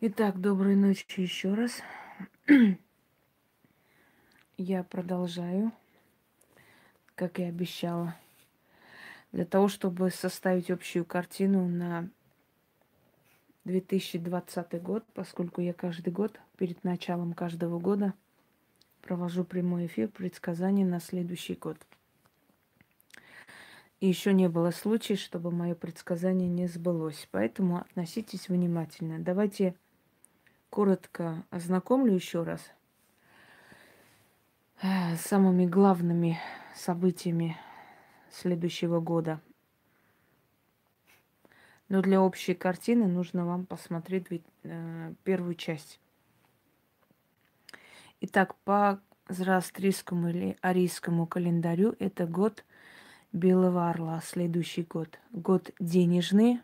Итак, доброй ночи еще раз. Я продолжаю, как и обещала, для того, чтобы составить общую картину на 2020 год, поскольку я каждый год, перед началом каждого года, провожу прямой эфир предсказаний на следующий год. И еще не было случая, чтобы мое предсказание не сбылось. Поэтому относитесь внимательно. Давайте коротко ознакомлю еще раз с самыми главными событиями следующего года. Но для общей картины нужно вам посмотреть э, первую часть. Итак, по зороастрийскому или арийскому календарю это год Белого Орла, следующий год. Год денежный,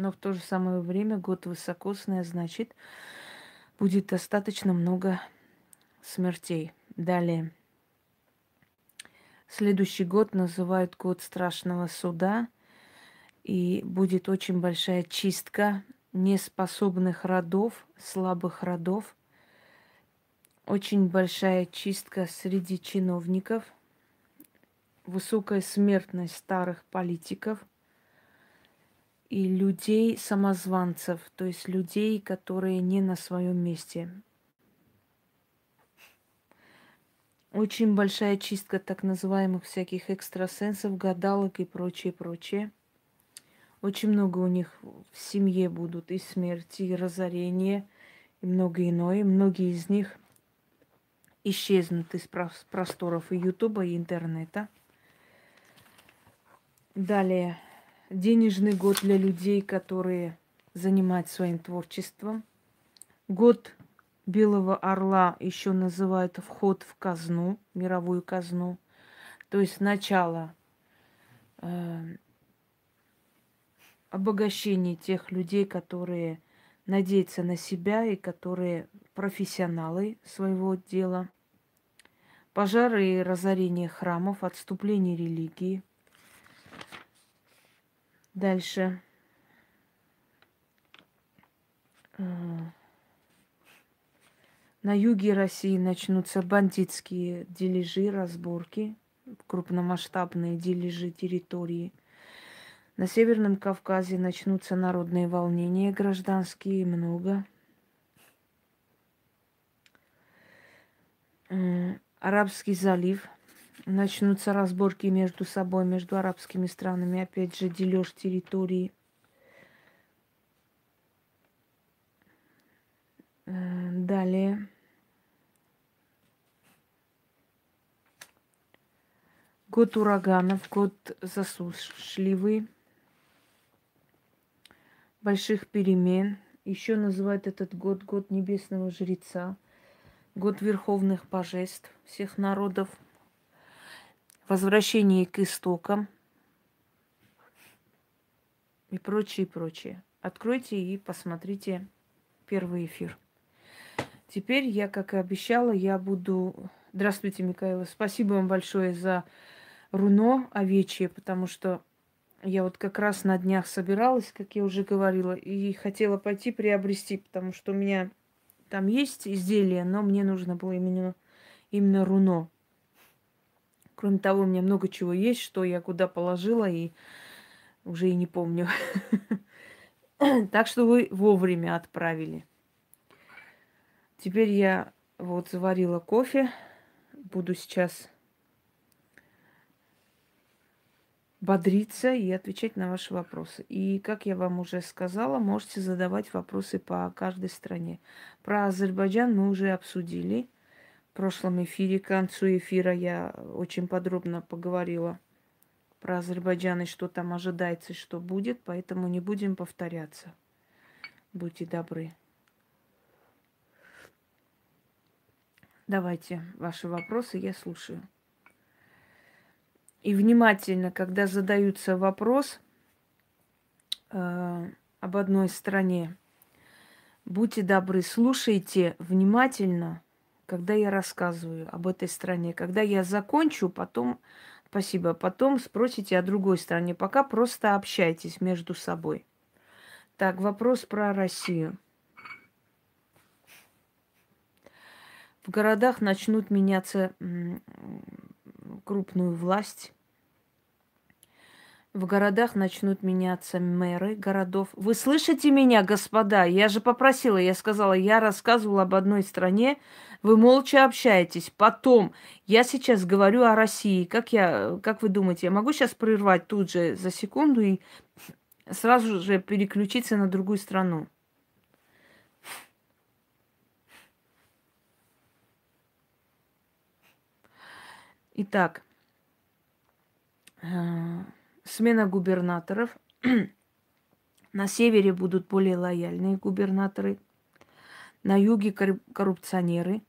но в то же самое время год высокосный, а значит, будет достаточно много смертей. Далее. Следующий год называют год страшного суда, и будет очень большая чистка неспособных родов, слабых родов, очень большая чистка среди чиновников, высокая смертность старых политиков – и людей-самозванцев, то есть людей, которые не на своем месте. Очень большая чистка так называемых всяких экстрасенсов, гадалок и прочее, прочее. Очень много у них в семье будут и смерти, и разорения, и многое иное. Многие из них исчезнут из просторов и Ютуба, и интернета. Далее денежный год для людей, которые занимаются своим творчеством. Год Белого Орла еще называют вход в казну, мировую казну. То есть начало э, обогащения тех людей, которые надеются на себя и которые профессионалы своего дела. Пожары и разорение храмов, отступление религии – Дальше. Э, на юге России начнутся бандитские дележи, разборки, крупномасштабные дележи территории. На Северном Кавказе начнутся народные волнения гражданские, много. Э, Арабский залив – начнутся разборки между собой, между арабскими странами, опять же, дележ территории. Э, далее. Год ураганов, год засушливый, больших перемен. Еще называют этот год год небесного жреца, год верховных божеств всех народов – возвращение к истокам и прочее, прочее. Откройте и посмотрите первый эфир. Теперь я, как и обещала, я буду... Здравствуйте, Микаэла. Спасибо вам большое за руно овечье, потому что я вот как раз на днях собиралась, как я уже говорила, и хотела пойти приобрести, потому что у меня там есть изделия, но мне нужно было именно, именно руно. Кроме того, у меня много чего есть, что я куда положила и уже и не помню. Так что вы вовремя отправили. Теперь я вот заварила кофе. Буду сейчас бодриться и отвечать на ваши вопросы. И, как я вам уже сказала, можете задавать вопросы по каждой стране. Про Азербайджан мы уже обсудили – в прошлом эфире, к концу эфира я очень подробно поговорила про Азербайджан и что там ожидается и что будет, поэтому не будем повторяться. Будьте добры. Давайте ваши вопросы, я слушаю. И внимательно, когда задаются вопрос э, об одной стране, будьте добры, слушайте внимательно – когда я рассказываю об этой стране. Когда я закончу, потом, спасибо, потом спросите о другой стране. Пока просто общайтесь между собой. Так, вопрос про Россию. В городах начнут меняться крупную власть. В городах начнут меняться мэры городов. Вы слышите меня, господа? Я же попросила, я сказала, я рассказывала об одной стране, вы молча общаетесь. Потом, я сейчас говорю о России. Как, я, как вы думаете, я могу сейчас прервать тут же за секунду и сразу же переключиться на другую страну? Итак, э, смена губернаторов. На севере будут более лояльные губернаторы. На юге коррупционеры.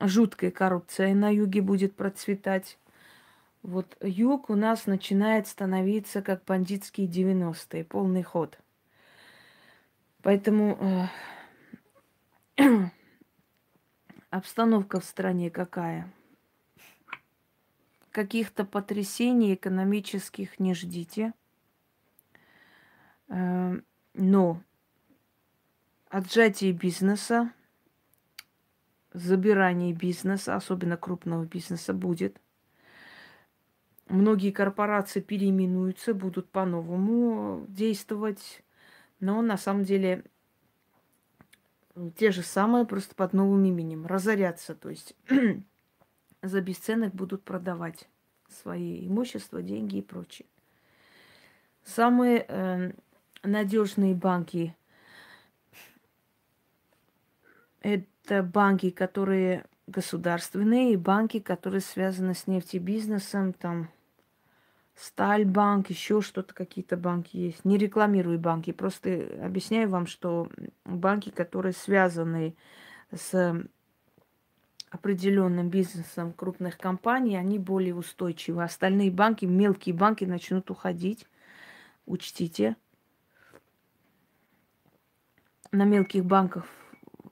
Жуткая коррупция на юге будет процветать. Вот юг у нас начинает становиться как бандитские 90-е, полный ход. Поэтому э, обстановка в стране какая? Каких-то потрясений экономических не ждите. Э, но отжатие бизнеса, забирание бизнеса, особенно крупного бизнеса, будет. Многие корпорации переименуются, будут по-новому действовать, но на самом деле те же самые, просто под новым именем, разорятся. То есть за бесценок будут продавать свои имущества, деньги и прочее. Самые э, надежные банки это банки, которые государственные, и банки, которые связаны с нефтебизнесом, там Стальбанк, еще что-то, какие-то банки есть. Не рекламирую банки, просто объясняю вам, что банки, которые связаны с определенным бизнесом крупных компаний, они более устойчивы. Остальные банки, мелкие банки начнут уходить. Учтите. На мелких банках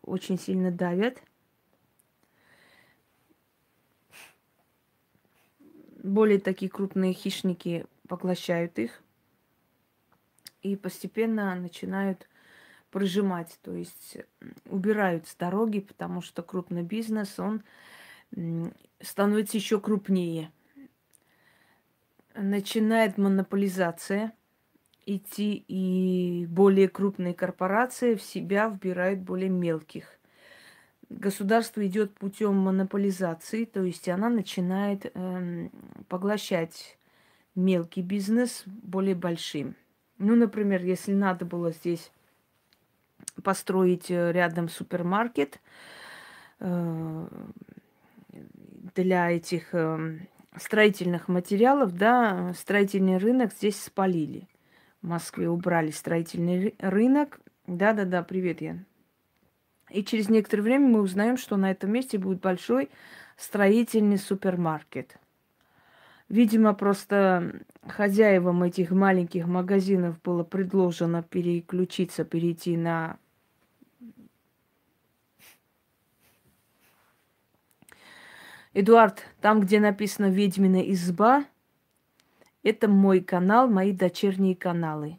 очень сильно давят. Более такие крупные хищники поглощают их и постепенно начинают прожимать, то есть убирают с дороги, потому что крупный бизнес, он становится еще крупнее. Начинает монополизация идти, и более крупные корпорации в себя вбирают более мелких. Государство идет путем монополизации, то есть она начинает э, поглощать мелкий бизнес более большим. Ну, например, если надо было здесь построить э, рядом супермаркет э, для этих э, строительных материалов, да, строительный рынок здесь спалили. В Москве убрали строительный рынок. Да-да-да, привет, Ян. И через некоторое время мы узнаем, что на этом месте будет большой строительный супермаркет. Видимо, просто хозяевам этих маленьких магазинов было предложено переключиться, перейти на Эдуард, там, где написано «Ведьмина изба», это мой канал, мои дочерние каналы.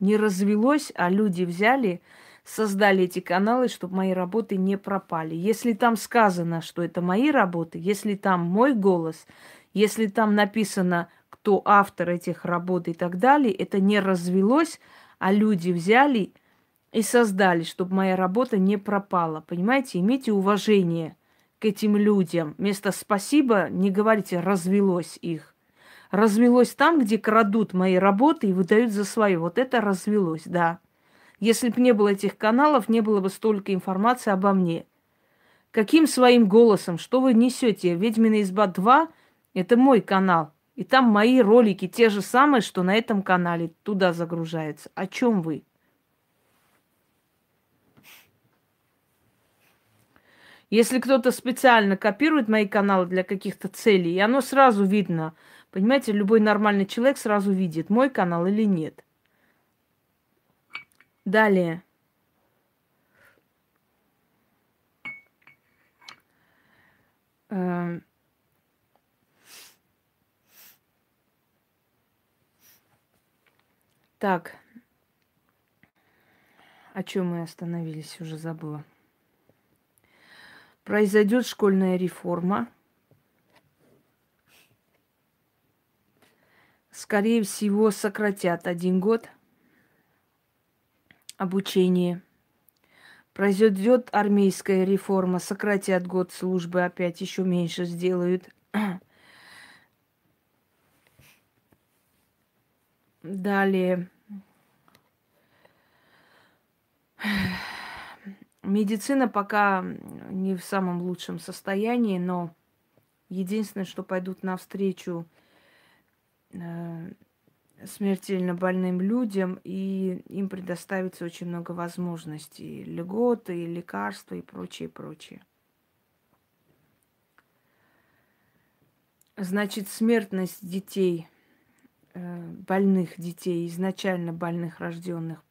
Не развелось, а люди взяли, создали эти каналы, чтобы мои работы не пропали. Если там сказано, что это мои работы, если там мой голос, если там написано, кто автор этих работ и так далее, это не развелось, а люди взяли и создали, чтобы моя работа не пропала. Понимаете, имейте уважение к этим людям. Вместо спасибо не говорите развелось их. Развелось там, где крадут мои работы и выдают за свои. Вот это развелось, да. Если бы не было этих каналов, не было бы столько информации обо мне. Каким своим голосом? Что вы несете? Ведьмина изба 2 – это мой канал. И там мои ролики те же самые, что на этом канале туда загружается. О чем вы? Если кто-то специально копирует мои каналы для каких-то целей, и оно сразу видно. Понимаете, любой нормальный человек сразу видит, мой канал или нет. Далее. Эм. Так. О чем мы остановились, уже забыла. Произойдет школьная реформа. Скорее всего, сократят один год обучения. Произойдет армейская реформа, сократят год службы, опять еще меньше сделают. Далее. Медицина пока не в самом лучшем состоянии, но единственное, что пойдут навстречу э, смертельно больным людям, и им предоставится очень много возможностей, льготы, лекарства и прочее, прочее. Значит, смертность детей, больных детей, изначально больных рожденных,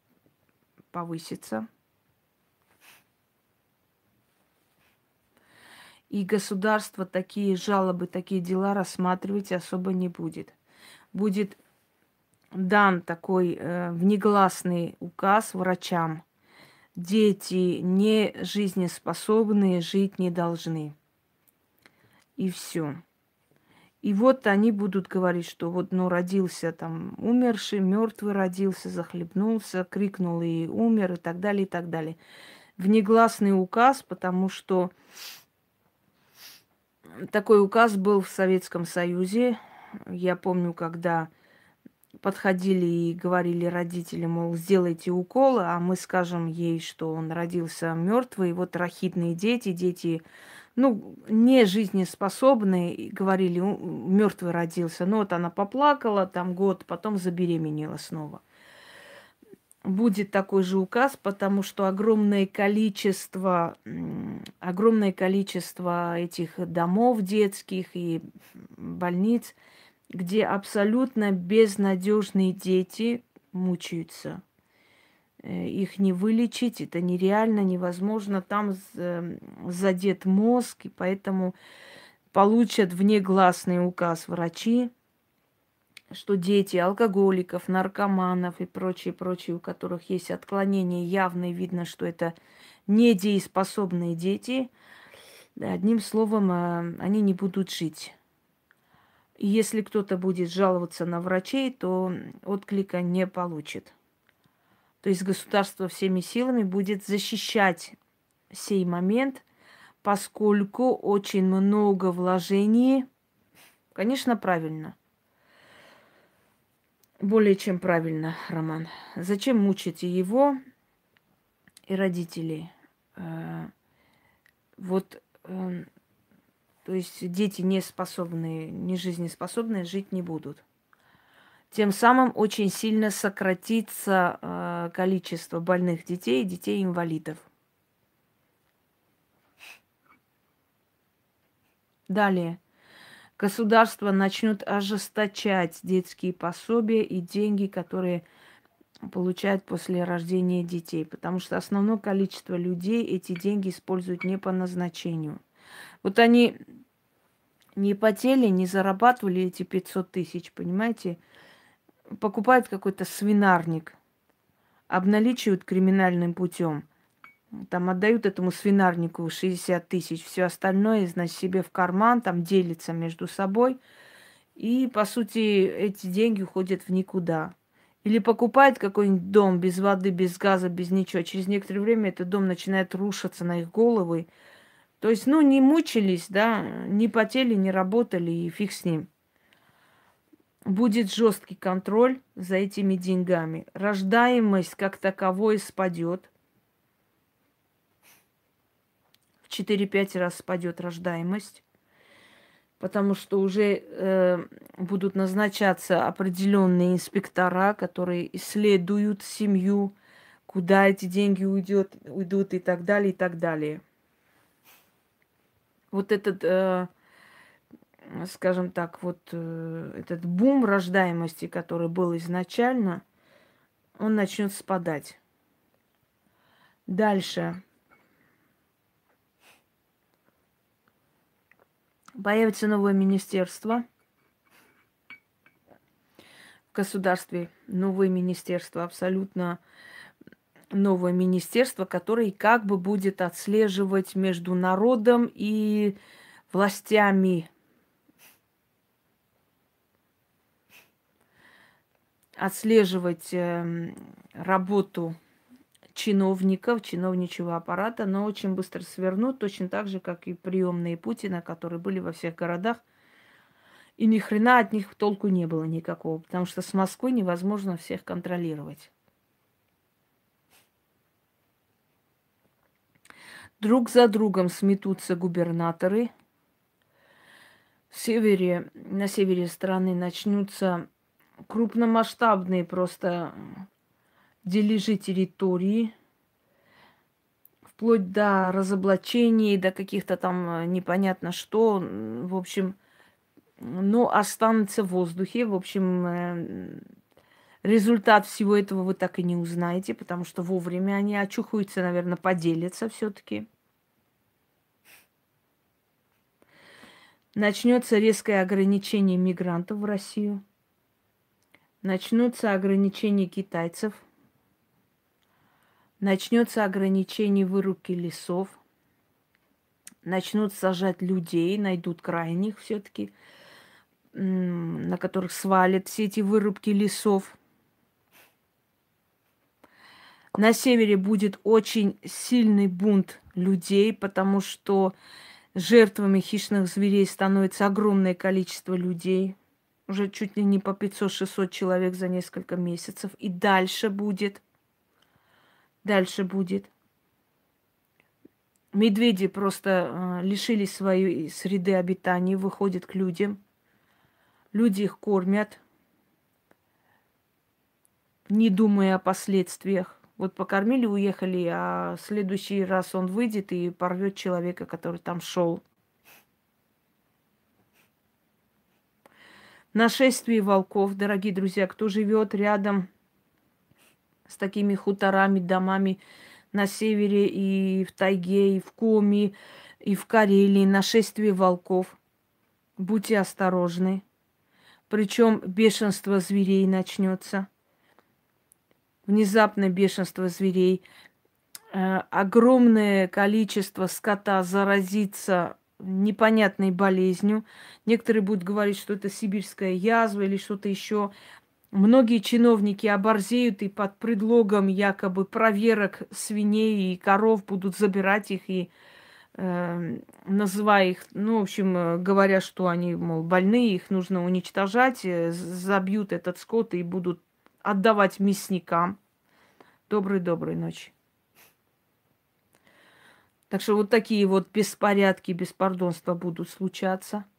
повысится. И государство такие жалобы, такие дела рассматривать особо не будет. Будет дан такой э, внегласный указ врачам. Дети не жизнеспособные жить не должны. И все. И вот они будут говорить, что вот, ну, родился там умерший, мертвый родился, захлебнулся, крикнул и умер, и так далее, и так далее. Внегласный указ, потому что такой указ был в Советском Союзе. Я помню, когда подходили и говорили родителям, мол, сделайте укол, а мы скажем ей, что он родился мертвый, вот рахитные дети, дети, ну, не жизнеспособные, говорили, мертвый родился. Ну, вот она поплакала там год, потом забеременела снова. Будет такой же указ, потому что огромное количество, огромное количество этих домов детских и больниц – где абсолютно безнадежные дети мучаются. Э, их не вылечить, это нереально, невозможно. Там эм, задет мозг, и поэтому получат внегласный указ врачи, что дети алкоголиков, наркоманов и прочие, прочие, у которых есть отклонения, явно видно, что это недееспособные дети, одним словом, э, они не будут жить. Если кто-то будет жаловаться на врачей, то отклика не получит. То есть государство всеми силами будет защищать сей момент, поскольку очень много вложений, конечно, правильно. Более чем правильно, Роман. Зачем мучите его и родителей? Э, вот эм, то есть дети не способные, не жизнеспособные жить не будут. Тем самым очень сильно сократится э, количество больных детей и детей-инвалидов. Далее. Государство начнет ожесточать детские пособия и деньги, которые получают после рождения детей, потому что основное количество людей эти деньги используют не по назначению. Вот они не потели, не зарабатывали эти 500 тысяч, понимаете? Покупают какой-то свинарник, обналичивают криминальным путем. Там отдают этому свинарнику 60 тысяч, все остальное, значит, себе в карман, там делится между собой. И, по сути, эти деньги уходят в никуда. Или покупает какой-нибудь дом без воды, без газа, без ничего. Через некоторое время этот дом начинает рушиться на их головы. То есть, ну, не мучились, да, не потели, не работали, и фиг с ним. Будет жесткий контроль за этими деньгами. Рождаемость как таковой спадет. В 4-5 раз спадет рождаемость. Потому что уже э, будут назначаться определенные инспектора, которые исследуют семью, куда эти деньги уйдет, уйдут и так далее, и так далее вот этот, э, скажем так, вот э, этот бум рождаемости, который был изначально, он начнет спадать. Дальше. Появится новое министерство в государстве, новое министерство абсолютно новое министерство, которое как бы будет отслеживать между народом и властями. Отслеживать э, работу чиновников, чиновничьего аппарата, но очень быстро свернут, точно так же, как и приемные Путина, которые были во всех городах. И ни хрена от них толку не было никакого, потому что с Москвы невозможно всех контролировать. Друг за другом сметутся губернаторы. В севере, на севере страны начнутся крупномасштабные просто дележи территории, вплоть до разоблачений, до каких-то там э, непонятно что. В общем, но останутся в воздухе. В общем, э, результат всего этого вы так и не узнаете, потому что вовремя они очухаются, наверное, поделятся все-таки. Начнется резкое ограничение мигрантов в Россию. Начнутся ограничения китайцев – Начнется ограничение вырубки лесов. Начнут сажать людей, найдут крайних все-таки, на которых свалят все эти вырубки лесов. На севере будет очень сильный бунт людей, потому что жертвами хищных зверей становится огромное количество людей. Уже чуть ли не по 500-600 человек за несколько месяцев. И дальше будет – дальше будет. Медведи просто э, лишились своей среды обитания, выходят к людям. Люди их кормят, не думая о последствиях. Вот покормили, уехали, а следующий раз он выйдет и порвет человека, который там шел. Нашествие волков, дорогие друзья, кто живет рядом с такими хуторами, домами на севере и в тайге, и в Коми, и в Карелии, нашествие волков. Будьте осторожны. Причем бешенство зверей начнется. Внезапное бешенство зверей. Э, огромное количество скота заразится непонятной болезнью. Некоторые будут говорить, что это сибирская язва или что-то еще. Многие чиновники оборзеют и под предлогом якобы проверок свиней и коров будут забирать их и э, называя их, ну, в общем, э, говоря, что они, мол, больные, их нужно уничтожать, э, забьют этот скот и будут отдавать мясникам. Доброй-доброй ночи. Так что вот такие вот беспорядки, беспардонства будут случаться –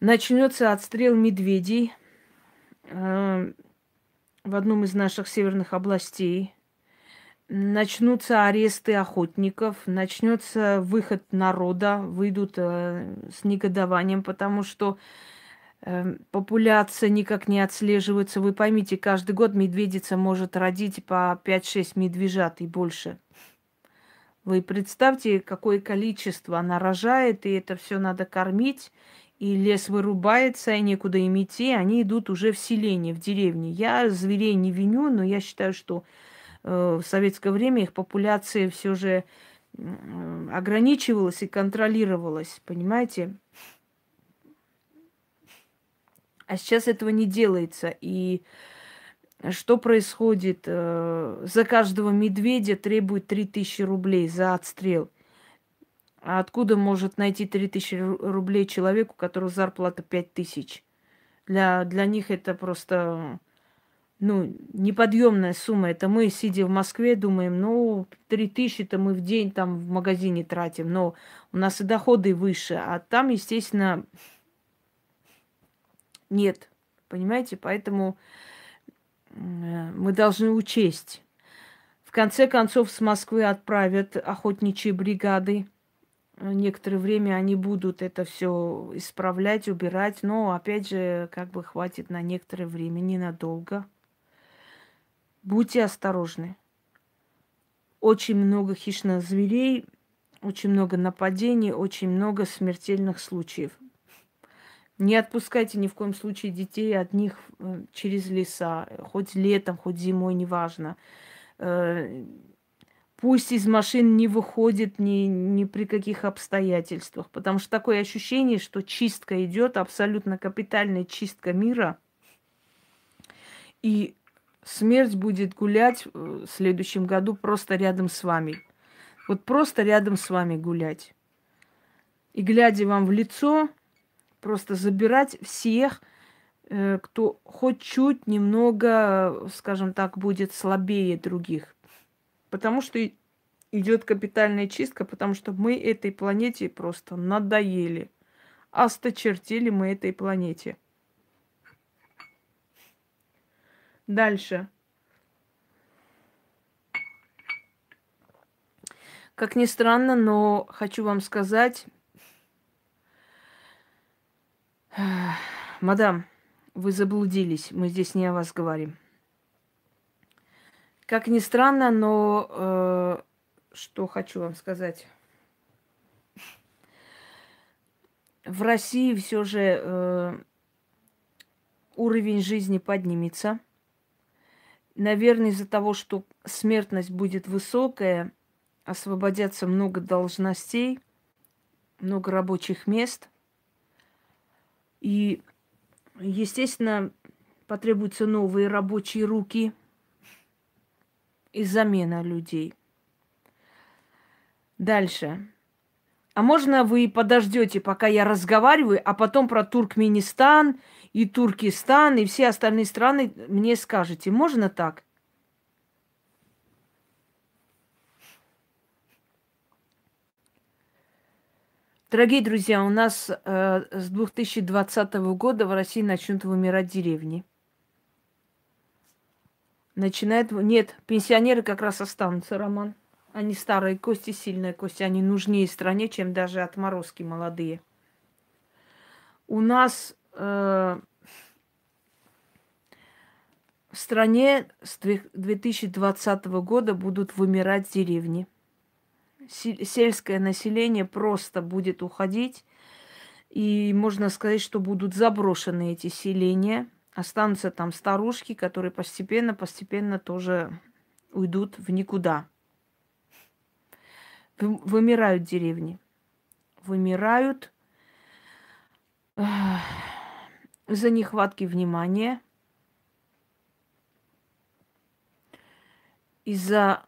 начнется отстрел медведей э, в одном из наших северных областей. Начнутся аресты охотников, начнется выход народа, выйдут э, с негодованием, потому что э, популяция никак не отслеживается. Вы поймите, каждый год медведица может родить по 5-6 медвежат и больше. Вы представьте, какое количество она рожает, и это все надо кормить и лес вырубается, и некуда им идти, они идут уже в селение, в деревне. Я зверей не виню, но я считаю, что э, в советское время их популяция все же ограничивалась и контролировалась, понимаете? А сейчас этого не делается. И что происходит? Э, за каждого медведя требуют 3000 рублей за отстрел – а откуда может найти 3000 рублей человеку, у которого зарплата 5000? Для, для них это просто ну, неподъемная сумма. Это мы, сидя в Москве, думаем, ну, 3000-то мы в день там в магазине тратим, но у нас и доходы выше. А там, естественно, нет. Понимаете? Поэтому мы должны учесть. В конце концов, с Москвы отправят охотничьи бригады некоторое время они будут это все исправлять, убирать, но опять же, как бы хватит на некоторое время, ненадолго. Будьте осторожны. Очень много хищных зверей, очень много нападений, очень много смертельных случаев. Не отпускайте ни в коем случае детей от них э, через леса, хоть летом, хоть зимой, неважно. Э, пусть из машин не выходит ни, ни при каких обстоятельствах. Потому что такое ощущение, что чистка идет, абсолютно капитальная чистка мира. И смерть будет гулять в следующем году просто рядом с вами. Вот просто рядом с вами гулять. И глядя вам в лицо, просто забирать всех, э, кто хоть чуть немного, скажем так, будет слабее других. Потому что идет капитальная чистка, потому что мы этой планете просто надоели. Осточертили мы этой планете. Дальше. Как ни странно, но хочу вам сказать, Мадам, вы заблудились. Мы здесь не о вас говорим. Как ни странно, но э, что хочу вам сказать. В России все же э, уровень жизни поднимется. Наверное, из-за того, что смертность будет высокая, освободятся много должностей, много рабочих мест – и, естественно, потребуются новые рабочие руки и замена людей. Дальше. А можно вы подождете, пока я разговариваю, а потом про Туркменистан и Туркестан и все остальные страны мне скажете? Можно так? Дорогие друзья, у нас э, с 2020 года в России начнут вымирать деревни. Начинает... Нет, пенсионеры как раз останутся, Роман. Они старые кости, сильные кости. Они нужнее стране, чем даже отморозки молодые. У нас э, в стране с 2020 года будут вымирать деревни сельское население просто будет уходить. И можно сказать, что будут заброшены эти селения. Останутся там старушки, которые постепенно-постепенно тоже уйдут в никуда. Вымирают деревни. Вымирают из-за нехватки внимания, из-за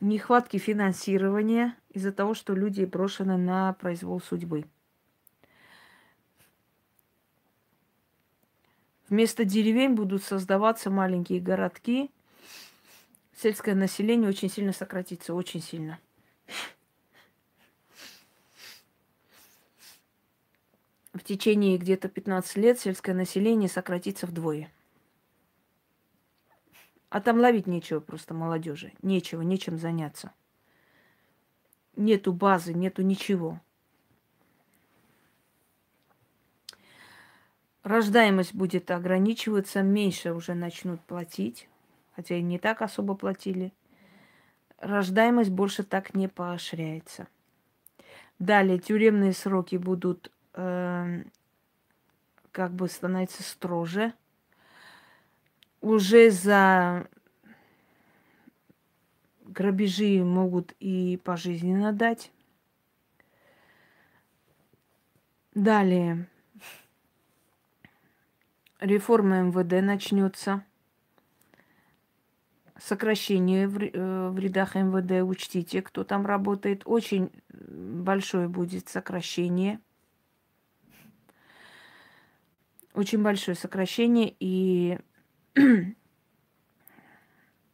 нехватки финансирования из-за того, что люди брошены на произвол судьбы. Вместо деревень будут создаваться маленькие городки. Сельское население очень сильно сократится, очень сильно. В течение где-то 15 лет сельское население сократится вдвое. А там ловить нечего просто молодежи. Нечего, нечем заняться. Нету базы, нету ничего. Рождаемость будет ограничиваться, меньше уже начнут платить, хотя и не так особо платили. Рождаемость больше так не поощряется. Далее тюремные сроки будут э, как бы становиться строже – уже за грабежи могут и пожизненно дать. Далее. Реформа МВД начнется. Сокращение в, э, в рядах МВД. Учтите, кто там работает. Очень большое будет сокращение. Очень большое сокращение. И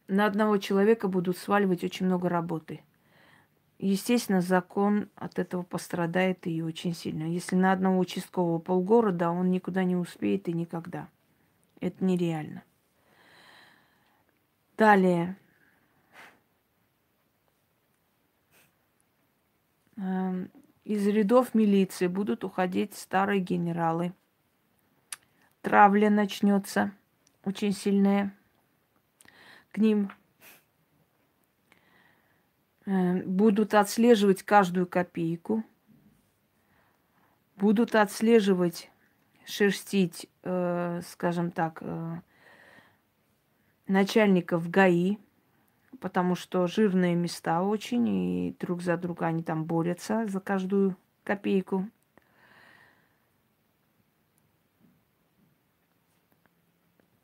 на одного человека будут сваливать очень много работы. Естественно, закон от этого пострадает и очень сильно. Если на одного участкового полгорода, он никуда не успеет и никогда. Это нереально. Далее. Эм, из рядов милиции будут уходить старые генералы. Травля начнется очень сильная к ним. Э, будут отслеживать каждую копейку. будут отслеживать, шерстить, э, скажем так, э, начальников ГАИ, потому что жирные места очень, и друг за друга они там борются за каждую копейку.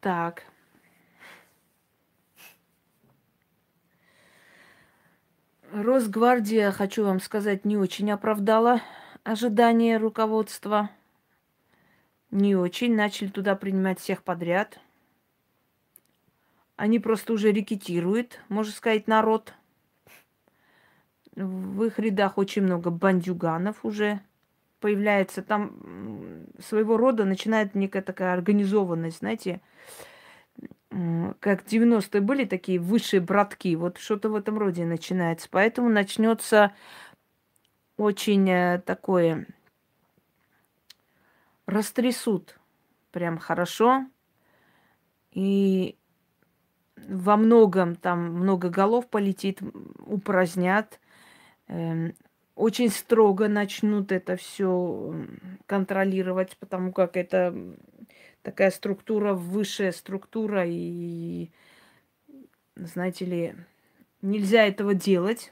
Так. Росгвардия, хочу вам сказать, не очень оправдала ожидания руководства. Не очень. Начали туда принимать всех подряд. Они просто уже рекетируют, можно сказать, народ. В их рядах очень много бандюганов уже появляется. Там своего рода начинает некая такая организованность, знаете, как 90-е были такие высшие братки, вот что-то в этом роде начинается. Поэтому начнется очень э, такое растрясут прям хорошо. И во многом там много голов полетит, упразднят. Очень строго начнут это все контролировать, потому как это такая структура, высшая структура, и, знаете ли, нельзя этого делать.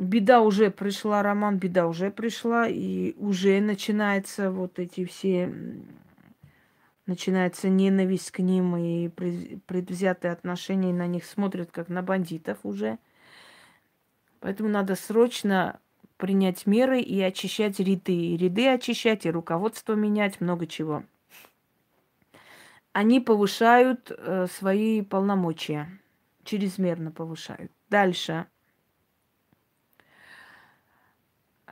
Беда уже пришла, Роман, беда уже пришла, и уже начинается вот эти все, начинается ненависть к ним и предвзятые отношения на них смотрят как на бандитов уже. Поэтому надо срочно принять меры и очищать ряды. И ряды очищать, и руководство менять, много чего. Они повышают э, свои полномочия. Чрезмерно повышают. Дальше.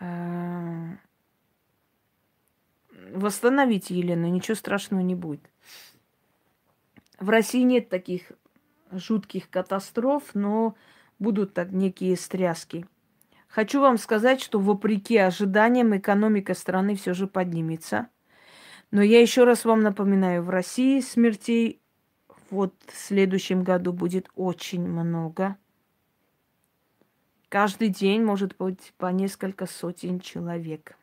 Э, восстановите, Елена, ничего страшного не будет. В России нет таких жутких катастроф, но будут так некие стряски. Хочу вам сказать, что вопреки ожиданиям экономика страны все же поднимется. Но я еще раз вам напоминаю, в России смертей вот в следующем году будет очень много. Каждый день может быть по несколько сотен человек.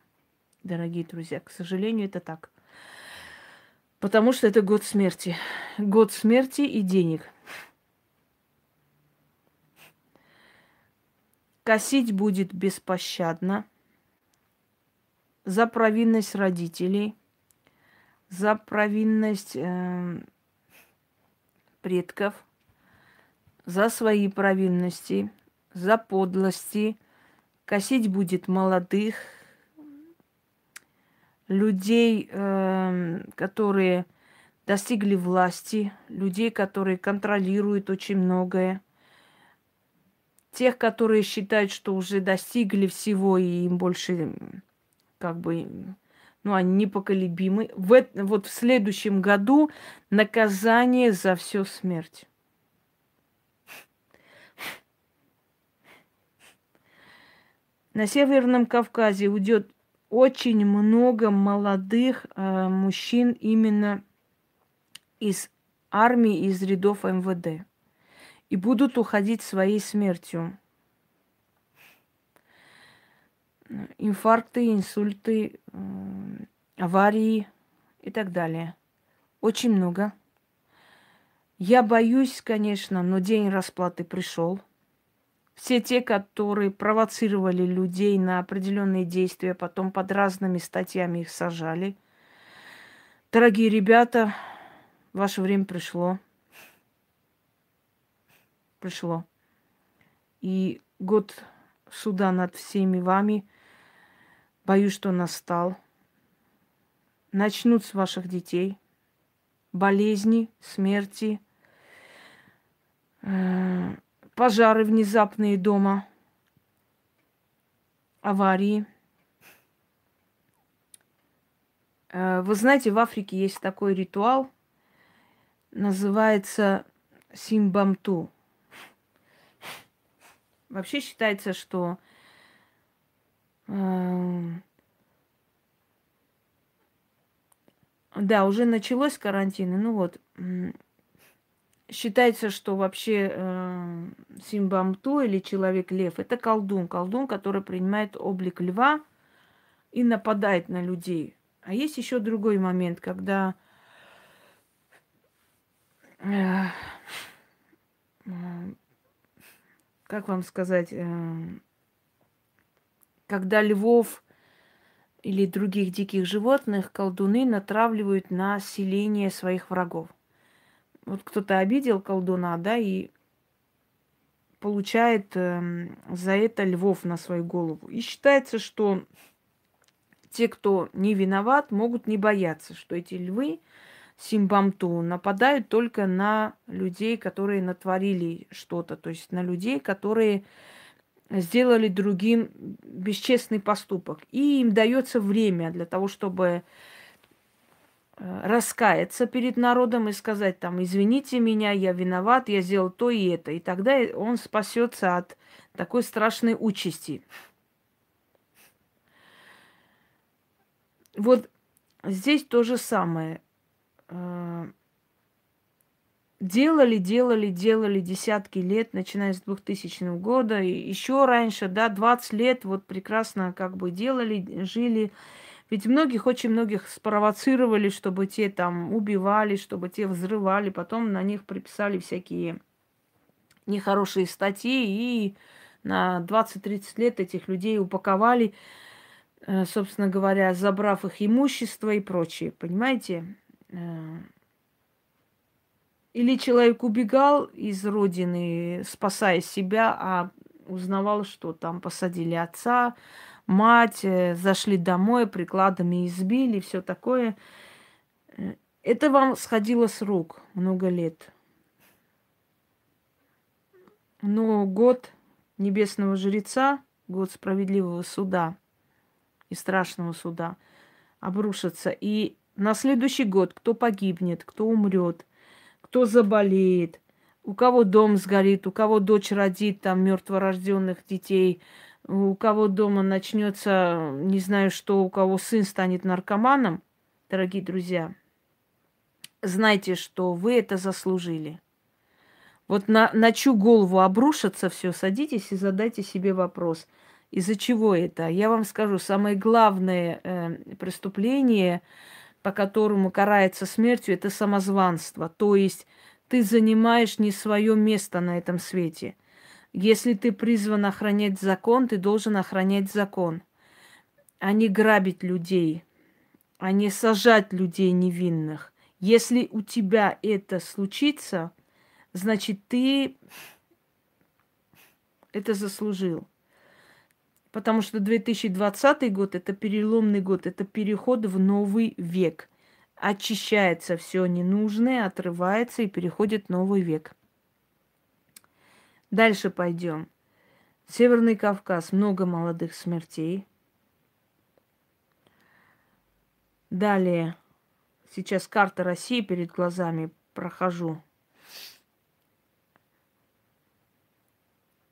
Дорогие друзья, к сожалению, это так. Потому что это год смерти. Год смерти и денег. Косить будет беспощадно за провинность родителей, за провинность э, предков, за свои провинности, за подлости. Косить будет молодых, людей, э, которые достигли власти, людей, которые контролируют очень многое – тех, которые считают, что уже достигли всего и им больше как бы ну, они непоколебимы. В, вот в следующем году наказание за все смерть. На Северном Кавказе уйдет очень много молодых э, мужчин именно из армии, из рядов МВД и будут уходить своей смертью. Инфаркты, инсульты, аварии и так далее. Очень много. Я боюсь, конечно, но день расплаты пришел. Все те, которые провоцировали людей на определенные действия, потом под разными статьями их сажали. Дорогие ребята, ваше время пришло пришло. И год суда над всеми вами, боюсь, что настал. Начнут с ваших детей болезни, смерти, э, пожары внезапные дома, аварии. Э, вы знаете, в Африке есть такой ритуал, называется симбамту. Вообще считается, что э, да, уже началось карантин. Ну вот, считается, что вообще э, Симбамту или человек-лев это колдун. Колдун, который принимает облик льва и нападает на людей. А есть еще другой момент, когда э, как вам сказать, э, когда львов или других диких животных колдуны натравливают на селение своих врагов. Вот кто-то обидел колдуна, да, и получает э, за это львов на свою голову. И считается, что те, кто не виноват, могут не бояться, что эти львы Симбамту нападают только на людей, которые натворили что-то, то есть на людей, которые сделали другим бесчестный поступок. И им дается время для того, чтобы раскаяться перед народом и сказать там, извините меня, я виноват, я сделал то и это. И тогда он спасется от такой страшной участи. Вот здесь то же самое. Э, делали, делали, делали десятки лет, начиная с 2000 года, и еще раньше, да, 20 лет вот прекрасно как бы делали, жили. Ведь многих, очень многих спровоцировали, чтобы те там убивали, чтобы те взрывали, потом на них приписали всякие нехорошие статьи, и на 20-30 лет этих людей упаковали, э, собственно говоря, забрав их имущество и прочее, понимаете? Э, или человек убегал из родины, спасая себя, а узнавал, что там посадили отца, мать, э, зашли домой, прикладами избили, все такое. Э, это вам сходило с рук много лет. Но год небесного жреца, год справедливого суда и страшного суда обрушится. И на следующий год кто погибнет, кто умрет, кто заболеет, у кого дом сгорит, у кого дочь родит там мертворожденных детей, у кого дома начнется, не знаю что, у кого сын станет наркоманом, дорогие друзья, знайте, что вы это заслужили. Вот на, на чью голову обрушится все, садитесь и задайте себе вопрос, из-за чего это. Я вам скажу, самое главное э, преступление по которому карается смертью, это самозванство. То есть ты занимаешь не свое место на этом свете. Если ты призван охранять закон, ты должен охранять закон, а не грабить людей, а не сажать людей невинных. Если у тебя это случится, значит, ты это заслужил. Потому что 2020 год – это переломный год, это переход в новый век. Очищается все ненужное, отрывается и переходит в новый век. Дальше пойдем. Северный Кавказ, много молодых смертей. Далее, сейчас карта России перед глазами прохожу.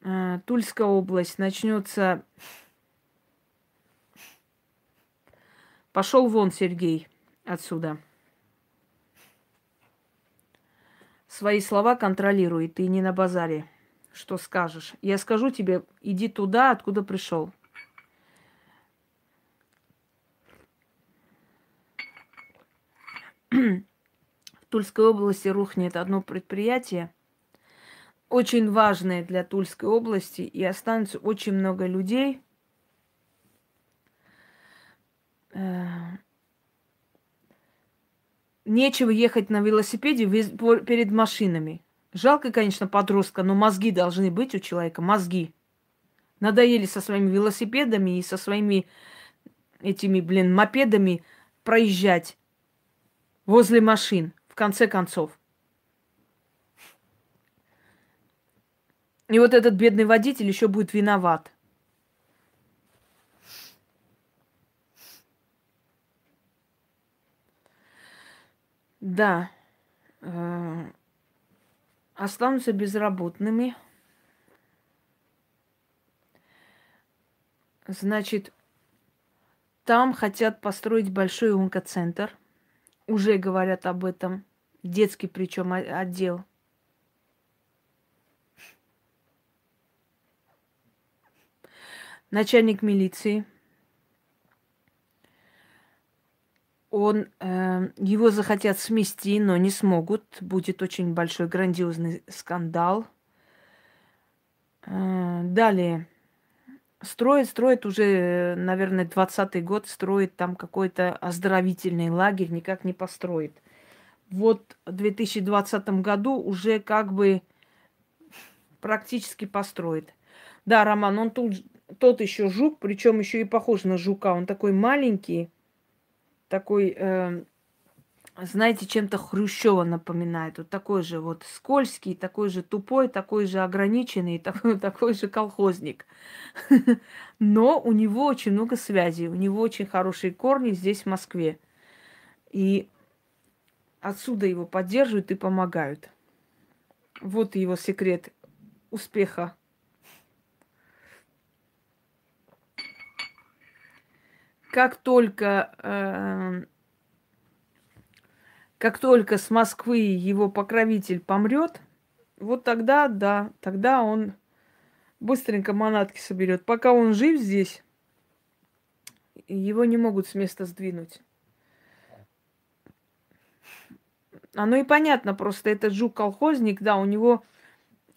Э, Тульская область начнется. Пошел вон, Сергей, отсюда. Свои слова контролируй, ты не на базаре. Что скажешь? Я скажу тебе, иди туда, откуда пришел. В Тульской области рухнет одно предприятие – очень важные для Тульской области, и останется очень много людей. Э, нечего ехать на велосипеде перед машинами. Жалко, конечно, подростка, но мозги должны быть у человека, мозги. Надоели со своими велосипедами и со своими этими, блин, мопедами проезжать возле машин, в конце концов. И вот этот бедный водитель еще будет виноват. Да останутся безработными, значит, там хотят построить большой онкоцентр. Уже говорят об этом. Детский причем отдел. Начальник милиции Он, э, его захотят смести, но не смогут. Будет очень большой грандиозный скандал. Э, далее. Строит, строит уже, наверное, 20-й год, строит там какой-то оздоровительный лагерь, никак не построит. Вот в 2020 году уже как бы практически построит. Да, Роман, он тут, тот еще жук, причем еще и похож на жука. Он такой маленький, такой, э, знаете, чем-то Хрущева напоминает. Вот такой же вот скользкий, такой же тупой, такой же ограниченный, такой, такой же колхозник. Но у него очень много связей, у него очень хорошие корни здесь, в Москве. И отсюда его поддерживают и помогают. Вот его секрет успеха. Как только, э, как только с Москвы его покровитель помрет, вот тогда, да, тогда он быстренько манатки соберет. Пока он жив здесь, его не могут с места сдвинуть. Оно и понятно, просто этот жук-колхозник, да, у него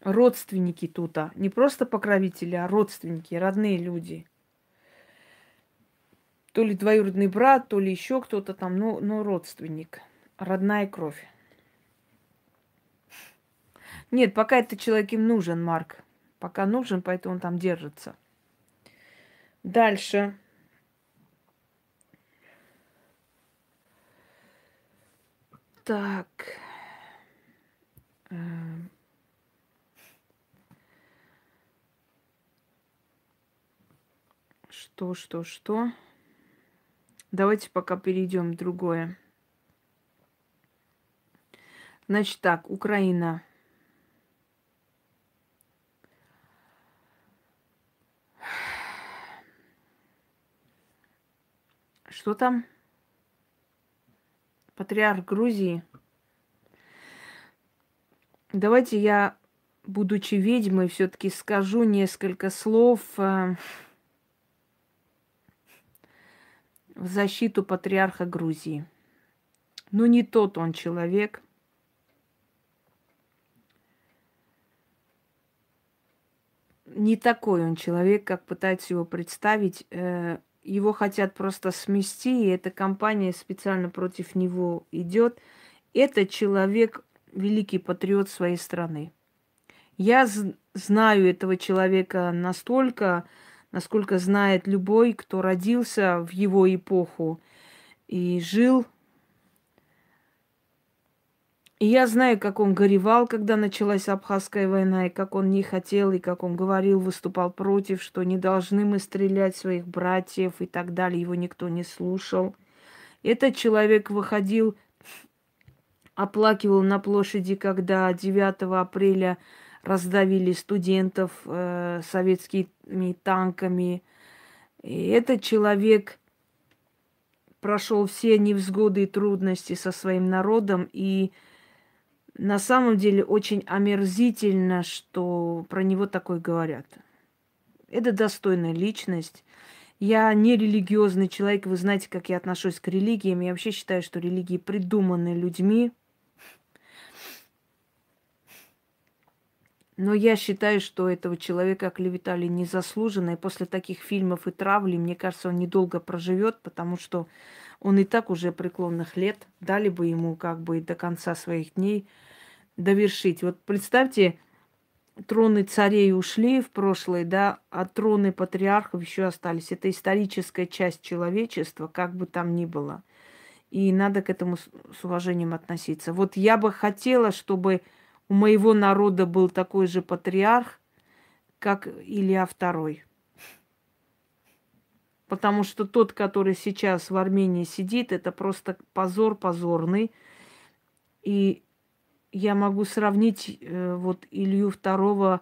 родственники тут, а не просто покровители, а родственники, родные люди. То ли двоюродный брат, то ли еще кто-то там, но, но родственник, родная кровь. Нет, пока этот человек им нужен, Марк. Пока нужен, поэтому он там держится. Дальше. Так. Эм. Что, что, что? Давайте пока перейдем другое. Значит так, Украина. Что там? Патриарх Грузии. Давайте я, будучи ведьмой, все-таки скажу несколько слов э, в защиту патриарха Грузии. Ну, не тот он человек. Не такой он человек, как пытается его представить. Э, его хотят просто смести, и эта компания специально против него идет. Это человек, великий патриот своей страны. Я знаю этого человека настолько, насколько знает любой, кто родился в его эпоху и жил. И я знаю, как он горевал, когда началась Абхазская война, и как он не хотел, и как он говорил, выступал против, что не должны мы стрелять своих братьев и так далее. Его никто не слушал. Этот человек выходил, оплакивал на площади, когда 9 апреля раздавили студентов э, советскими танками. И этот человек прошел все невзгоды и трудности со своим народом. И на самом деле очень омерзительно, что про него такое говорят. Это достойная личность. Я не религиозный человек, вы знаете, как я отношусь к религиям. Я вообще считаю, что религии придуманы людьми, Но я считаю, что этого человека оклеветали незаслуженно. И после таких фильмов и травли, мне кажется, он недолго проживет, потому что он и так уже преклонных лет. Дали бы ему как бы до конца своих дней довершить. Вот представьте, троны царей ушли в прошлое, да, а троны патриархов еще остались. Это историческая часть человечества, как бы там ни было. И надо к этому с уважением относиться. Вот я бы хотела, чтобы у моего народа был такой же патриарх, как Илья II. Потому что тот, который сейчас в Армении сидит, это просто позор позорный. И я могу сравнить э, вот Илью II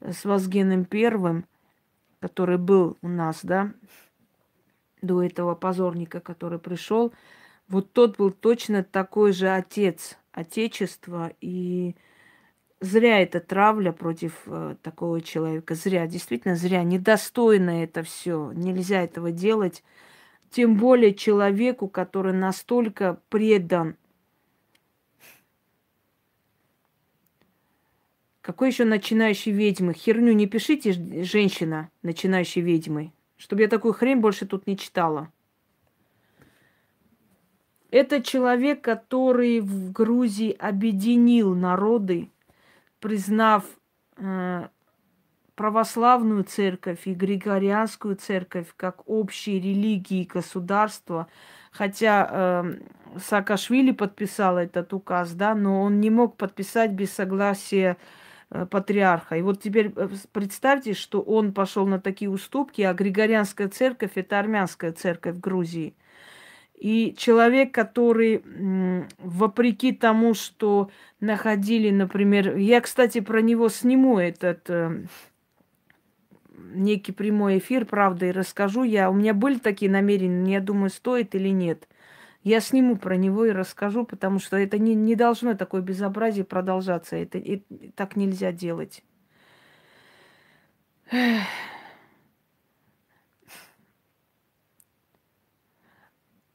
с Вазгеном Первым, который был у нас, да, до этого позорника, который пришел. Вот тот был точно такой же отец Отечества и зря эта травля против э, такого человека. Зря, действительно зря. Недостойно это все. Нельзя этого делать. Тем более человеку, который настолько предан. Какой еще начинающий ведьмы? Херню не пишите, женщина, начинающей ведьмой. Чтобы я такую хрень больше тут не читала. Это человек, который в Грузии объединил народы, признав э, православную церковь и григорианскую церковь как общие религии государства. Хотя э, Саакашвили подписал этот указ, да, но он не мог подписать без согласия э, патриарха. И вот теперь э, представьте, что он пошел на такие уступки, а Григорианская церковь это армянская церковь в Грузии. И человек, который, вопреки тому, что находили, например, я, кстати, про него сниму этот э, некий прямой эфир, правда, и расскажу я. У меня были такие намерения, я думаю, стоит или нет. Я сниму про него и расскажу, потому что это не, не должно такое безобразие продолжаться. Это и, так нельзя делать.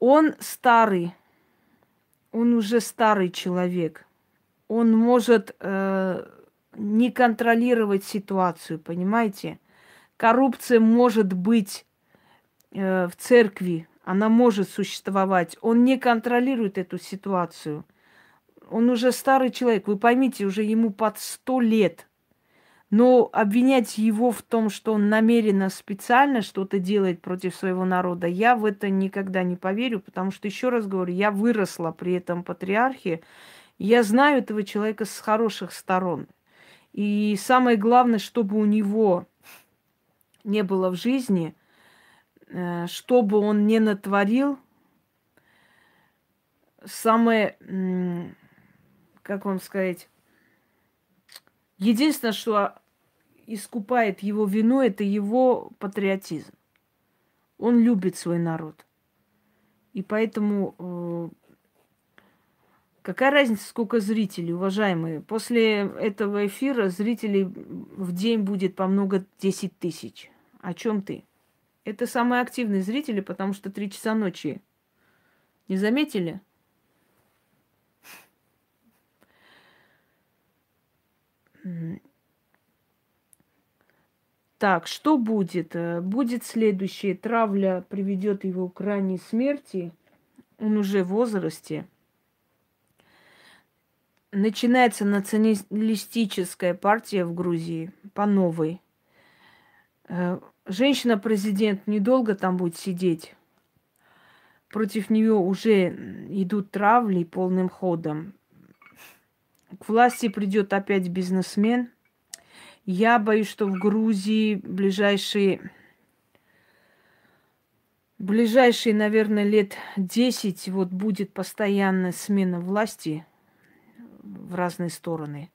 Он старый, он уже старый человек. Он может э, не контролировать ситуацию, понимаете? Коррупция может быть э, в церкви, она может существовать. Он не контролирует эту ситуацию. Он уже старый человек, вы поймите, уже ему под сто лет. Но обвинять его в том, что он намеренно специально что-то делает против своего народа, я в это никогда не поверю, потому что, еще раз говорю, я выросла при этом патриархе, я знаю этого человека с хороших сторон. И самое главное, чтобы у него не было в жизни, э, чтобы он не натворил, самое, как вам сказать, Единственное, что искупает его вину, это его патриотизм. Он любит свой народ. И поэтому э, какая разница, сколько зрителей, уважаемые? После этого эфира зрителей в день будет по много 10 тысяч. О чем ты? Это самые активные зрители, потому что 3 часа ночи. Не заметили? Так, что будет? Э, будет следующее. Травля приведет его к крайней смерти. Он уже в возрасте. Начинается националистическая партия в Грузии по новой. Э, женщина-президент недолго там будет сидеть. Против нее уже идут травли полным ходом. К власти придет опять бизнесмен. Я боюсь, что в Грузии ближайшие, ближайшие, наверное, лет 10 вот будет постоянная смена власти в разные стороны.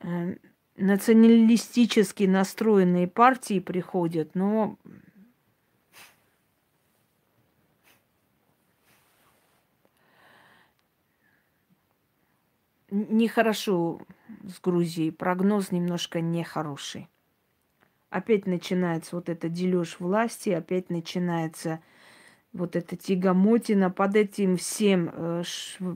Э, националистически настроенные партии приходят, но нехорошо с Грузией. Прогноз немножко нехороший. Опять начинается вот это дележ власти, опять начинается вот эта тягомотина. Под этим всем, э,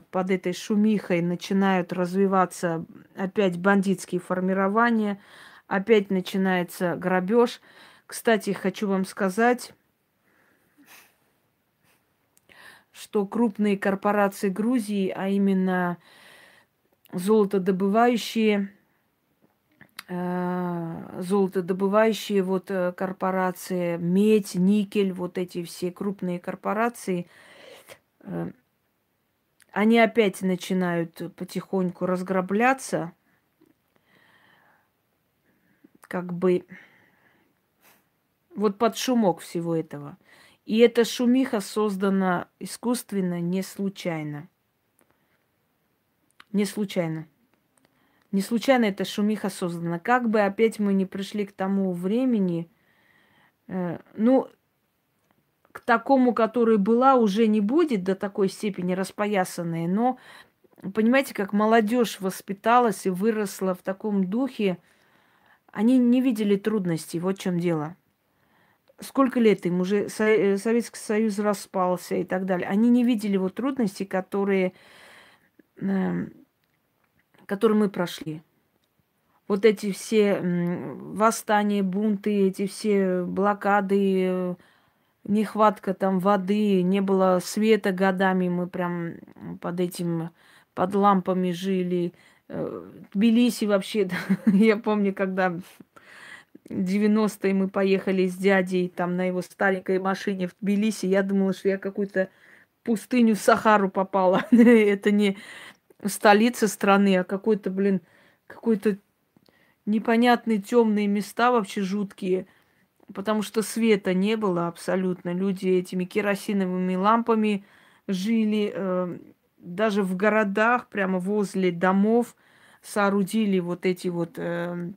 под этой шумихой начинают развиваться опять бандитские формирования, опять начинается грабеж. Кстати, хочу вам сказать, что крупные корпорации Грузии, а именно золотодобывающие, э, золотодобывающие вот э, корпорации, медь, никель, вот эти все крупные корпорации, э, они опять начинают потихоньку разграбляться, как бы вот под шумок всего этого. И эта шумиха создана искусственно, не случайно. Не случайно. Не случайно эта шумиха создана. Как бы опять мы не пришли к тому времени, э, ну, к такому, который была, уже не будет до такой степени распоясанной, но понимаете, как молодежь воспиталась и выросла в таком духе, они не видели трудностей, вот в чем дело. Сколько лет им уже э, Советский Союз распался и так далее. Они не видели вот трудностей, которые, э, которые мы прошли. Вот эти все восстания, бунты, эти все блокады, нехватка там воды, не было света годами, мы прям под этим, под лампами жили. Э, Тбилиси вообще, я помню, когда 90-е мы поехали с дядей там на его старенькой машине в Тбилиси, я думала, что я какую-то пустыню Сахару попала. Это не столица страны, а какой-то, блин, какой-то непонятные темные места вообще жуткие – потому что света не было абсолютно. Люди этими керосиновыми лампами жили, э, даже в городах, прямо возле домов соорудили вот эти вот, э,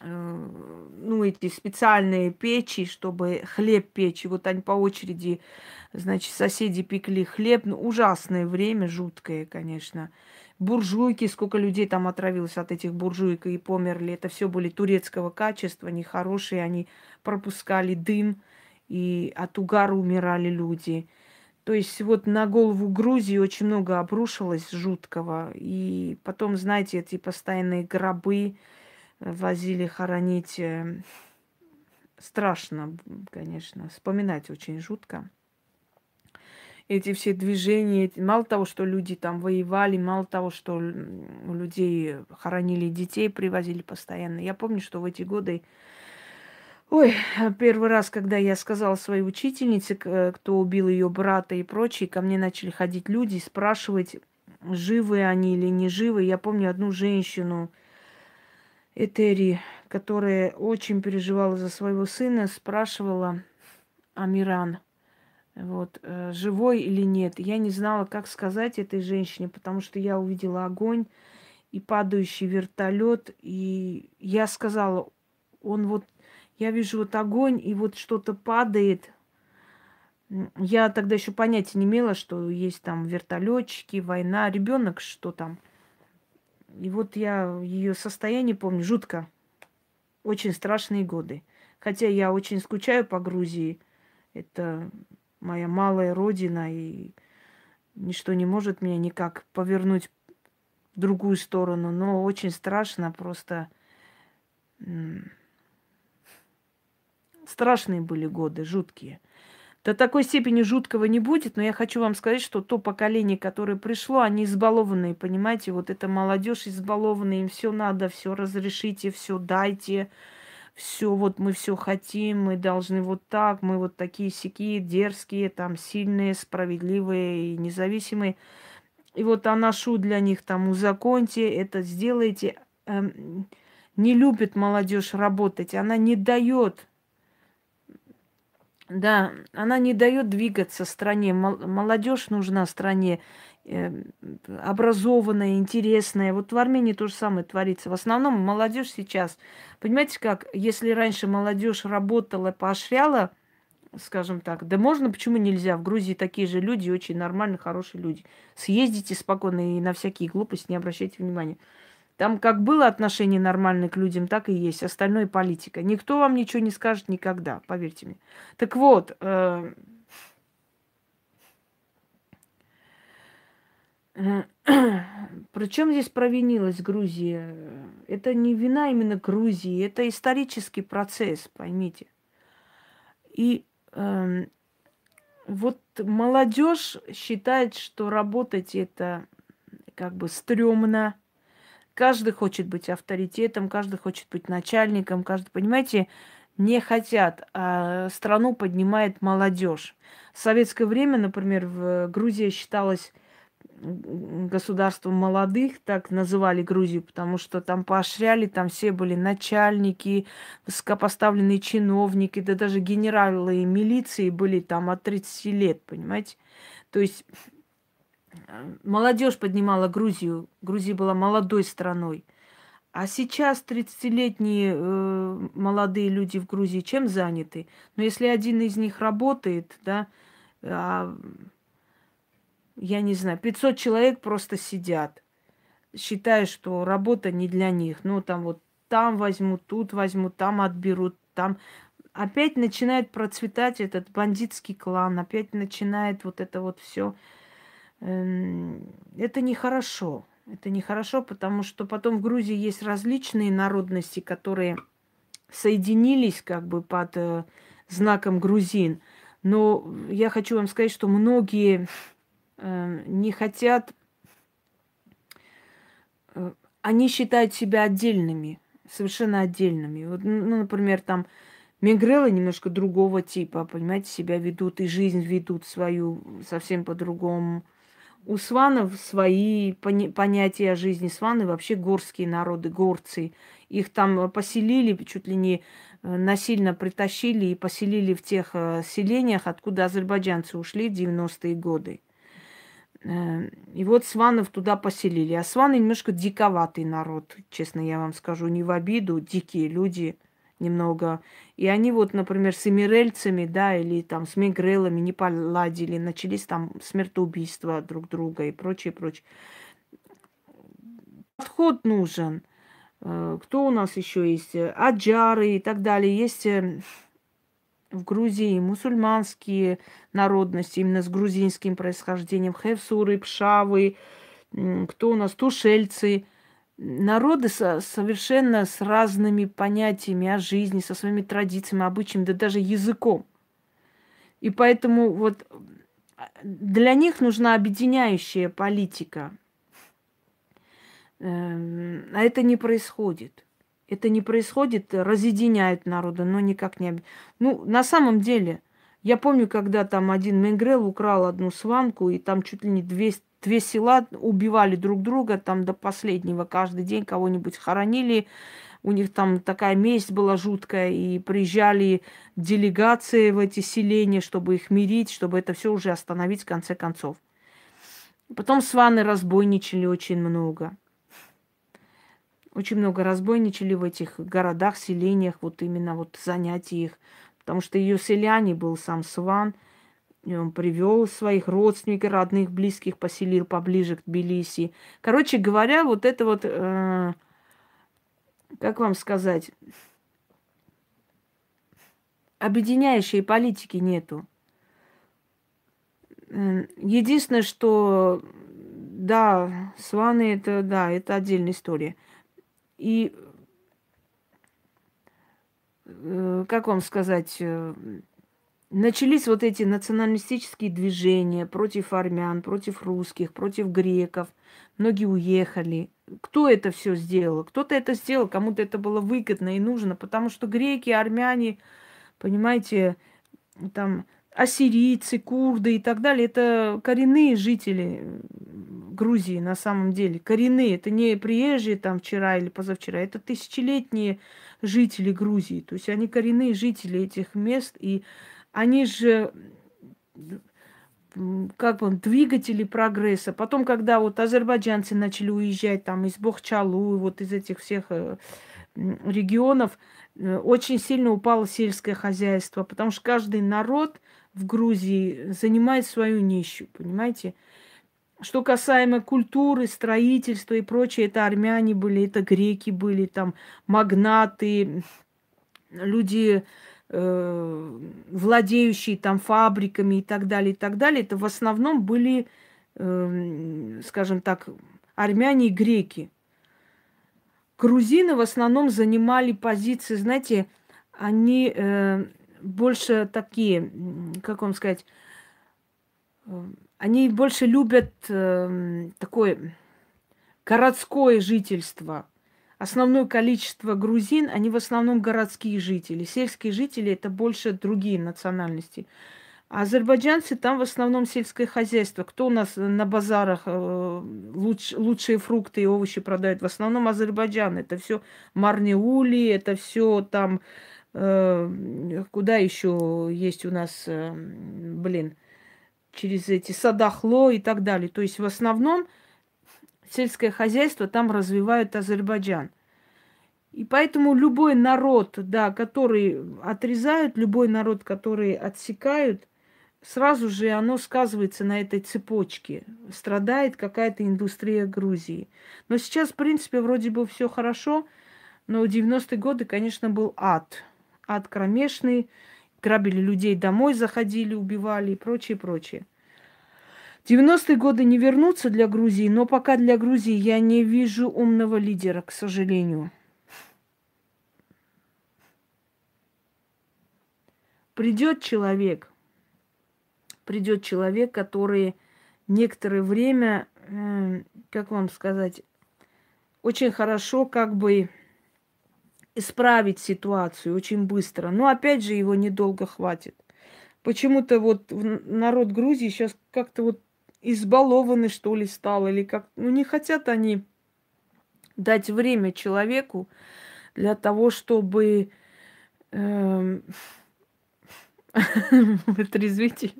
ну, эти специальные печи, чтобы хлеб печь. И вот они по очереди, значит, соседи пекли хлеб. Ну, ужасное время, жуткое, конечно буржуйки, сколько людей там отравилось от этих буржуек и померли. Это все были турецкого качества, нехорошие, они пропускали дым, и от угара умирали люди. То есть вот на голову Грузии очень много обрушилось жуткого. И потом, знаете, эти постоянные гробы возили хоронить. Э, страшно, конечно, вспоминать очень жутко эти все движения, мало того, что люди там воевали, мало того, что людей хоронили детей, привозили постоянно. Я помню, что в эти годы, ой, первый раз, когда я сказала своей учительнице, кто убил ее брата и прочие, ко мне начали ходить люди, спрашивать, живы они или не живы. Я помню одну женщину, Этери, которая очень переживала за своего сына, спрашивала Амиран – вот, э, живой или нет. Я не знала, как сказать этой женщине, потому что я увидела огонь и падающий вертолет, и я сказала, он вот, я вижу вот огонь, и вот что-то падает. Я тогда еще понятия не имела, что есть там вертолетчики, война, ребенок, что там. И вот я ее состояние помню, жутко. Очень страшные годы. Хотя я очень скучаю по Грузии. Это моя малая родина, и ничто не может меня никак повернуть в другую сторону. Но очень страшно, просто страшные были годы, жуткие. До такой степени жуткого не будет, но я хочу вам сказать, что то поколение, которое пришло, они избалованные, понимаете, вот эта молодежь избалованная, им все надо, все разрешите, все дайте, все, вот мы все хотим, мы должны вот так, мы вот такие сякие, дерзкие, там, сильные, справедливые и независимые. И вот аношу для них там узаконьте, это сделайте. Эм, не любит молодежь работать, она не дает да, она не дает двигаться стране. Молодежь нужна стране. Эм, образованная, интересная. Вот в Армении то же самое творится. В основном молодежь сейчас, понимаете, как если раньше молодежь работала, поощряла, скажем так, да можно, почему нельзя? В Грузии такие же люди, очень нормальные, хорошие люди. Съездите спокойно и на всякие глупости не обращайте внимания. Там как было отношение нормальное к людям, так и есть. Остальное политика. Никто вам ничего не скажет никогда, поверьте мне. Так вот, э, Причем здесь провинилась Грузия? Это не вина именно Грузии, это исторический процесс, поймите. И э, вот молодежь считает, что работать это как бы стрёмно. Каждый хочет быть авторитетом, каждый хочет быть начальником, каждый, понимаете, не хотят, а страну поднимает молодежь. В советское время, например, в Грузии считалось государством молодых, так называли Грузию, потому что там поощряли, там все были начальники, высокопоставленные чиновники, да даже генералы и милиции были там от 30 лет, понимаете? То есть молодежь поднимала Грузию, Грузия была молодой страной. А сейчас 30-летние э, молодые люди в Грузии чем заняты? Но ну, если один из них работает, да, а я не знаю, 500 человек просто сидят, считая, что работа не для них. Ну, там вот там возьмут, тут возьмут, там отберут, там опять начинает процветать этот бандитский клан, опять начинает вот это вот все. Эм, это нехорошо. Это нехорошо, потому что потом в Грузии есть различные народности, которые соединились как бы под э, знаком грузин. Но я хочу вам сказать, что многие э, не хотят, э, они считают себя отдельными, совершенно отдельными. Вот, ну, например, там Мигрелы немножко другого типа, понимаете, себя ведут и жизнь ведут свою совсем по-другому. У сванов свои понятия о жизни. Сваны вообще горские народы, горцы. Их там поселили, чуть ли не э, насильно притащили и поселили в тех э, селениях, откуда азербайджанцы ушли в 90-е годы. Э, и вот сванов туда поселили. А сваны немножко диковатый народ, честно я вам скажу, не в обиду, дикие люди – немного. И они вот, например, с эмирельцами, да, или там с мигрелами не поладили, начались там смертоубийства друг друга и прочее, прочее. Подход нужен. Э, кто у нас еще есть? Аджары и так далее. Есть э, в Грузии мусульманские народности, именно с грузинским происхождением. Хевсуры, Пшавы, кто у нас? Тушельцы – народы со, совершенно с разными понятиями о жизни, со своими традициями, обычаями, да даже языком. И поэтому вот для них нужна объединяющая политика. Эм, а это не происходит. Это не происходит, разъединяют народы, но никак не... Ну, на самом деле, я помню, когда там один Менгрел украл одну сванку, и там чуть ли не 200, Две села убивали друг друга там до последнего. Каждый день кого-нибудь хоронили. У них там такая месть была жуткая. И приезжали делегации в эти селения, чтобы их мирить, чтобы это все уже остановить в конце концов. Потом сваны разбойничали очень много. Очень много разбойничали в этих городах, селениях, вот именно вот занятий их. Потому что ее селяне был сам Сван – он привел своих родственников, родных, близких, поселил поближе к Тбилиси. Короче говоря, вот это вот, э, как вам сказать, объединяющей политики нету. Э, единственное, что да, сваны это, да, это отдельная история. И э, как вам сказать, э, начались вот эти националистические движения против армян, против русских, против греков. Многие уехали. Кто это все сделал? Кто-то это сделал, кому-то это было выгодно и нужно, потому что греки, армяне, понимаете, там ассирийцы, курды и так далее, это коренные жители Грузии на самом деле. Коренные, это не приезжие там вчера или позавчера, это тысячелетние жители Грузии. То есть они коренные жители этих мест, и они же как бы двигатели прогресса. Потом, когда вот азербайджанцы начали уезжать там из Бохчалу, вот из этих всех э, регионов, э, очень сильно упало сельское хозяйство, потому что каждый народ в Грузии занимает свою нищу, понимаете? Что касаемо культуры, строительства и прочее, это армяне были, это греки были, там магнаты, люди э, владеющие там фабриками и так далее, и так далее, это в основном были, э, скажем так, армяне и греки. Грузины в основном занимали позиции, знаете, они э, больше такие, как вам сказать, э, они больше любят э, такое городское жительство – основное количество грузин, они в основном городские жители. Сельские жители это больше другие национальности. А азербайджанцы там в основном сельское хозяйство. Кто у нас на базарах э, луч, лучшие фрукты и овощи продает? В основном Азербайджан. Это все Марнеули, это все там э, куда еще есть у нас, э, блин, через эти Садахло и так далее. То есть в основном сельское хозяйство там развивают Азербайджан. И поэтому любой народ, да, который отрезают, любой народ, который отсекают, сразу же оно сказывается на этой цепочке. Страдает какая-то индустрия Грузии. Но сейчас, в принципе, вроде бы все хорошо, но в 90-е годы, конечно, был ад. Ад кромешный, грабили людей домой, заходили, убивали и прочее, прочее. 90-е годы не вернутся для Грузии, но пока для Грузии я не вижу умного лидера, к сожалению. Придет человек, придет человек, который некоторое время, как вам сказать, очень хорошо как бы исправить ситуацию очень быстро. Но опять же его недолго хватит. Почему-то вот народ Грузии сейчас как-то вот избалованный, что ли, стал, или как... Ну, не хотят они дать время человеку для того, чтобы... Э, вытрезвитель.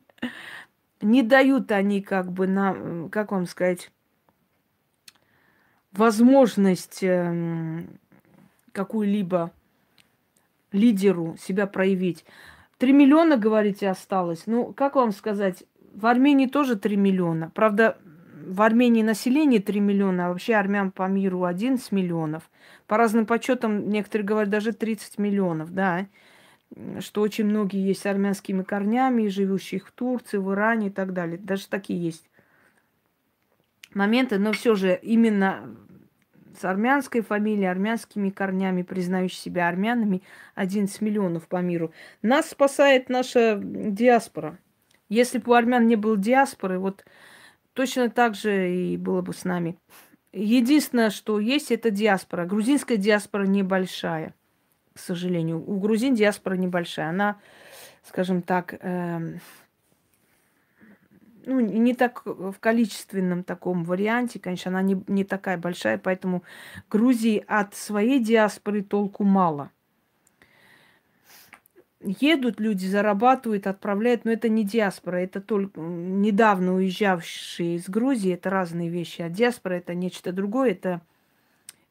Не дают они как бы на, как вам сказать, возможность э, какую-либо лидеру себя проявить. Три миллиона, говорите, осталось. Ну, как вам сказать, в Армении тоже 3 миллиона. Правда, в Армении население 3 миллиона, а вообще армян по миру 11 миллионов. По разным подсчетам, некоторые говорят, даже 30 миллионов, да. Что очень многие есть с армянскими корнями, живущих в Турции, в Иране и так далее. Даже такие есть моменты, но все же именно с армянской фамилией, армянскими корнями, признающими себя армянами, 11 миллионов по миру. Нас спасает наша диаспора – если бы у армян не было диаспоры, вот точно так же и было бы с нами. Единственное, что есть, это диаспора. Грузинская диаспора небольшая, к сожалению. У грузин диаспора небольшая. Она, скажем так, э, ну, не так в количественном таком варианте, конечно, она не, не такая большая, поэтому Грузии от своей диаспоры толку мало – едут люди, зарабатывают, отправляют, но это не диаспора, это только недавно уезжавшие из Грузии, это разные вещи. А диаспора это нечто другое, это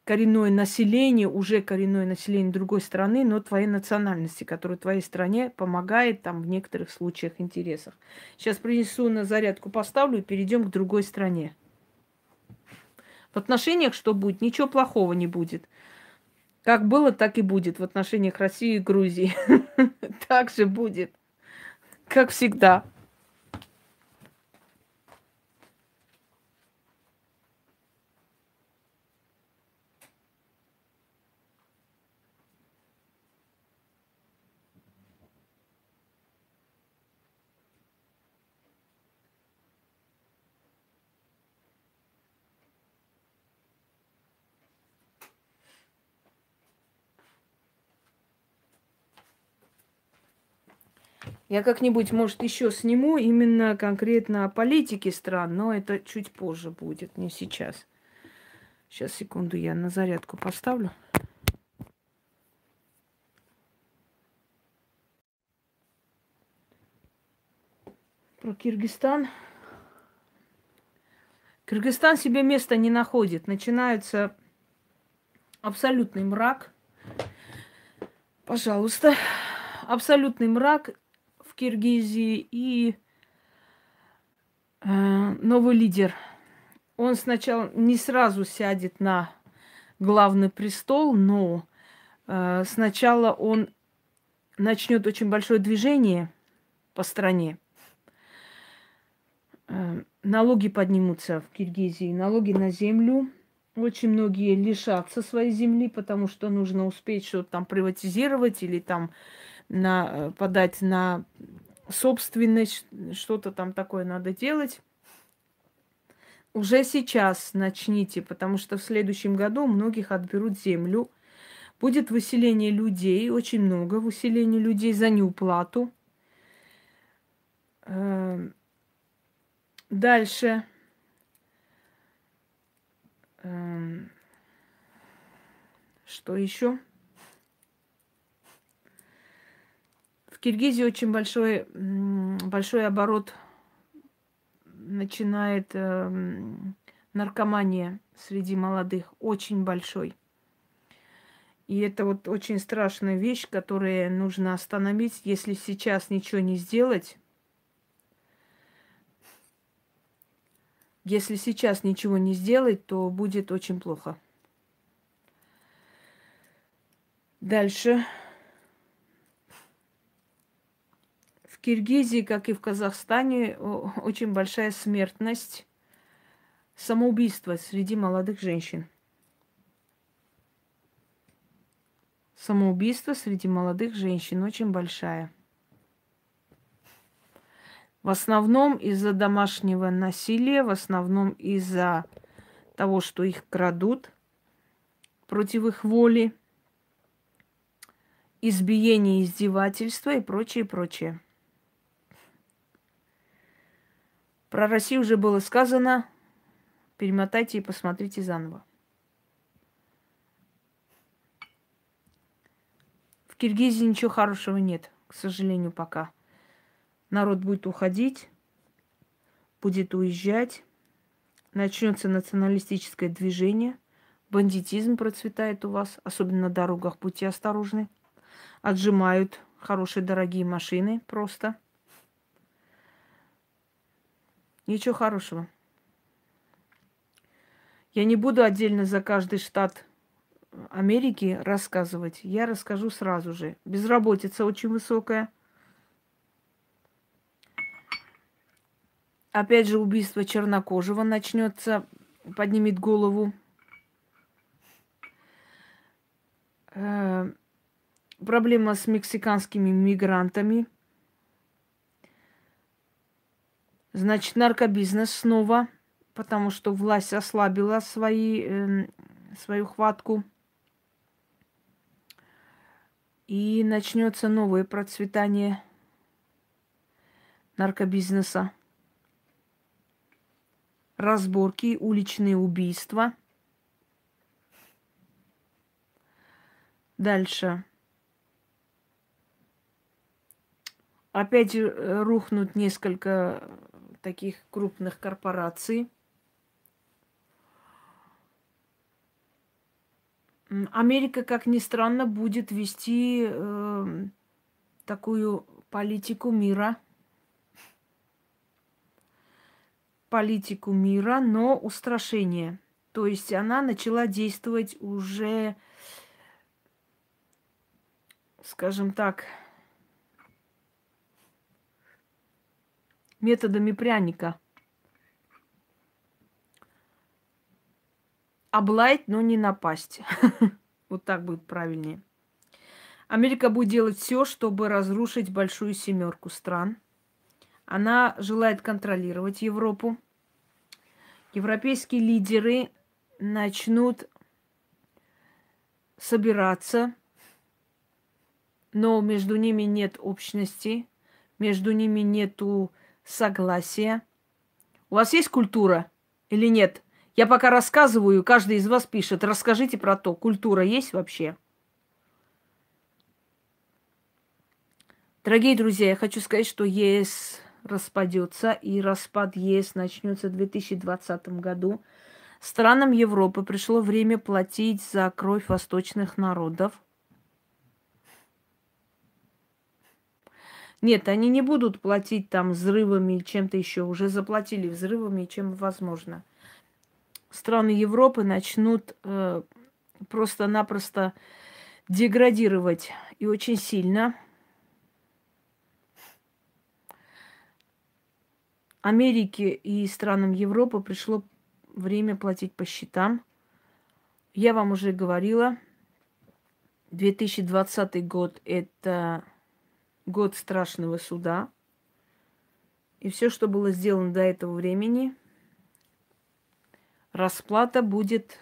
коренное население, уже коренное население другой страны, но твоей национальности, которая твоей стране помогает там в некоторых случаях, интересах. Сейчас принесу на зарядку, поставлю и перейдем к другой стране. В отношениях что будет? Ничего плохого не будет. Как было, так и будет в отношениях России и Грузии. Так же будет, как всегда. Я как-нибудь, может, еще сниму именно конкретно о политике стран, но это чуть позже будет, не сейчас. Сейчас, секунду, я на зарядку поставлю. Про Киргизстан. Кыргызстан себе места не находит. Начинается абсолютный мрак. Пожалуйста. Абсолютный мрак Киргизии и э, новый лидер. Он сначала не сразу сядет на главный престол, но э, сначала он начнет очень большое движение по стране. Э, налоги поднимутся в Киргизии, налоги на землю. Очень многие лишатся своей земли, потому что нужно успеть что-то там приватизировать или там на, э, подать на собственность, что-то там такое надо делать. Уже сейчас начните, потому что в следующем году многих отберут землю. Будет выселение людей, очень много выселения людей за неуплату. Эм, дальше. Эм, что еще? В Киргизии очень большой, большой оборот начинает э, наркомания среди молодых, очень большой. И это вот очень страшная вещь, которую нужно остановить. Если сейчас ничего не сделать, если сейчас ничего не сделать, то будет очень плохо. Дальше. Киргизии, как и в Казахстане, очень большая смертность самоубийства среди молодых женщин. Самоубийство среди молодых женщин очень большая. В основном из-за домашнего насилия, в основном из-за того, что их крадут против их воли, избиение, издевательства и прочее, прочее. Про Россию уже было сказано. Перемотайте и посмотрите заново. В Киргизии ничего хорошего нет, к сожалению, пока. Народ будет уходить, будет уезжать, начнется националистическое движение, бандитизм процветает у вас, особенно на дорогах, будьте осторожны. Отжимают хорошие дорогие машины просто. Ничего хорошего. Я не буду отдельно за каждый штат Америки рассказывать. Я расскажу сразу же. Безработица очень высокая. Опять же, убийство чернокожего начнется, поднимет голову. Э, проблема с мексиканскими мигрантами. Значит, наркобизнес снова, потому что власть ослабила свои, э, свою хватку. И начнется новое процветание наркобизнеса разборки, уличные убийства. Дальше. Опять э, рухнут несколько таких крупных корпораций. Америка, как ни странно, будет вести э, такую политику мира – политику мира, но устрашение. То есть она начала действовать уже, скажем так, методами пряника. Облаять, но не напасть. Вот так будет правильнее. Америка будет делать все, чтобы разрушить большую семерку стран – она желает контролировать Европу. Европейские лидеры начнут собираться, но между ними нет общности, между ними нету согласия. У вас есть культура или нет? Я пока рассказываю, каждый из вас пишет, расскажите про то, культура есть вообще? Дорогие друзья, я хочу сказать, что ЕС распадется, и распад ЕС начнется в 2020 году. Странам Европы пришло время платить за кровь восточных народов. Нет, они не будут платить там взрывами или чем-то еще. Уже заплатили взрывами, чем возможно. Страны Европы начнут э, просто-напросто деградировать и очень сильно – Америке и странам Европы пришло время платить по счетам. Я вам уже говорила, 2020 год – это год страшного суда. И все, что было сделано до этого времени, расплата будет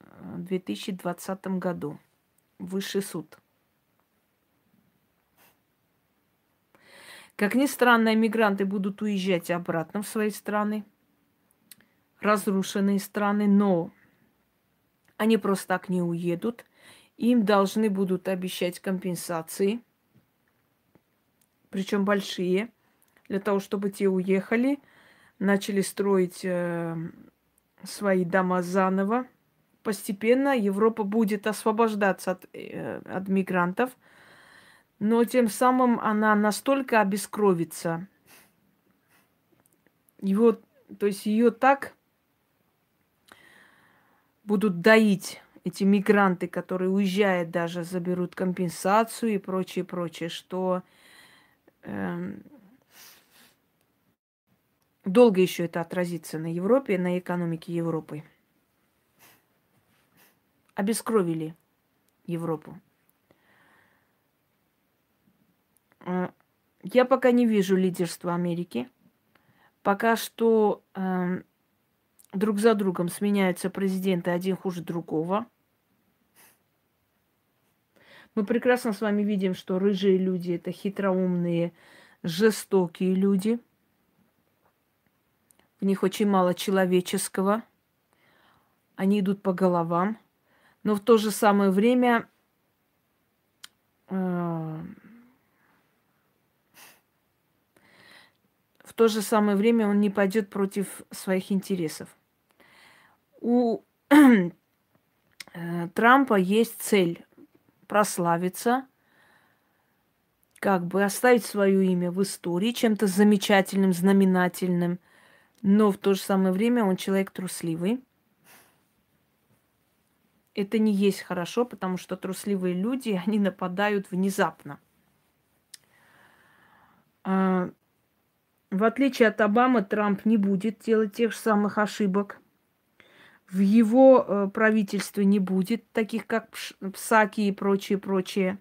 в 2020 году. Высший суд. Как ни странно, иммигранты будут уезжать обратно в свои страны, разрушенные страны, но они просто так не уедут. Им должны будут обещать компенсации, причем большие, для того, чтобы те уехали, начали строить э, свои дома заново. Постепенно Европа будет освобождаться от, э, от мигрантов – но тем самым она настолько обескровится. Его То есть ее так будут доить эти мигранты, которые уезжают, даже заберут компенсацию и прочее, прочее, что э, долго еще это отразится на Европе, на экономике Европы. Обескровили Европу. Э, я пока не вижу лидерства Америки. Пока что э, друг за другом сменяются президенты один хуже другого. Мы прекрасно с вами видим, что рыжие люди это хитроумные, жестокие люди. В них очень мало человеческого. Они идут по головам. Но в то же самое время э, в то же самое время он не пойдет против своих интересов. У э, Трампа есть цель прославиться, как бы оставить свое имя в истории чем-то замечательным, знаменательным, но в то же самое время он человек трусливый. Это не есть хорошо, потому что трусливые люди, они нападают внезапно. А, в отличие от Обамы, Трамп не будет делать тех же самых ошибок. В его э, правительстве не будет таких, как Псаки и прочее, прочее.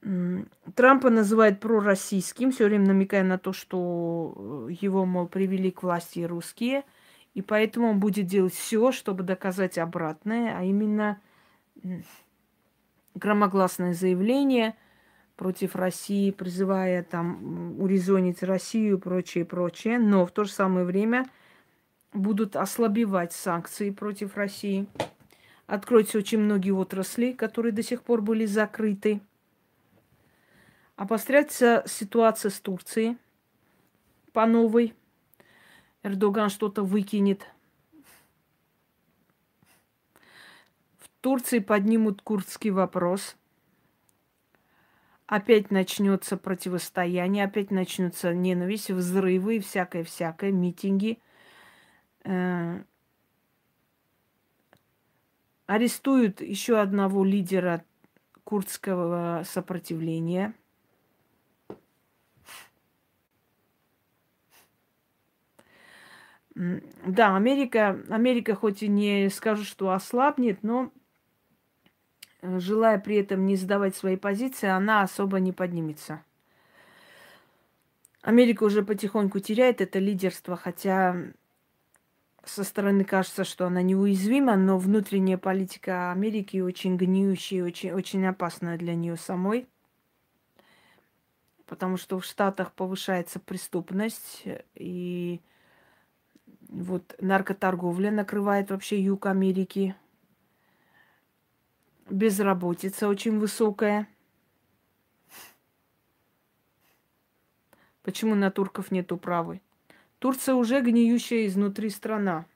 Трампа называют пророссийским, все время намекая на то, что э, его, мол, привели к власти русские, и поэтому он будет делать все, чтобы доказать обратное, а именно громогласное заявление – против России, призывая там урезонить Россию и прочее, прочее. Но в то же самое время будут ослабевать санкции против России. Откроются очень многие отрасли, которые до сих пор были закрыты. Обостряется ситуация с Турцией по новой. Эрдоган что-то выкинет. В Турции поднимут курдский вопрос – опять начнется противостояние, опять начнутся ненависть, взрывы и всякое-всякое, митинги. Э, арестуют еще одного лидера курдского сопротивления. Да, Америка, Америка хоть и не скажу, что ослабнет, но Э, желая при этом не сдавать свои позиции, она особо не поднимется. Америка уже потихоньку теряет это лидерство, хотя со стороны кажется, что она неуязвима, но внутренняя политика Америки очень гниющая, очень, очень опасная для нее самой. Потому что в Штатах повышается преступность, и вот наркоторговля накрывает вообще юг Америки – Безработица очень высокая. Почему на турков нет управы? Турция уже гниющая изнутри страна.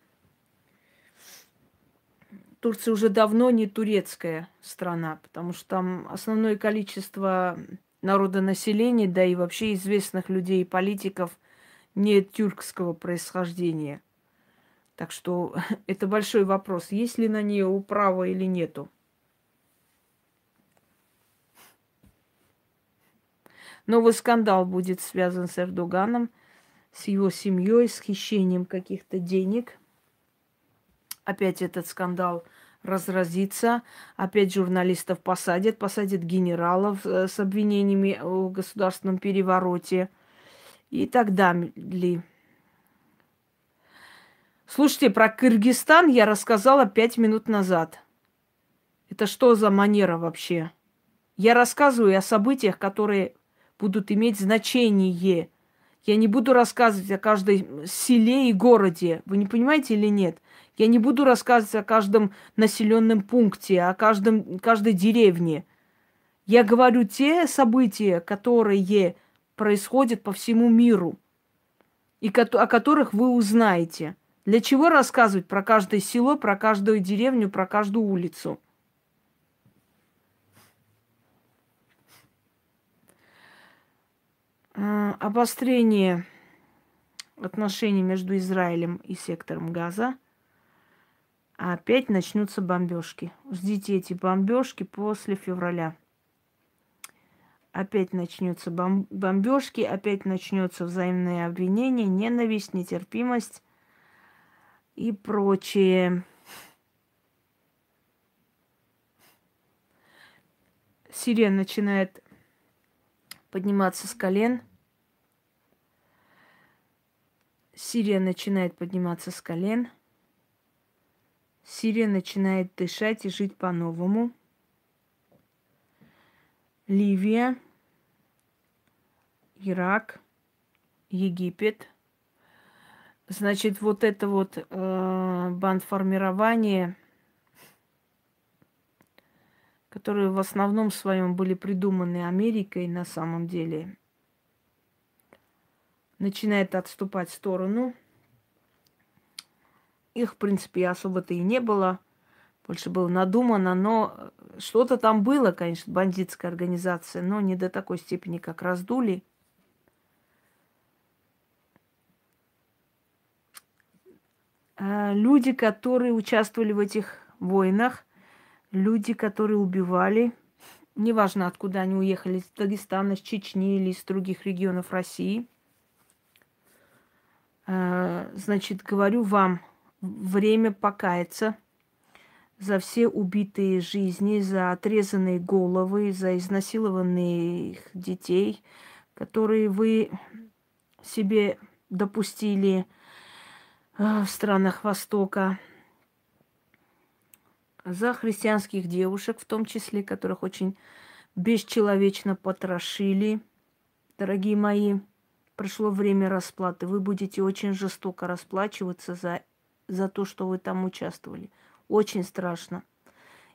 Турция уже давно не турецкая страна, потому что там основное количество народонаселения, да и вообще известных людей и политиков не тюркского происхождения. Так что это большой вопрос, есть ли на нее управа или нету. Новый скандал будет связан с Эрдоганом, с его семьей, с хищением каких-то денег. Опять этот скандал разразится. Опять журналистов посадят, посадят генералов э, с обвинениями о государственном перевороте и так далее. Слушайте, про Кыргызстан я рассказала пять минут назад. Это что за манера вообще? Я рассказываю о событиях, которые будут иметь значение. Я не буду рассказывать о каждой селе и городе. Вы не понимаете или нет? Я не буду рассказывать о каждом населенном пункте, о каждом, каждой деревне. Я говорю те события, которые происходят по всему миру и о которых вы узнаете. Для чего рассказывать про каждое село, про каждую деревню, про каждую улицу? Обострение отношений между Израилем и сектором Газа. А опять начнутся бомбежки. Ждите эти бомбежки после февраля. Опять начнется бом- бомбежки, опять начнется взаимное обвинение, ненависть, нетерпимость и прочее. Сирия начинает подниматься с колен. Сирия начинает подниматься с колен. Сирия начинает дышать и жить по-новому. Ливия, Ирак, Египет. Значит, вот это вот э, бандформирование – которые в основном своем были придуманы Америкой на самом деле, начинает отступать в сторону. Их, в принципе, особо-то и не было. Больше было надумано, но что-то там было, конечно, бандитская организация, но не до такой степени, как раздули. А люди, которые участвовали в этих войнах, люди, которые убивали, неважно, откуда они уехали, из Дагестана, из Чечни или из других регионов России. А, значит, говорю вам, время покаяться за все убитые жизни, за отрезанные головы, за изнасилованных детей, которые вы себе допустили а, в странах Востока за христианских девушек, в том числе, которых очень бесчеловечно потрошили. Дорогие мои, пришло время расплаты. Вы будете очень жестоко расплачиваться за, за то, что вы там участвовали. Очень страшно.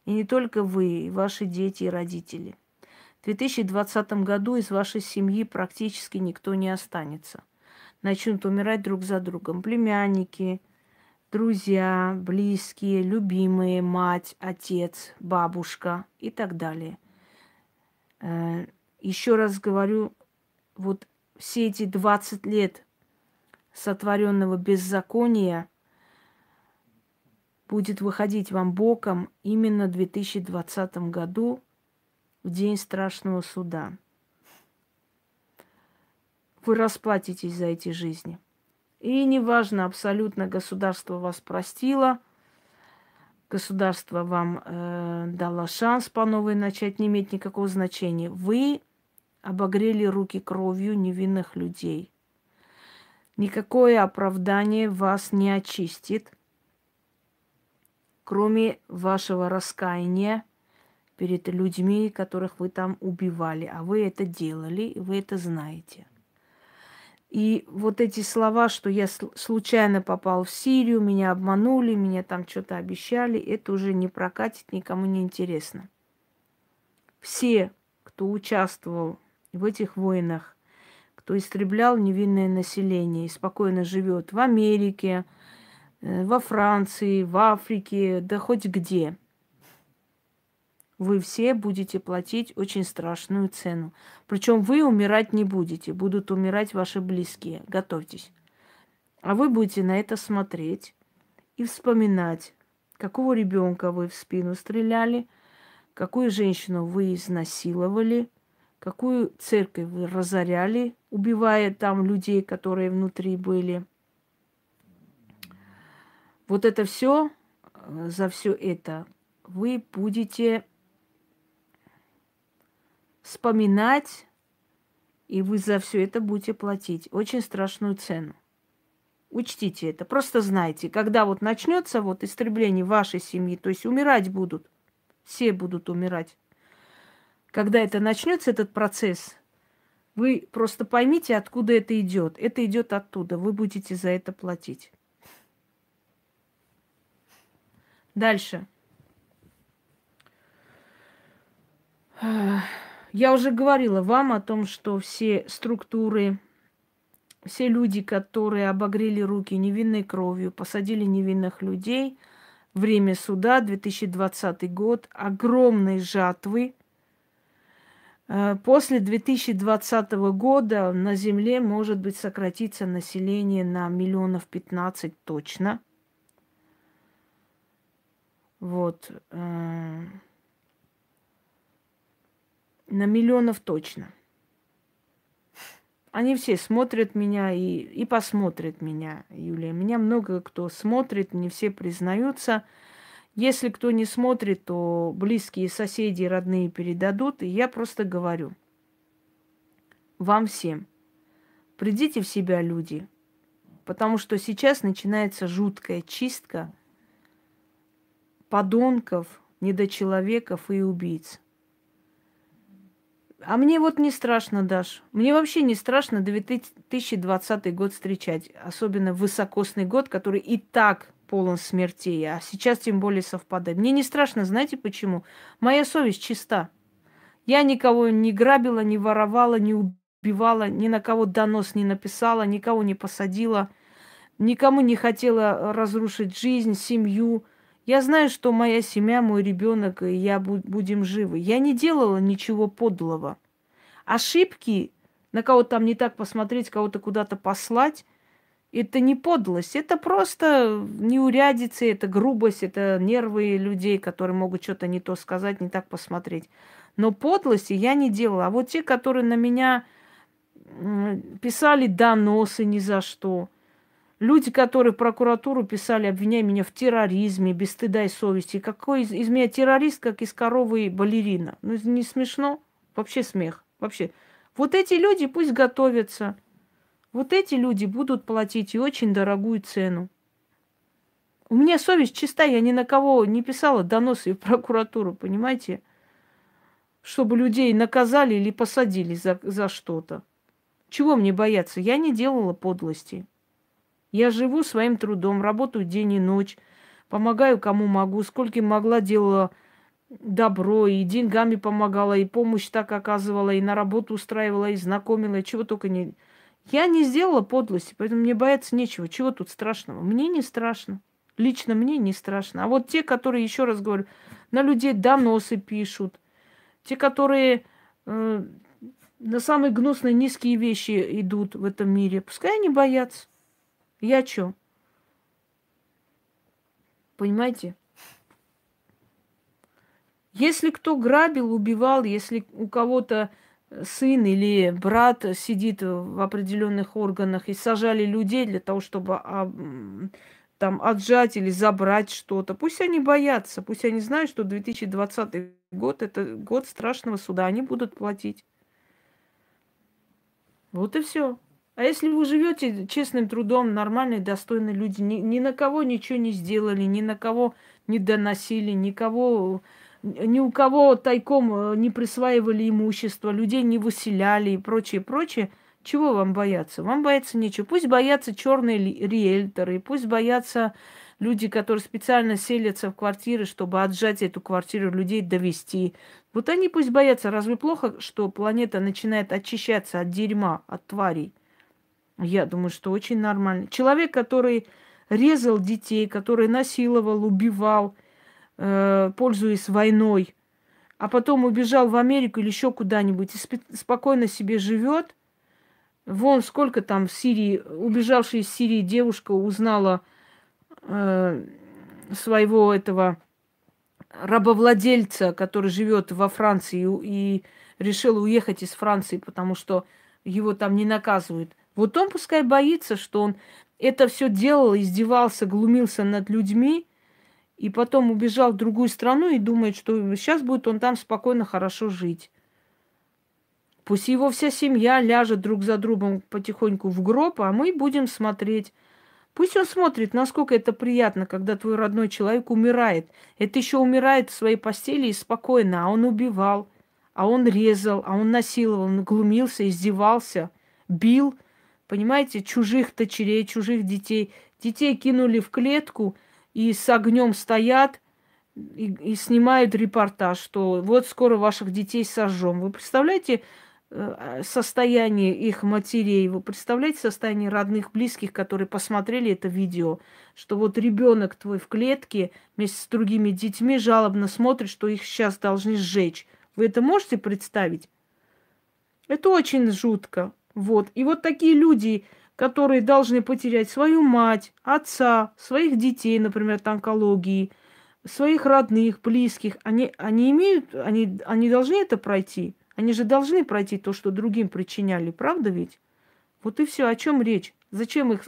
И не только вы, и ваши дети и родители. В 2020 году из вашей семьи практически никто не останется. Начнут умирать друг за другом. Племянники, друзья, близкие, любимые, мать, отец, бабушка и так далее. Э, Еще раз говорю, вот все эти 20 лет сотворенного беззакония будет выходить вам боком именно в 2020 году, в день страшного суда. Вы расплатитесь за эти жизни. И неважно, абсолютно государство вас простило, государство вам э, дало шанс по новой начать, не имеет никакого значения. Вы обогрели руки кровью невинных людей. Никакое оправдание вас не очистит, кроме вашего раскаяния перед людьми, которых вы там убивали. А вы это делали, и вы это знаете. И вот эти слова, что я случайно попал в Сирию, меня обманули, меня там что-то обещали, это уже не прокатит, никому не интересно. Все, кто участвовал в этих войнах, кто истреблял невинное население и спокойно живет в Америке, э, во Франции, в Африке, да хоть где – вы все будете платить очень страшную цену. Причем вы умирать не будете, будут умирать ваши близкие. Готовьтесь. А вы будете на это смотреть и вспоминать, какого ребенка вы в спину стреляли, какую женщину вы изнасиловали, какую церковь вы разоряли, убивая там людей, которые внутри были. Вот это все, э, за все это вы будете вспоминать, и вы за все это будете платить очень страшную цену. Учтите это, просто знайте, когда вот начнется вот истребление вашей семьи, то есть умирать будут, все будут умирать. Когда это начнется, этот процесс, вы просто поймите, откуда это идет. Это идет оттуда. Вы будете за это платить. Дальше. Я уже говорила вам о том, что все структуры, все люди, которые обогрели руки невинной кровью, посадили невинных людей, время суда, 2020 год, огромной жатвы, Э, после 2020 года на Земле может быть сократиться население на миллионов 15 точно. Вот. На миллионов точно. Они все смотрят меня и, и посмотрят меня, Юлия. Меня много кто смотрит, не все признаются. Если кто не смотрит, то близкие соседи, родные передадут. И я просто говорю вам всем, придите в себя, люди. Потому что сейчас начинается жуткая чистка подонков, недочеловеков и убийц. А мне вот не страшно, Даш. Мне вообще не страшно 2020 год встречать. Особенно высокосный год, который и так полон смертей. А сейчас тем более совпадает. Мне не страшно, знаете почему? Моя совесть чиста. Я никого не грабила, не воровала, не убивала, ни на кого донос не написала, никого не посадила, никому не хотела разрушить жизнь, семью. Я знаю, что моя семья, мой ребенок и я будем живы. Я не делала ничего подлого. Ошибки, на кого-то там не так посмотреть, кого-то куда-то послать, это не подлость, это просто неурядицы, это грубость, это нервы людей, которые могут что-то не то сказать, не так посмотреть. Но подлости я не делала. А вот те, которые на меня писали доносы ни за что, Люди, которые в прокуратуру писали, обвиняя меня в терроризме, без стыда и совести. Какой из, из меня террорист, как из коровы балерина? Ну, не смешно? Вообще смех. Вообще. Вот эти люди пусть готовятся. Вот эти люди будут платить и очень дорогую цену. У меня совесть чистая, я ни на кого не писала доносы в прокуратуру, понимаете? Чтобы людей наказали или посадили за, за что-то. Чего мне бояться? Я не делала подлости. Я живу своим трудом, работаю день и ночь, помогаю кому могу, сколько могла делала добро, и деньгами помогала, и помощь так оказывала, и на работу устраивала, и знакомила, и чего только не... Я не сделала подлости, поэтому мне бояться нечего. Чего тут страшного? Мне не страшно. Лично мне не страшно. А вот те, которые, еще раз говорю, на людей доносы пишут, те, которые э, на самые гнусные низкие вещи идут в этом мире, пускай они боятся. Я чё? Понимаете? Если кто грабил, убивал, если у кого-то сын или брат сидит в определенных органах и сажали людей для того, чтобы а, там отжать или забрать что-то, пусть они боятся, пусть они знают, что 2020 год это год страшного суда, они будут платить. Вот и все. А если вы живете честным трудом, нормальные, достойные люди, ни, ни на кого ничего не сделали, ни на кого не доносили, никого, ни у кого тайком э, не присваивали имущество, людей не выселяли и прочее, прочее, чего вам бояться? Вам бояться нечего. Пусть боятся черные риэлторы, пусть боятся люди, которые специально селятся в квартиры, чтобы отжать эту квартиру, людей довести. Вот они пусть боятся. Разве плохо, что планета начинает очищаться от дерьма, от тварей? Я думаю, что очень нормально. Человек, который резал детей, который насиловал, убивал, э, пользуясь войной, а потом убежал в Америку или еще куда-нибудь и спи- спокойно себе живет. Вон сколько там в Сирии, убежавшая из Сирии девушка узнала э, своего этого рабовладельца, который живет во Франции и, решил уехать из Франции, потому что его там не наказывают. Вот он пускай боится, что он это все делал, издевался, глумился над людьми, и потом убежал в другую страну и думает, что сейчас будет он там спокойно, хорошо жить. Пусть его вся семья ляжет друг за другом потихоньку в гроб, а мы будем смотреть. Пусть он смотрит, насколько это приятно, когда твой родной человек умирает. Это еще умирает в своей постели и спокойно, а он убивал, а он резал, а он насиловал, он глумился, издевался, бил – Понимаете, чужих дочерей, чужих детей. Детей кинули в клетку и с огнем стоят и, и снимают репортаж, что вот скоро ваших детей сожжем. Вы представляете э, состояние их матерей? Вы представляете состояние родных, близких, которые посмотрели это видео, что вот ребенок твой в клетке вместе с другими детьми жалобно смотрит, что их сейчас должны сжечь. Вы это можете представить? Это очень жутко. Вот. И вот такие люди, которые должны потерять свою мать, отца, своих детей, например, от онкологии, своих родных, близких, они, они имеют, они, они должны это пройти. Они же должны пройти то, что другим причиняли, правда ведь? Вот и все. О чем речь? Зачем их,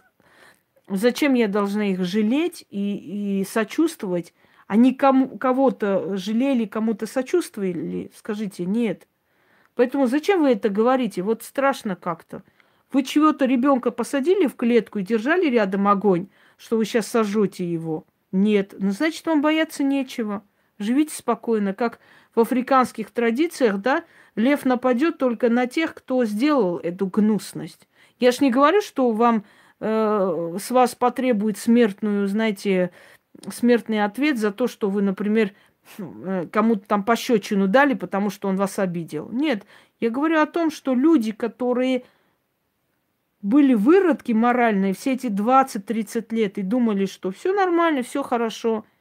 зачем я должна их жалеть и, и сочувствовать? Они кому, кого-то жалели, кому-то сочувствовали? Скажите, нет. Поэтому зачем вы это говорите? Вот страшно как-то. Вы чего-то ребенка посадили в клетку и держали рядом огонь, что вы сейчас сожжете его? Нет. Ну, значит, вам бояться нечего. Живите спокойно, как в африканских традициях, да, лев нападет только на тех, кто сделал эту гнусность. Я ж не говорю, что вам э, с вас потребует смертную, знаете, смертный ответ за то, что вы, например, кому-то там пощечину дали, потому что он вас обидел. Нет, я говорю о том, что люди, которые были выродки моральные все эти 20-30 лет и думали, что все нормально, все хорошо –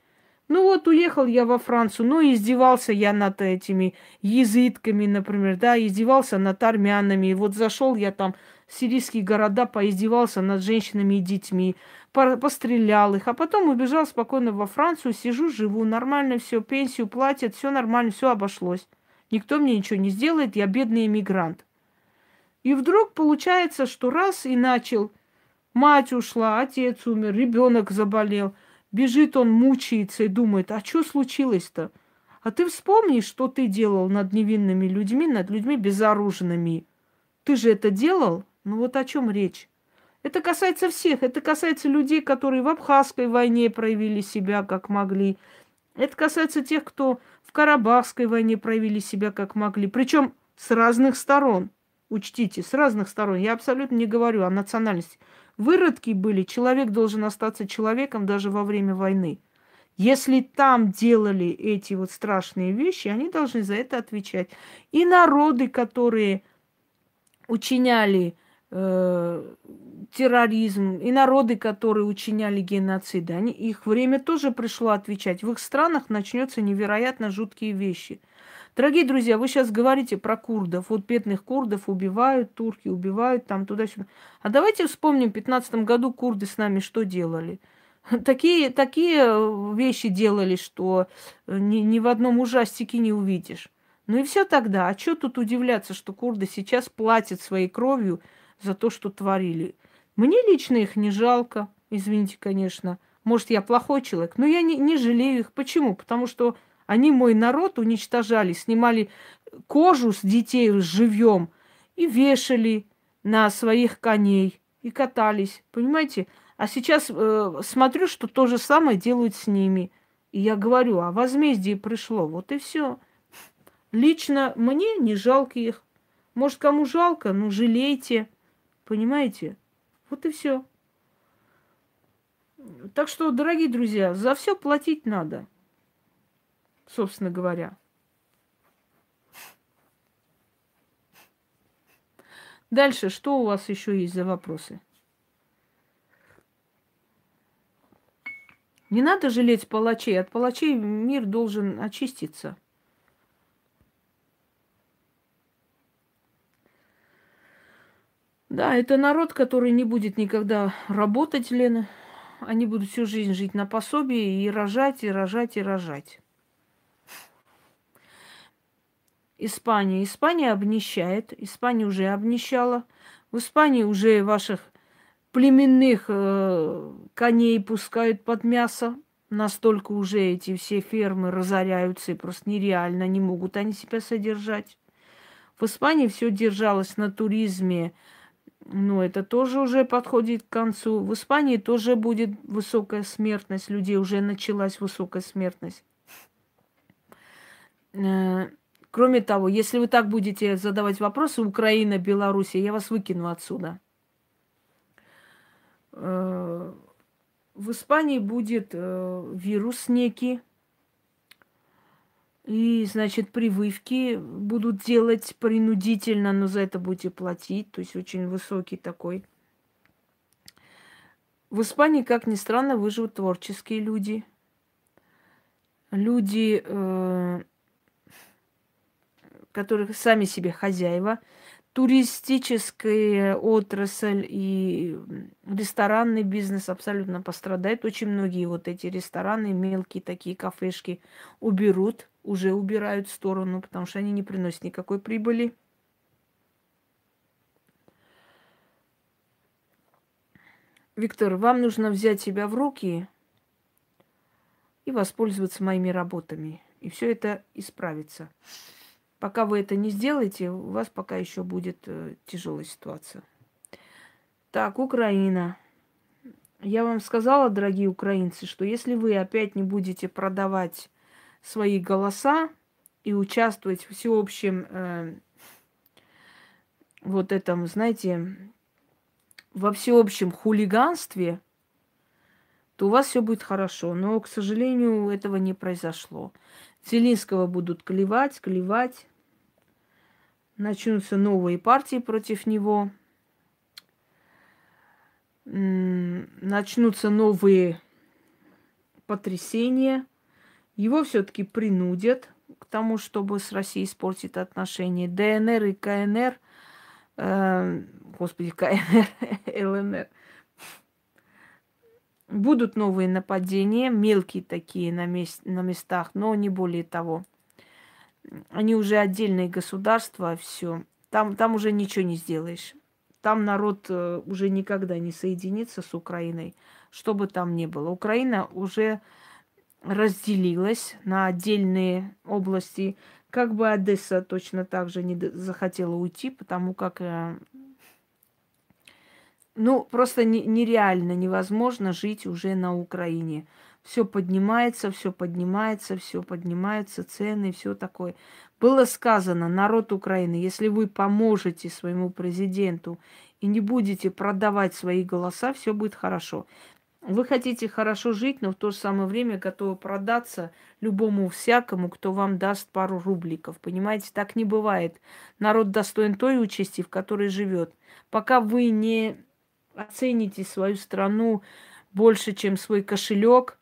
ну вот уехал я во Францию, ну издевался я над этими язытками, например, да, издевался над армянами. Вот зашел я там сирийские города, поиздевался над женщинами и детьми, пострелял их, а потом убежал спокойно во Францию, сижу, живу, нормально все, пенсию платят, все нормально, все обошлось. Никто мне ничего не сделает, я бедный иммигрант. И вдруг получается, что раз и начал, мать ушла, отец умер, ребенок заболел – Бежит он, мучается и думает, а что случилось-то? А ты вспомни, что ты делал над невинными людьми, над людьми безоружными. Ты же это делал? Ну вот о чем речь. Это касается всех. Это касается людей, которые в Абхазской войне проявили себя как могли. Это касается тех, кто в Карабахской войне проявили себя как могли. Причем с разных сторон. Учтите, с разных сторон. Я абсолютно не говорю о национальности выродки были, человек должен остаться человеком даже во время войны. Если там делали эти вот страшные вещи, они должны за это отвечать. И народы, которые учиняли э, терроризм, и народы, которые учиняли геноциды, они, их время тоже пришло отвечать. В их странах начнется невероятно жуткие вещи – Дорогие друзья, вы сейчас говорите про курдов. Вот бедных курдов убивают, турки убивают там туда-сюда. А давайте вспомним, в 15 году курды с нами что делали? Такие, такие э, вещи делали, что э, ни, ни в одном ужастике не увидишь. Ну и все тогда. А что тут удивляться, что курды сейчас платят своей кровью за то, что творили? Мне лично их не жалко, извините, конечно. Может, я плохой человек, но я не, не жалею их. Почему? Потому что они мой народ уничтожали, снимали кожу с детей живьем и вешали на своих коней и катались, понимаете? А сейчас э, смотрю, что то же самое делают с ними. И я говорю, а возмездие пришло, вот и все. Лично мне не жалко их. Может, кому жалко, ну жалейте. Понимаете? Вот и все. Так что, дорогие друзья, за все платить надо собственно говоря. Дальше, что у вас еще есть за вопросы? Не надо жалеть палачей. От палачей мир должен очиститься. Да, это народ, который не будет никогда работать, Лена. Они будут всю жизнь жить на пособии и рожать, и рожать, и рожать. Испания. Испания обнищает. Испания уже обнищала. В Испании уже ваших племенных э, коней пускают под мясо. Настолько уже эти все фермы разоряются и просто нереально не могут они себя содержать. В Испании все держалось на туризме, но это тоже уже подходит к концу. В Испании тоже будет высокая смертность людей, уже началась высокая смертность. Э, Кроме того, если вы так будете задавать вопросы, Украина, Белоруссия, я вас выкину отсюда. Э, в Испании будет э, вирус некий, и, значит, прививки будут делать принудительно, но за это будете платить, то есть очень высокий такой. В Испании, как ни странно, выживут творческие люди. Люди, э, которые сами себе хозяева. Туристическая отрасль и ресторанный бизнес абсолютно пострадает. Очень многие вот эти рестораны, мелкие такие кафешки уберут, уже убирают в сторону, потому что они не приносят никакой прибыли. Виктор, вам нужно взять себя в руки и воспользоваться моими работами. И все это исправится. Пока вы это не сделаете, у вас пока еще будет э, тяжелая ситуация. Так, Украина. Я вам сказала, дорогие украинцы, что если вы опять не будете продавать свои голоса и участвовать в всеобщем э, вот этом, знаете, во всеобщем хулиганстве, то у вас все будет хорошо. Но, к сожалению, этого не произошло. Зелинского будут клевать, клевать. Начнутся новые партии против него. Начнутся новые потрясения. Его все-таки принудят к тому, чтобы с Россией испортить отношения. ДНР и КНР, э, господи, КНР, ЛНР, Будут новые нападения, мелкие такие на, мест, на местах, но не более того. Они уже отдельные государства, все. Там, там уже ничего не сделаешь. Там народ э, уже никогда не соединится с Украиной, что бы там ни было. Украина уже разделилась на отдельные области. Как бы Одесса точно так же не захотела уйти, потому как э, ну, просто нереально, невозможно жить уже на Украине. Все поднимается, все поднимается, все поднимается, цены, все такое. Было сказано, народ Украины, если вы поможете своему президенту и не будете продавать свои голоса, все будет хорошо. Вы хотите хорошо жить, но в то же самое время готовы продаться любому всякому, кто вам даст пару рубликов. Понимаете, так не бывает. Народ достоин той участи, в которой живет. Пока вы не оцените свою страну больше, чем свой кошелек,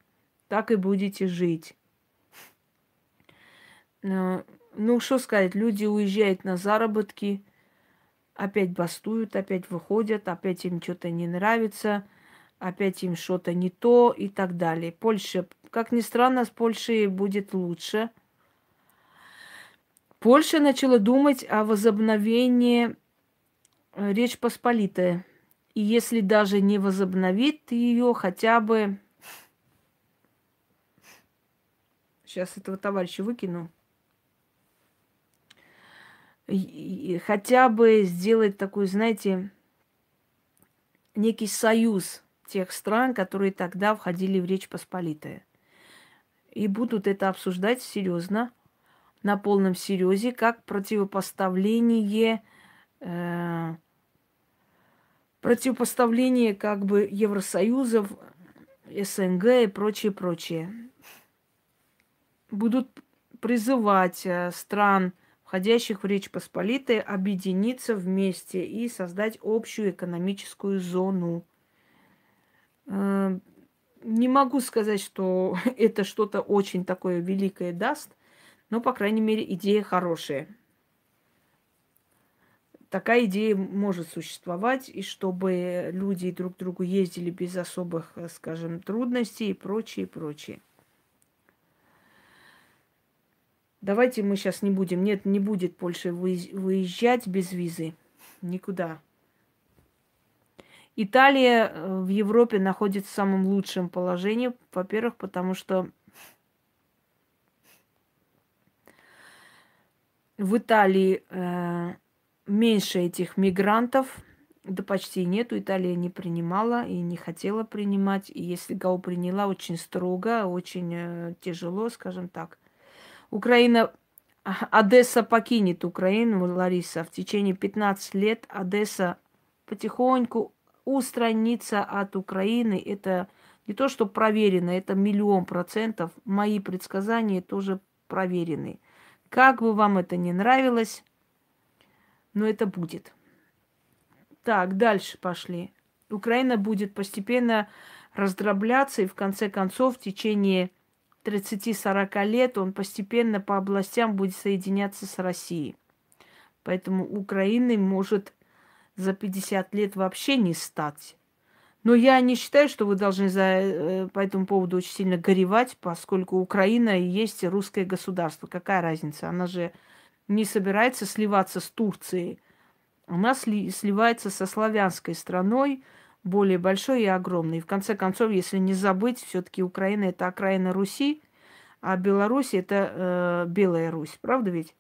так и будете жить. Ну, что сказать, люди уезжают на заработки, опять бастуют, опять выходят, опять им что-то не нравится, опять им что-то не то и так далее. Польша, как ни странно, с Польшей будет лучше. Польша начала думать о возобновлении э, Речь Посполитой. И если даже не возобновит ее, хотя бы... Сейчас этого товарища выкину. И хотя бы сделать такой, знаете, некий союз тех стран, которые тогда входили в Речь Посполитая. И будут это обсуждать серьезно, на полном серьезе, как противопоставление э, противопоставление как бы Евросоюзов, СНГ и прочее, прочее. Будут призывать э, стран, входящих в Речь Посполитой, объединиться вместе и создать общую экономическую зону. Э, не могу сказать, что это что-то очень такое великое даст, но, по крайней мере, идея хорошая такая идея может существовать, и чтобы люди друг к другу ездили без особых, э, скажем, трудностей и прочее, прочее. Давайте мы сейчас не будем. Нет, не будет Польша выезжать без визы. Никуда. Италия э, в Европе находится в самом лучшем положении. Во-первых, потому что в Италии э, меньше этих мигрантов, да почти нету. Италия не принимала и не хотела принимать. И если ГАУ приняла, очень строго, очень э, тяжело, скажем так. Украина, Одесса покинет Украину, Лариса. В течение 15 лет Одесса потихоньку устранится от Украины. Это не то, что проверено, это миллион процентов. Мои предсказания тоже проверены. Как бы вам это не нравилось, но это будет. Так, дальше пошли. Украина будет постепенно раздробляться, и в конце концов в течение 30-40 лет он постепенно по областям будет соединяться с Россией. Поэтому Украины может за 50 лет вообще не стать. Но я не считаю, что вы должны за, э, по этому поводу очень сильно горевать, поскольку Украина и есть русское государство. Какая разница? Она же не собирается сливаться с Турцией. Она сли, сливается со славянской страной, более большой и огромной. В конце концов, если не забыть, все-таки Украина это окраина Руси, а Беларусь это э, Белая Русь. Правда ведь?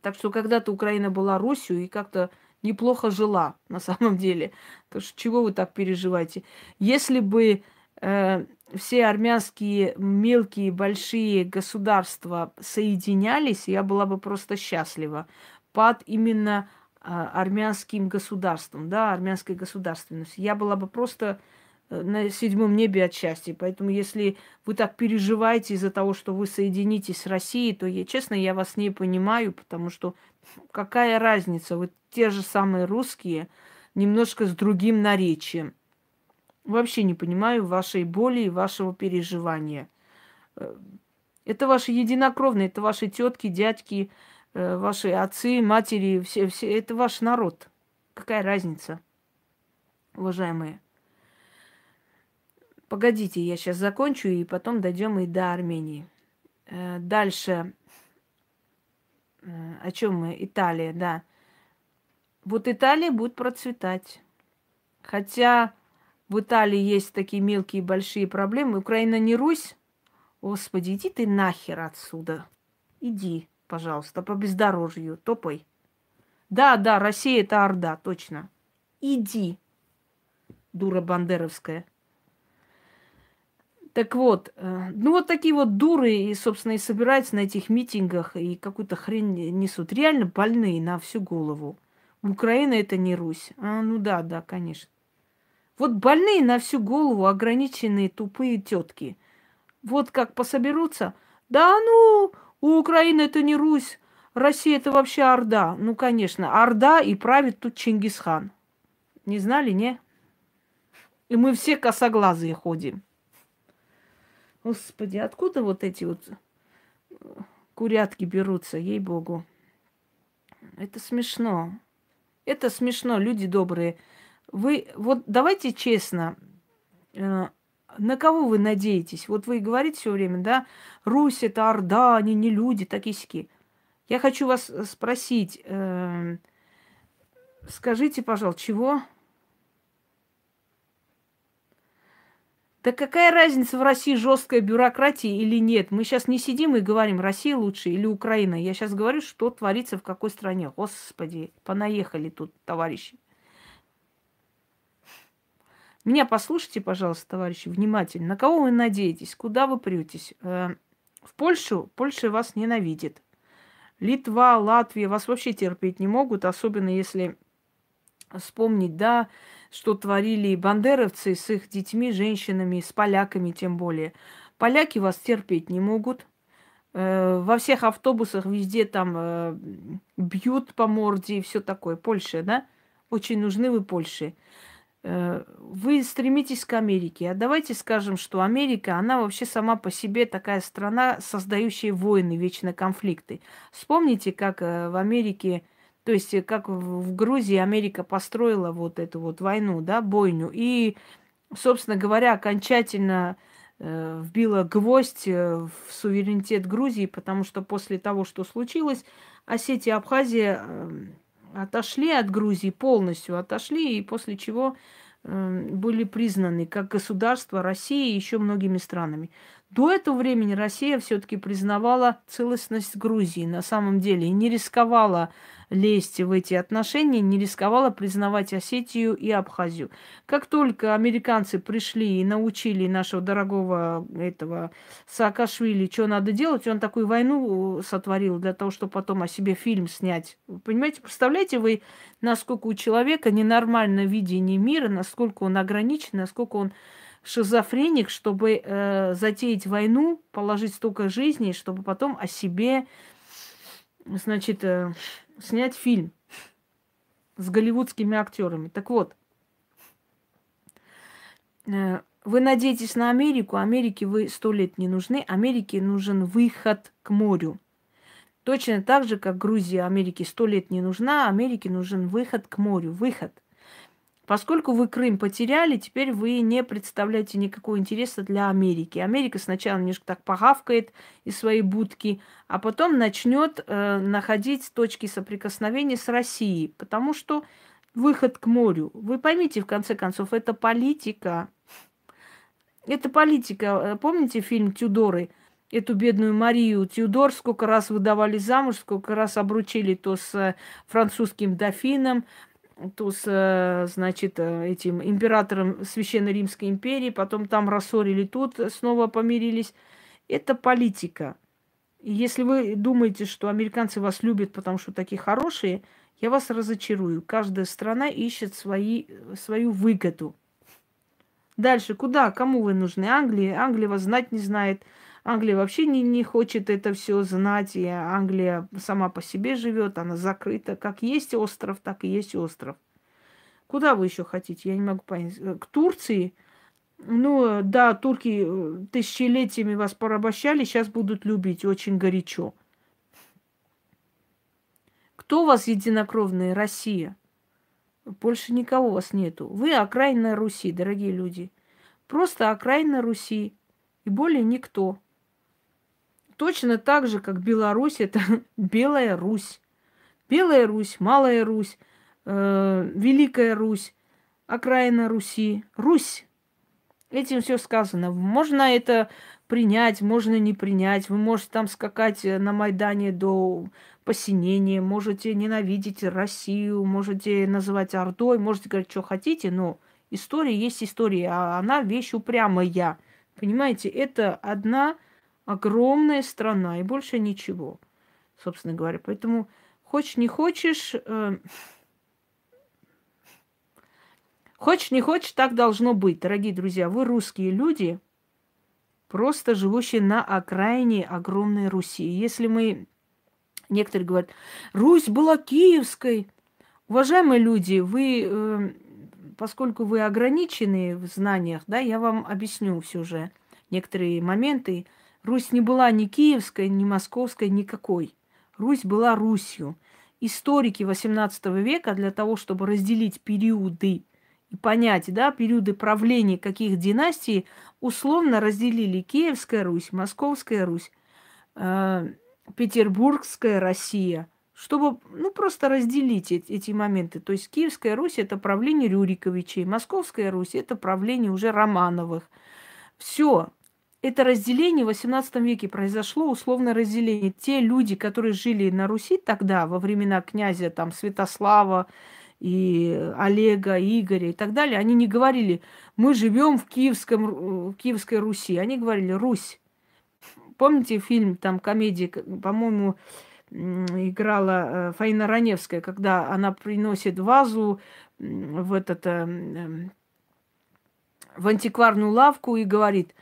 Так что когда-то Украина была Русью и как-то неплохо жила на самом деле. Так что чего вы так переживаете? Если бы все армянские мелкие, большие государства соединялись, я была бы просто счастлива под именно э, армянским государством, да, армянской государственностью. Я была бы просто Э, на седьмом небе от счастья. Поэтому, если вы так переживаете из-за того, что вы соединитесь с Россией, то, я, честно, я вас не понимаю, потому что какая разница? Вы те же самые русские, немножко с другим наречием. Вообще не понимаю вашей боли и вашего переживания. Э, это ваши единокровные, это ваши тетки, дядьки, э, ваши отцы, матери, все, все, это ваш народ. Какая разница, уважаемые? Погодите, я сейчас закончу, и потом дойдем и до Армении. Э, дальше. О чем мы? Италия, да. Вот Италия будет процветать. Хотя в Италии есть такие мелкие большие проблемы. Украина не Русь. Господи, иди ты нахер отсюда. Иди, пожалуйста, по бездорожью, топай. Да, да, Россия это Орда, точно. Иди, дура бандеровская. Так вот, э, ну вот такие вот дуры, и, собственно, и собираются на этих митингах и какую-то хрень несут. Реально больные на всю голову. Украина это не Русь. А, ну да, да, конечно. Вот больные на всю голову, ограниченные тупые тетки. Вот как пособерутся. Да ну, у Украины это не Русь. Россия это вообще Орда. Ну, конечно, Орда и правит тут Чингисхан. Не знали, не? И мы все косоглазые ходим. Господи, откуда вот эти вот э, курятки берутся, ей-богу. Это смешно. Это смешно, люди добрые. Вы, вот давайте честно, э, на кого вы надеетесь? Вот вы говорите все время, да, Русь это Орда, они не люди, такие сики. Я хочу вас спросить, э, скажите, пожалуйста, чего? Да какая разница в России жесткая бюрократия или нет? Мы сейчас не сидим и говорим, Россия лучше или Украина. Я сейчас говорю, что творится в какой стране. Господи, понаехали тут, товарищи. Меня послушайте, пожалуйста, товарищи, внимательно. На кого вы надеетесь? Куда вы претесь? Э, в Польшу? Польша вас ненавидит. Литва, Латвия вас вообще терпеть не могут, особенно если вспомнить, да, что творили бандеровцы с их детьми, женщинами, с поляками тем более. Поляки вас терпеть не могут. Э, во всех автобусах везде там э, бьют по морде и все такое. Польша, да? Очень нужны вы Польше. Э, вы стремитесь к Америке. А давайте скажем, что Америка, она вообще сама по себе такая страна, создающая войны, вечно конфликты. Вспомните, как в Америке то есть, э, как в Грузии Америка построила вот эту вот войну, да, бойню. И, собственно говоря, окончательно э, вбила гвоздь э, в суверенитет Грузии, потому что после того, что случилось, Осетия и Абхазия э, отошли от Грузии, полностью отошли, и после чего э, были признаны как государство России и еще многими странами. До этого времени Россия все-таки признавала целостность Грузии на самом деле и не рисковала лезть в эти отношения, не рисковала признавать Осетию и Абхазию. Как только американцы пришли и научили нашего дорогого этого Саакашвили, что надо делать, он такую войну сотворил для того, чтобы потом о себе фильм снять. Понимаете, представляете вы, насколько у человека ненормальное видение мира, насколько он ограничен, насколько он шизофреник, чтобы э, затеять войну, положить столько жизней, чтобы потом о себе, значит, э, снять фильм с голливудскими актерами. Так вот, э, вы надеетесь на Америку, Америке вы сто лет не нужны, Америке нужен выход к морю. Точно так же, как Грузия Америке сто лет не нужна, Америке нужен выход к морю, выход. Поскольку вы Крым потеряли, теперь вы не представляете никакого интереса для Америки. Америка сначала немножко так погавкает из своей будки, а потом начнет э, находить точки соприкосновения с Россией, потому что выход к морю. Вы поймите, в конце концов, это политика. Это политика. Э, помните фильм «Тюдоры»? Эту бедную Марию Тюдор сколько раз выдавали замуж, сколько раз обручили то с э, французским дофином, то с, э, значит, этим императором Священной Римской империи, потом там рассорили, тут снова помирились. Это политика. И если вы думаете, что американцы вас любят, потому что такие хорошие, я вас разочарую. Каждая страна ищет свои, свою выгоду. Дальше, куда, кому вы нужны? Англии? Англия вас знать не знает. Англия вообще не, не хочет это все знать. И Англия сама по себе живет, она закрыта. Как есть остров, так и есть остров. Куда вы еще хотите? Я не могу понять. К Турции? Ну, да, турки э, тысячелетиями вас порабощали, сейчас будут любить очень горячо. Кто у вас единокровные? Россия. Больше никого у вас нету. Вы окраина Руси, дорогие люди. Просто окраина Руси. И более никто. Точно так же, как Беларусь, это Белая Русь. Белая Русь, Малая Русь, э, Великая Русь, окраина Руси. Русь. Этим все сказано. Можно это принять, можно не принять. Вы можете там скакать на Майдане до посинение, можете ненавидеть Россию, можете называть Ордой, можете говорить, что хотите, но история есть история, а она вещь упрямая. Понимаете, это одна огромная страна и больше ничего, собственно говоря. Поэтому хочешь не хочешь, э, хочешь не хочешь, так должно быть, дорогие друзья. Вы русские люди, просто живущие на окраине огромной Руси. Если мы Некоторые говорят, Русь была киевской. Уважаемые люди, вы, э, поскольку вы ограничены в знаниях, да, я вам объясню все же некоторые моменты. Русь не была ни киевской, ни московской, никакой. Русь была Русью. Историки XVIII века для того, чтобы разделить периоды и понять, да, периоды правления каких династий, условно разделили Киевская Русь, Московская Русь, э, Петербургская Россия, чтобы ну, просто разделить эти, эти моменты. То есть Киевская Русь – это правление Рюриковичей, Московская Русь – это правление уже Романовых. Все. Это разделение в XVIII веке произошло, условное разделение. Те люди, которые жили на Руси тогда, во времена князя там, Святослава, и Олега, Игоря и так далее, они не говорили, мы живем в, Киевском, в Киевской Руси. Они говорили Русь. Помните фильм, там комедия, по-моему, играла э, Фаина Раневская, когда она приносит вазу в этот э, в антикварную лавку и говорит,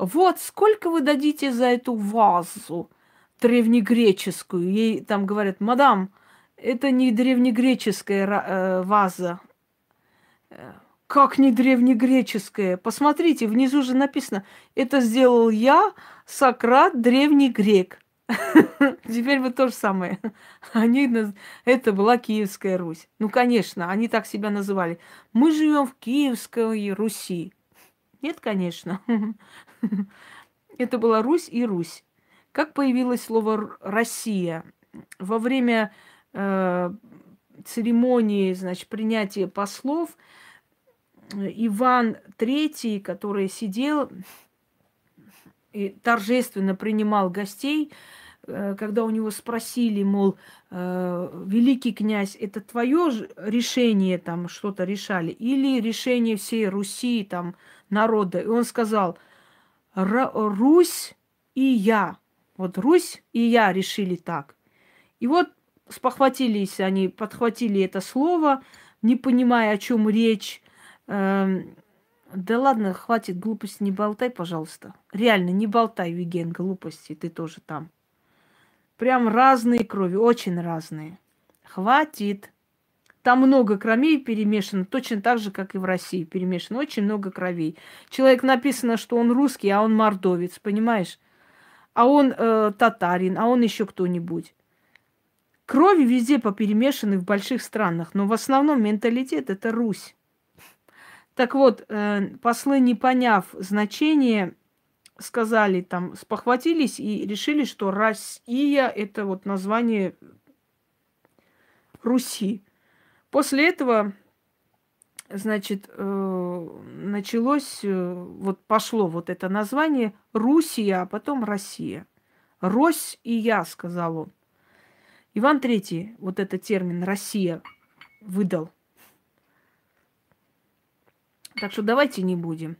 вот сколько вы дадите за эту вазу древнегреческую? Ей там говорят, мадам, это не древнегреческая э, ваза. Как не древнегреческая? Посмотрите, внизу же написано, это сделал я, Сократ, древний грек. Теперь вот то же самое. Они, это была Киевская Русь. Ну, конечно, они так себя называли. Мы живем в Киевской Руси. Нет, конечно. Это была Русь и Русь. Как появилось слово Россия? Во время э, церемонии, значит, принятия послов – Иван III, который сидел и торжественно принимал гостей, э, когда у него спросили, мол, э, великий князь, это твое решение там что-то решали или решение всей Руси там народа? И он сказал, Русь и я. Вот Русь и я решили так. И вот спохватились они, подхватили это слово, не понимая, о чем речь, Эм, да ладно, хватит глупости, не болтай, пожалуйста. Реально, не болтай, Виген, глупости, ты тоже там. Прям разные крови, очень разные. Хватит. Там много кровей перемешано, точно так же, как и в России перемешано. Очень много кровей. Человек написано, что он русский, а он мордовец, понимаешь? А он э, татарин, а он еще кто-нибудь. Крови везде поперемешаны в больших странах, но в основном менталитет это Русь. Так вот, э, послы, не поняв значение, сказали там, спохватились и решили, что Россия это вот название Руси. После этого, значит, э, началось, э, вот пошло вот это название Русия, а потом Россия. Рось и я, сказал он. Иван Третий вот этот термин Россия выдал. Так что давайте не будем.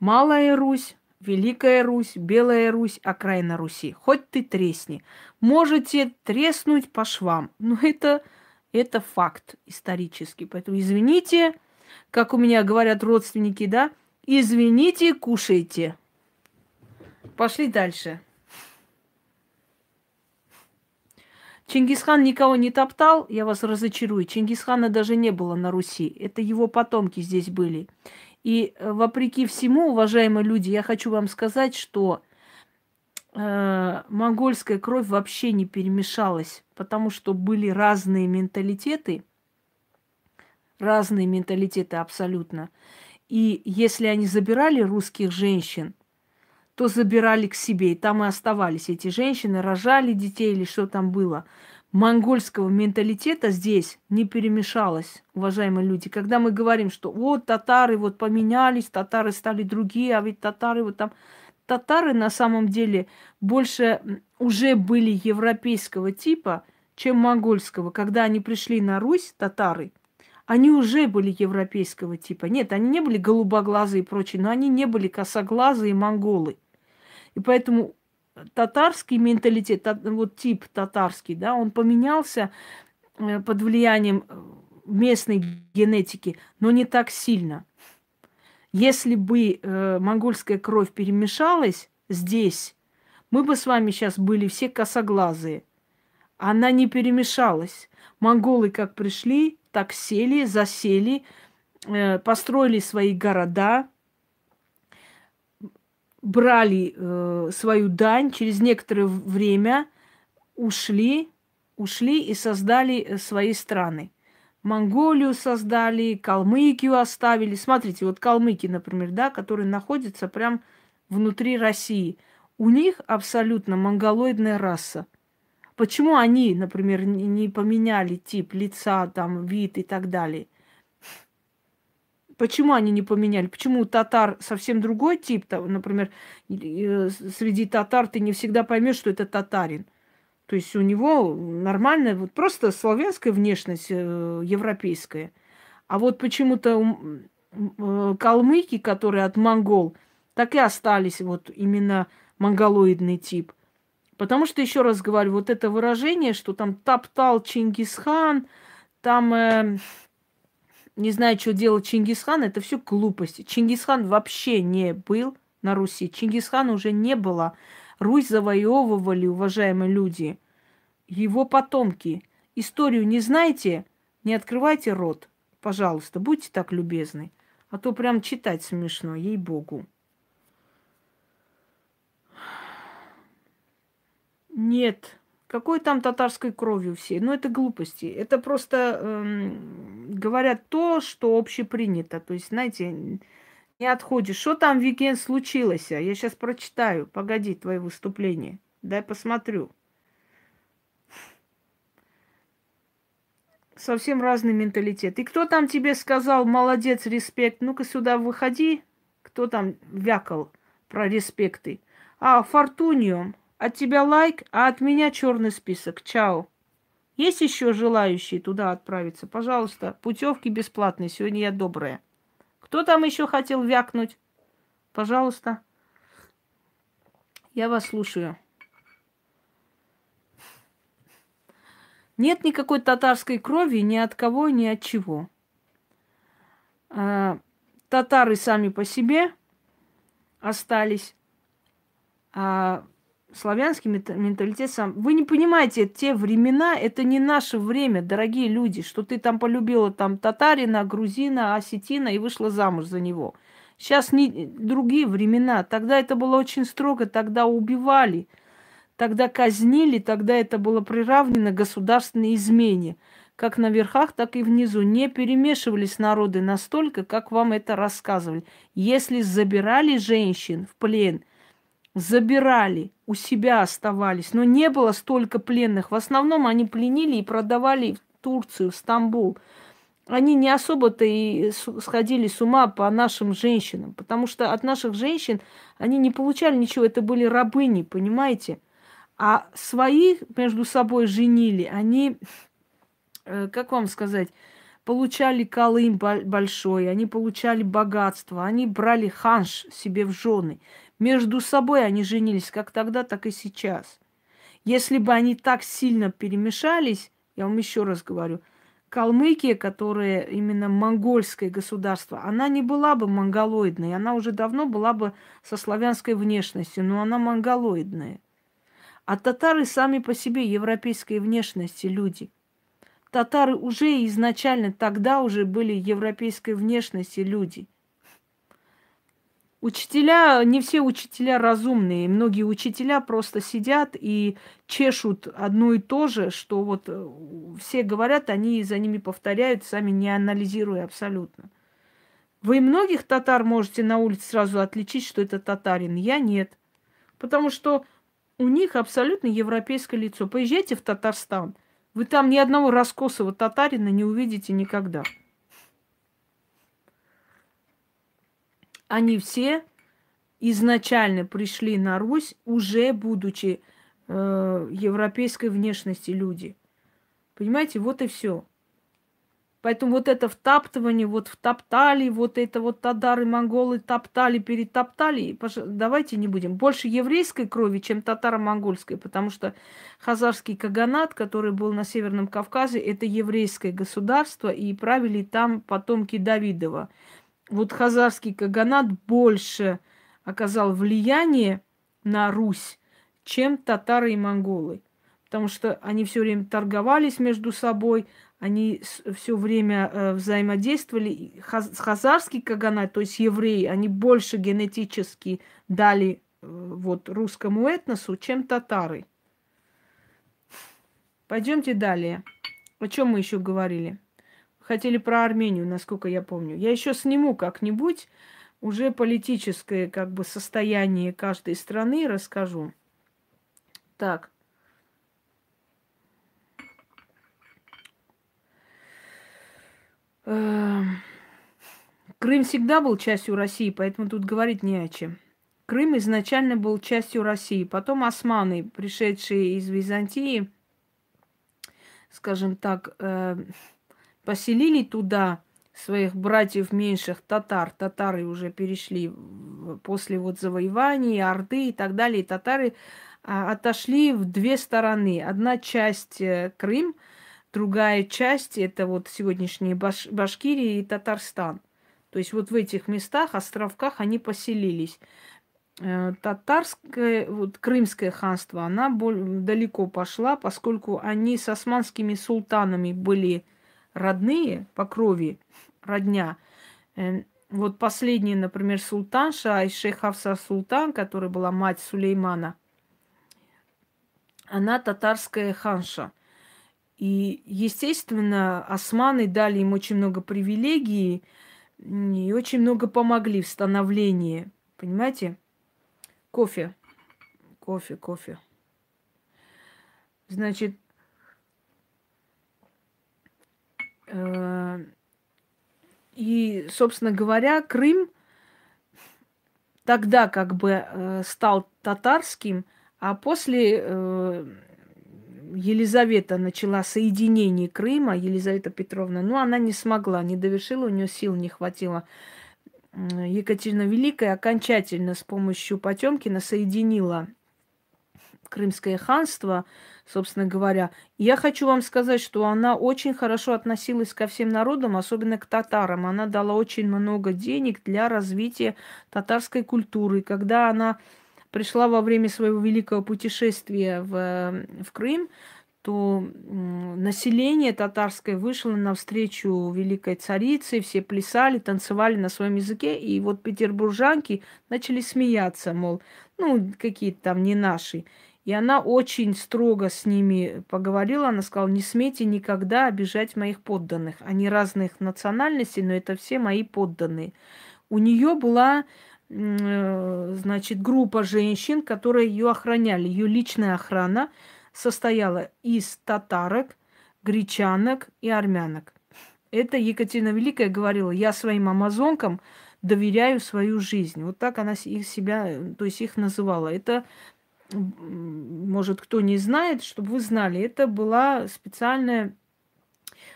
Малая Русь, Великая Русь, Белая Русь, окраина Руси. Хоть ты тресни. Можете треснуть по швам. Но это, это факт исторический. Поэтому извините, как у меня говорят родственники, да, извините, кушайте. Пошли дальше. Чингисхан никого не топтал, я вас разочарую. Чингисхана даже не было на Руси. Это его потомки здесь были. И э, вопреки всему, уважаемые люди, я хочу вам сказать, что монгольская кровь вообще не перемешалась, потому что были разные менталитеты, разные менталитеты абсолютно. И если они забирали русских женщин, то забирали к себе, и там и оставались эти женщины, рожали детей или что там было монгольского менталитета здесь не перемешалось, уважаемые люди. Когда мы говорим, что вот татары вот поменялись, татары стали другие, а ведь татары вот там... Татары на самом деле больше уже были европейского типа, чем монгольского. Когда они пришли на Русь, татары, они уже были европейского типа. Нет, они не были голубоглазые и прочие, но они не были косоглазые монголы. И поэтому татарский менталитет, вот тип татарский, да, он поменялся э, под влиянием э, местной генетики, но не так сильно. Если бы э, монгольская кровь перемешалась здесь, мы бы с вами сейчас были все косоглазые. Она не перемешалась. Монголы как пришли, так сели, засели, э, построили свои города, брали э, свою дань, через некоторое время ушли, ушли и создали э, свои страны. Монголию создали, Калмыкию оставили. Смотрите, вот калмыки, например, да, которые находятся прям внутри России. У них абсолютно монголоидная раса. Почему они, например, не поменяли тип лица, там, вид и так далее? Почему они не поменяли? Почему у татар совсем другой тип? Например, э, среди татар ты не всегда поймешь, что это татарин. То есть у него нормальная, вот просто славянская внешность, э, европейская. А вот почему-то э, калмыки, которые от монгол, так и остались вот именно монголоидный тип. Потому что, еще раз говорю, вот это выражение, что там топтал Чингисхан, там... Э, не знаю, что делал Чингисхан, это все глупости. Чингисхан вообще не был на Руси. Чингисхана уже не было. Русь завоевывали, уважаемые люди. Его потомки. Историю не знаете? Не открывайте рот. Пожалуйста, будьте так любезны. А то прям читать смешно, ей-богу. Нет, какой там татарской кровью все? Ну, это глупости. Это просто эм, говорят то, что общепринято. То есть, знаете, не отходишь. Что там, Викен, случилось? Я сейчас прочитаю. Погоди, твое выступление. Дай посмотрю. Совсем разный менталитет. И кто там тебе сказал, молодец, респект? Ну-ка сюда выходи. Кто там вякал про респекты? А, Фортуниум. От тебя лайк, а от меня черный список. Чао. Есть еще желающие туда отправиться? Пожалуйста, путевки бесплатные. Сегодня я добрая. Кто там еще хотел вякнуть? Пожалуйста. Я вас слушаю. Нет никакой татарской крови ни от кого, ни от чего. А, татары сами по себе остались. А славянский менталитет сам. Вы не понимаете, те времена, это не наше время, дорогие люди, что ты там полюбила там татарина, грузина, осетина и вышла замуж за него. Сейчас не другие времена. Тогда это было очень строго, тогда убивали. тогда казнили, тогда это было приравнено государственной измене. Как на верхах, так и внизу. Не перемешивались народы настолько, как вам это рассказывали. Если забирали женщин в плен, забирали, у себя оставались, но не было столько пленных. В основном они пленили и продавали в Турцию, в Стамбул они не особо-то и сходили с ума по нашим женщинам, потому что от наших женщин они не получали ничего, это были рабыни, понимаете? А своих между собой женили, они, э, как вам сказать, получали колым большой, они получали богатство, они брали ханш себе в жены. Между собой они женились как тогда, так и сейчас. Если бы они так сильно перемешались, я вам еще раз говорю – Калмыкия, которая именно монгольское государство, она не была бы монголоидной, она уже давно была бы со славянской внешностью, но она монголоидная. А татары сами по себе европейской внешности люди. Татары уже изначально тогда уже были европейской внешности люди – Учителя, не все учителя разумные. Многие учителя просто сидят и чешут одно и то же, что вот э, все говорят, они за ними повторяют, сами не анализируя абсолютно. Вы многих татар можете на улице сразу отличить, что это татарин. Я нет. Потому что у них абсолютно европейское лицо. Поезжайте в Татарстан. Вы там ни одного раскосого татарина не увидите никогда. Они все изначально пришли на Русь, уже будучи э, европейской внешности люди. Понимаете, вот и все. Поэтому вот это втаптывание, вот втоптали, вот это вот татары, монголы топтали, перетоптали. Давайте не будем. Больше еврейской крови, чем татаро-монгольской, потому что хазарский каганат, который был на Северном Кавказе, это еврейское государство, и правили там потомки Давидова вот хазарский каганат больше оказал влияние на Русь, чем татары и монголы. Потому что они все время торговались между собой, они все время э, взаимодействовали. Хаз, хазарский каганат, то есть евреи, они больше генетически дали э, вот русскому этносу, чем татары. Пойдемте далее. О чем мы еще говорили? Хотели про Армению, насколько я помню. Я еще сниму как-нибудь уже политическое как бы состояние каждой страны расскажу. Так. Эм, Крым всегда был частью России, поэтому тут говорить не о чем. Крым изначально был частью России. Потом османы, пришедшие из Византии, скажем так, э, поселили туда своих братьев меньших татар. Татары уже перешли после вот завоеваний, Орды и так далее. И татары а, отошли в две стороны. Одна часть э, Крым, другая часть это вот сегодняшние Баш Башкирия и Татарстан. То есть вот в этих местах, островках они поселились. Э, татарское, вот крымское ханство, она далеко пошла, поскольку они с османскими султанами были родные по крови, родня. Эм, вот последний, например, султанша Айше Хавса Султан, которая была мать Сулеймана, она татарская ханша. И, естественно, османы дали им очень много привилегий и очень много помогли в становлении. Понимаете? Кофе. Кофе, кофе. Значит, Э, и, собственно говоря, Крым тогда как бы э, стал татарским, а после э, Елизавета начала соединение Крыма, Елизавета Петровна, но она не смогла, не довершила, у нее сил не хватило. Екатерина Великая окончательно с помощью Потемкина соединила Крымское ханство собственно говоря. я хочу вам сказать, что она очень хорошо относилась ко всем народам, особенно к татарам. Она дала очень много денег для развития татарской культуры. Когда она пришла во время своего великого путешествия в, в Крым, то население татарское вышло навстречу великой царице, все плясали, танцевали на своем языке, и вот петербуржанки начали смеяться, мол, ну, какие-то там не наши. И она очень строго с ними поговорила. Она сказала, не смейте никогда обижать моих подданных. Они разных национальностей, но это все мои подданные. У нее была, э, значит, группа женщин, которые ее охраняли. Ее личная охрана состояла из татарок, гречанок и армянок. Это Екатерина Великая говорила, я своим амазонкам доверяю свою жизнь. Вот так она их себя, то есть их называла. Это может, кто не знает, чтобы вы знали, это была специальная...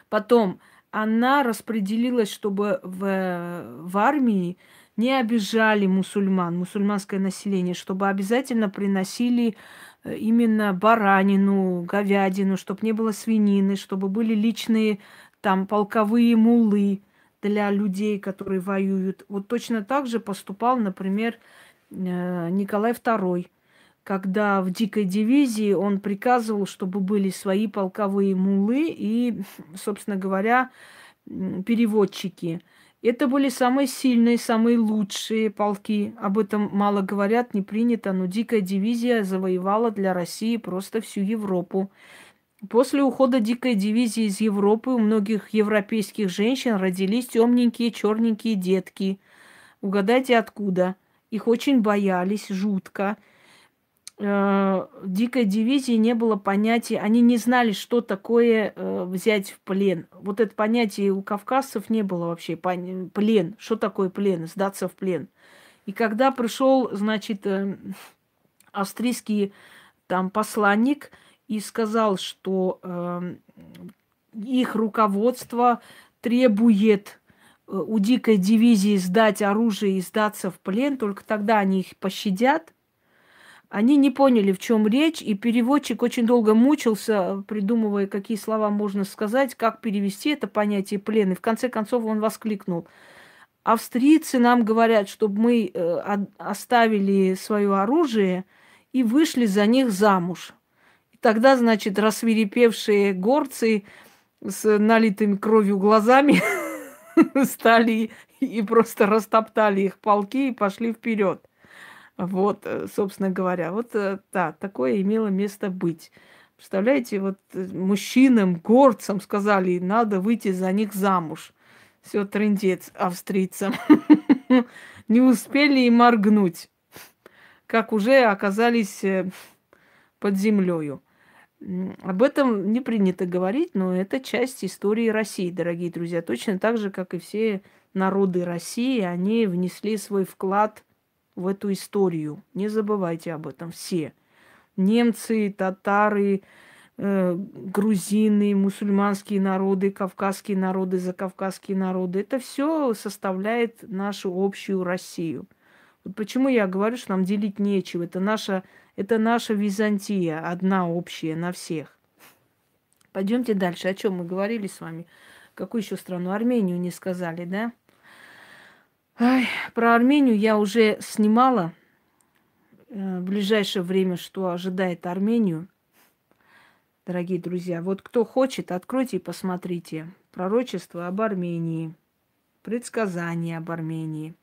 Потом она распределилась, чтобы в, в армии не обижали мусульман, мусульманское население, чтобы обязательно приносили э, именно баранину, говядину, чтобы не было свинины, чтобы были личные там полковые мулы для людей, которые воюют. Вот точно так же поступал, например, э, Николай II когда в дикой дивизии он приказывал, чтобы были свои полковые мулы и, собственно говоря, переводчики. Это были самые сильные, самые лучшие полки. Об этом мало говорят, не принято, но дикая дивизия завоевала для России просто всю Европу. После ухода дикой дивизии из Европы у многих европейских женщин родились темненькие, черненькие детки. Угадайте откуда? Их очень боялись жутко э, дикой дивизии не было понятия, они не знали, что такое э, взять в плен. Вот это понятие у кавказцев не было вообще. Пон... Плен, что такое плен, сдаться в плен. И когда пришел, значит, э, австрийский там посланник и сказал, что э, их руководство требует э, у дикой дивизии сдать оружие и сдаться в плен, только тогда они их пощадят – они не поняли, в чем речь, и переводчик очень долго мучился, придумывая, какие слова можно сказать, как перевести это понятие плен. И в конце концов он воскликнул. Австрийцы нам говорят, чтобы мы э, оставили свое оружие и вышли за них замуж. И тогда, значит, рассвирепевшие горцы с налитыми кровью глазами стали и просто растоптали их полки и пошли вперед. Вот, э, собственно говоря, вот э, да, такое имело место быть. Представляете, вот э, мужчинам, горцам сказали, надо выйти за них замуж. Все, трендец австрийцам. Не успели и моргнуть, как уже оказались под землею. Об этом не принято говорить, но это часть истории России, дорогие друзья. Точно так же, как и все народы России, они внесли свой вклад в эту историю. Не забывайте об этом все. Немцы, татары, э, грузины, мусульманские народы, кавказские народы, закавказские народы. Это все составляет нашу общую Россию. Вот почему я говорю, что нам делить нечего. Это наша, это наша Византия, одна общая на всех. Пойдемте дальше. О чем мы говорили с вами? Какую еще страну? Армению не сказали, да? Ай, про Армению я уже снимала э, в ближайшее время, что ожидает Армению. Дорогие друзья, вот кто хочет, откройте и посмотрите. Пророчество об Армении, предсказания об Армении.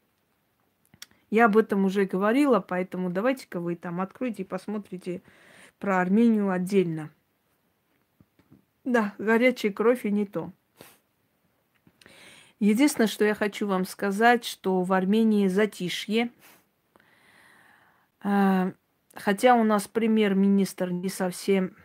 Я об этом уже говорила, поэтому давайте-ка вы там откройте и посмотрите про Армению отдельно. Да, горячая кровь и не то. Единственное, что я хочу вам сказать, что в Армении затишье. А, хотя у нас премьер-министр не совсем...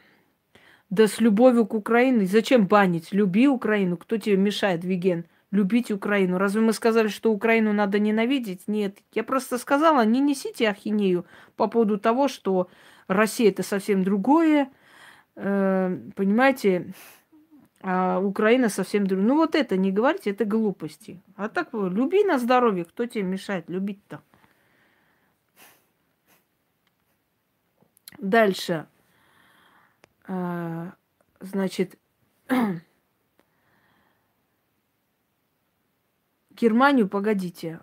Да с любовью к Украине. Зачем банить? Люби Украину. Кто тебе мешает, Виген? Любить Украину. Разве мы сказали, что Украину надо ненавидеть? Нет. Я просто сказала, не несите ахинею по поводу того, что Россия это совсем другое. Э, понимаете, а Украина совсем другая. Ну вот это не говорите, это глупости. А так люби на здоровье, кто тебе мешает любить-то? Дальше. А, значит, Германию, погодите.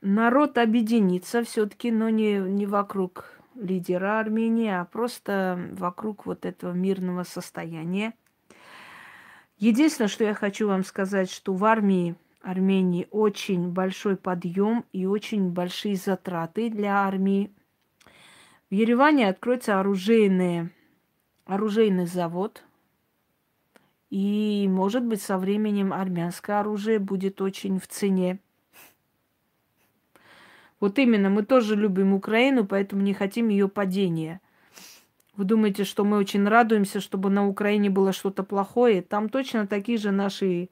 Народ объединится все-таки, но не, не вокруг лидера Армении, а просто вокруг вот этого мирного состояния. Единственное, что я хочу вам сказать, что в армии Армении очень большой подъем и очень большие затраты для армии. В Ереване откроется оружейный, оружейный завод. И, может быть, со временем армянское оружие будет очень в цене. Вот именно, мы тоже любим Украину, поэтому не хотим ее падения. Вы думаете, что мы очень радуемся, чтобы на Украине было что-то плохое? Там точно такие же наши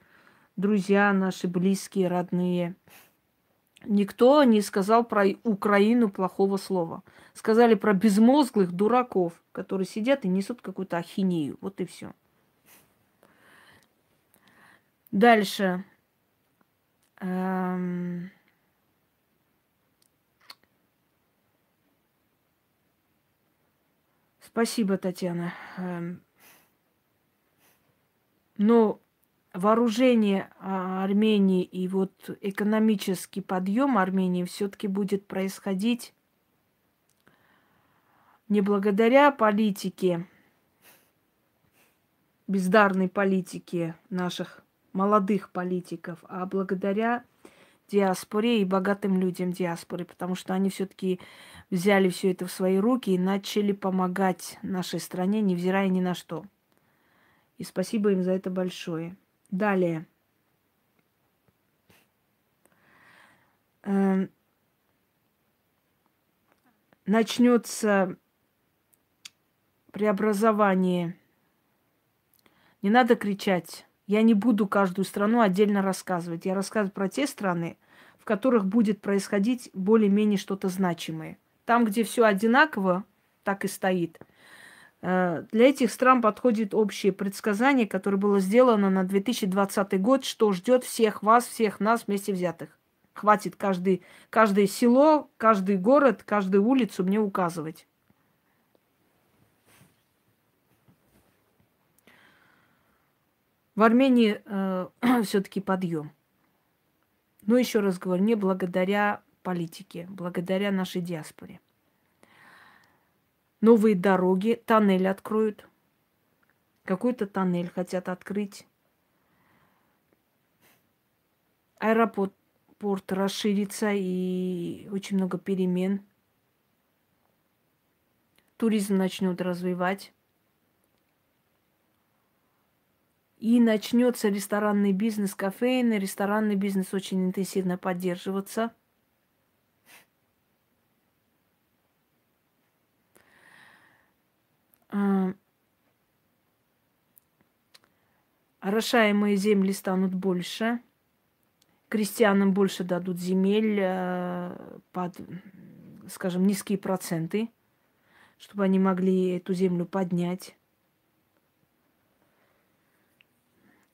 друзья, наши близкие, родные. Никто не сказал про Украину плохого слова. Сказали про безмозглых дураков, которые сидят и несут какую-то ахинею. Вот и все. Дальше. Эм... Спасибо, Татьяна. Эм, но вооружение а, Армении и вот экономический подъем Армении все-таки будет происходить не благодаря политике, бездарной политике наших молодых политиков, а благодаря диаспоре и богатым людям диаспоры, потому что они все-таки взяли все это в свои руки и начали помогать нашей стране, невзирая ни на что. И спасибо им за это большое. Далее. Эм, начнется преобразование. Не надо кричать. Я не буду каждую страну отдельно рассказывать. Я рассказываю про те страны, в которых будет происходить более-менее что-то значимое. Там, где все одинаково, так и стоит. Э, для этих стран подходит общее предсказание, которое было сделано на 2020 год, что ждет всех вас, всех нас вместе взятых. Хватит каждый, каждое село, каждый город, каждую улицу мне указывать. В Армении э, все-таки подъем. Но еще раз говорю, не благодаря политике, благодаря нашей диаспоре. Новые дороги, тоннель откроют. Какой-то тоннель хотят открыть. Аэропорт порт расширится и очень много перемен. Туризм начнет развивать. И начнется ресторанный бизнес, кофейный, ресторанный бизнес очень интенсивно поддерживаться. А, орошаемые земли станут больше, крестьянам больше дадут земель э, под, скажем, низкие проценты, чтобы они могли эту землю поднять.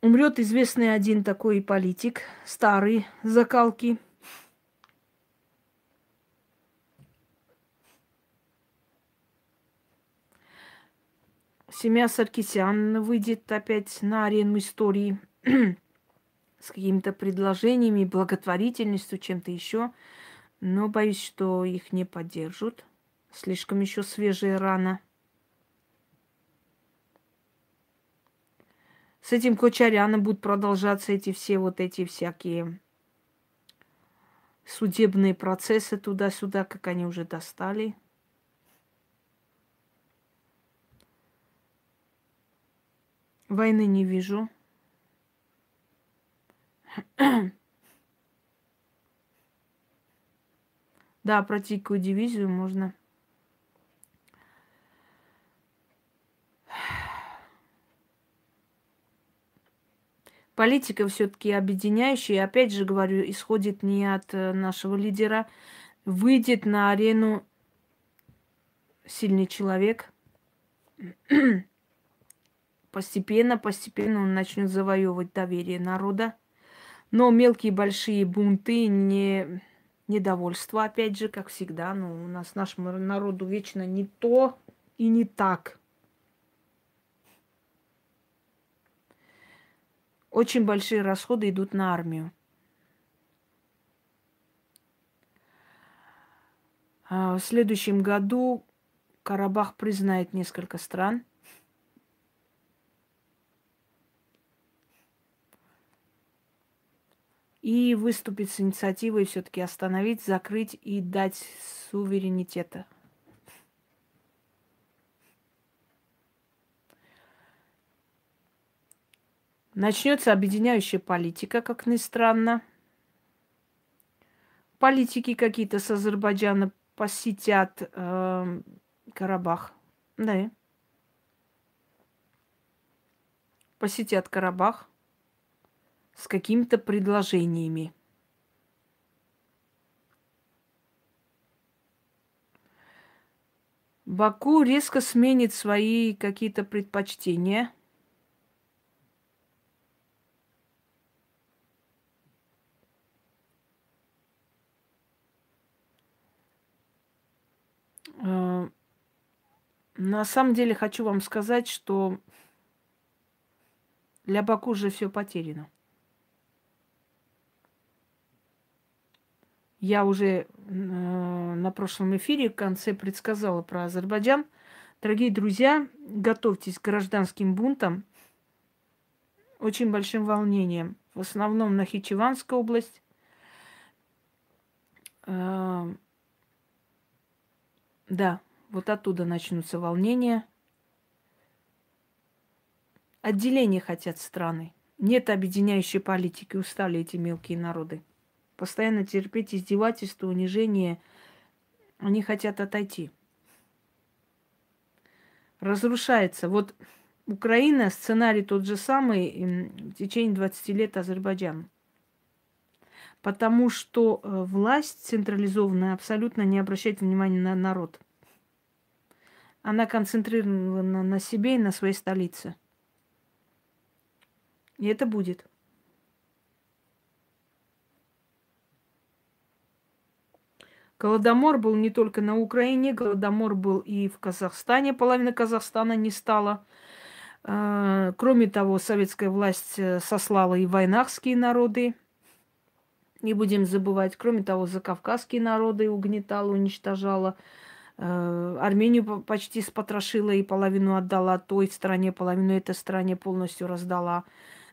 Умрет известный один такой политик, старый, закалки. Семья Саркисян выйдет опять на арену истории с какими-то предложениями, благотворительностью, чем-то еще. Но боюсь, что их не поддержат. Слишком еще свежая рана. С этим Кочаряном будут продолжаться эти все вот эти всякие судебные процессы туда-сюда, как они уже достали. Войны не вижу. Да, про дивизию можно. Политика все-таки объединяющая, опять же говорю, исходит не от э, нашего лидера. Выйдет на арену сильный человек. постепенно, постепенно он начнет завоевывать доверие народа. Но мелкие большие бунты, не, недовольство, опять же, как всегда, ну, у нас нашему народу вечно не то и не так. Очень большие расходы идут на армию. А в следующем году Карабах признает несколько стран. И выступит с инициативой все-таки остановить, закрыть и дать суверенитета Начнется объединяющая политика, как ни странно. Политики какие-то с Азербайджана посетят э, Карабах. Да. Посетят Карабах с какими-то предложениями. Баку резко сменит свои какие-то предпочтения. Э, на самом деле хочу вам сказать, что для Баку уже все потеряно. Я уже э, на прошлом эфире в конце предсказала про Азербайджан. Дорогие друзья, готовьтесь к гражданским бунтам, очень большим волнением. В основном на Хичеванская область. Э, да, вот оттуда начнутся волнения. Отделение хотят страны. Нет объединяющей политики, устали эти мелкие народы постоянно терпеть издевательства, унижение. Они хотят отойти. Разрушается. Вот Украина, сценарий тот же самый в течение 20 лет Азербайджан. Потому что э, власть централизованная абсолютно не обращает внимания на народ. Она концентрирована на себе и на своей столице. И это будет. Голодомор был не только на Украине, голодомор был и в Казахстане, половина Казахстана не стала. А, кроме того, советская власть э, сослала и войнахские народы, не будем забывать. Кроме того, закавказские народы угнетала, уничтожала. Э, Армению почти спотрошила и половину отдала той стране, половину этой стране полностью раздала.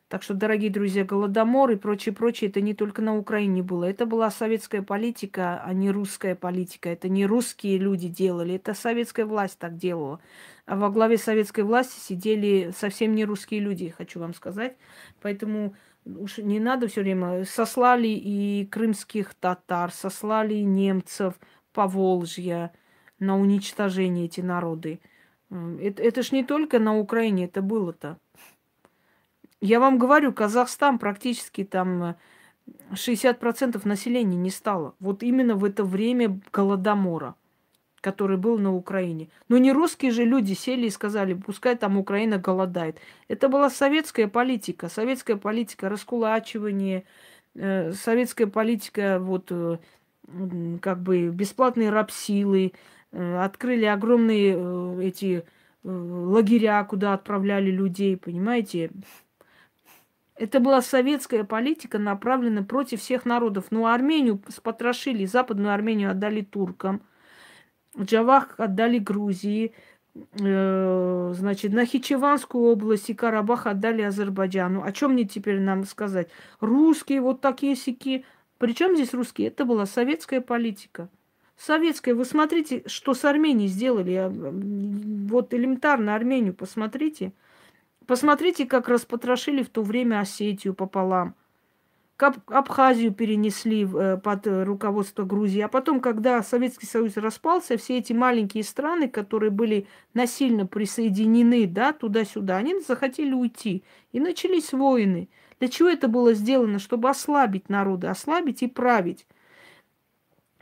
Так что, дорогие друзья, Голодомор и прочее, прочее, это не только на Украине было. Это была советская политика, а не русская политика. Это не русские люди делали, это советская власть так делала. А во главе советской власти сидели совсем не русские люди, хочу вам сказать. Поэтому уж не надо все время. Сослали и крымских татар, сослали и немцев, Поволжья на уничтожение эти народы. Это, это ж не только на Украине это было-то. Я вам говорю, Казахстан практически там 60% э, населения не стало. Вот именно в это время Голодомора, который был на Украине. Но не русские же люди сели и сказали, пускай там Украина голодает. Это была советская политика. Советская политика раскулачивания, э, советская политика вот э, как бы бесплатные рабсилы, открыли огромные эти лагеря, куда отправляли людей, понимаете? Это была советская политика, направленная против всех народов. Ну, Армению спотрошили, Западную Армению отдали туркам, Джавах отдали Грузии, э, значит, Нахичеванскую область и Карабах отдали Азербайджану. О чем мне теперь нам сказать? Русские вот такие сики. Причем здесь русские? Это была советская политика. Советская. Вы смотрите, что с Арменией сделали. Вот элементарно Армению посмотрите – Посмотрите, как распотрошили в то время Осетию пополам. Как Абхазию перенесли э, под руководство Грузии. А потом, когда Советский Союз распался, все эти маленькие страны, которые были насильно присоединены да, туда-сюда, они захотели уйти. И начались войны. Для чего это было сделано? Чтобы ослабить народы, ослабить и править.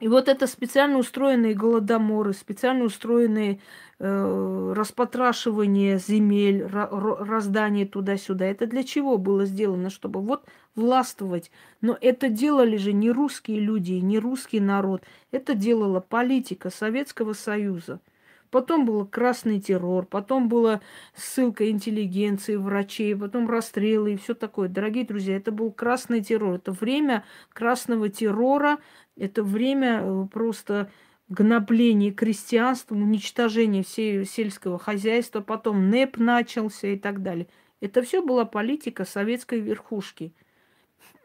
И вот это специально устроенные голодоморы, специально устроенные э, распотрашивание земель, раздание туда-сюда. Это для чего было сделано? Чтобы вот властвовать. Но это делали же не русские люди, не русский народ. Это делала политика Советского Союза. Потом был красный террор, потом была ссылка интеллигенции, врачей, потом расстрелы и все такое. Дорогие друзья, это был красный террор. Это время красного террора, это время э, просто гнобления крестьянства, уничтожения всего сельского хозяйства, потом НЭП начался и так далее. Это все была политика советской верхушки.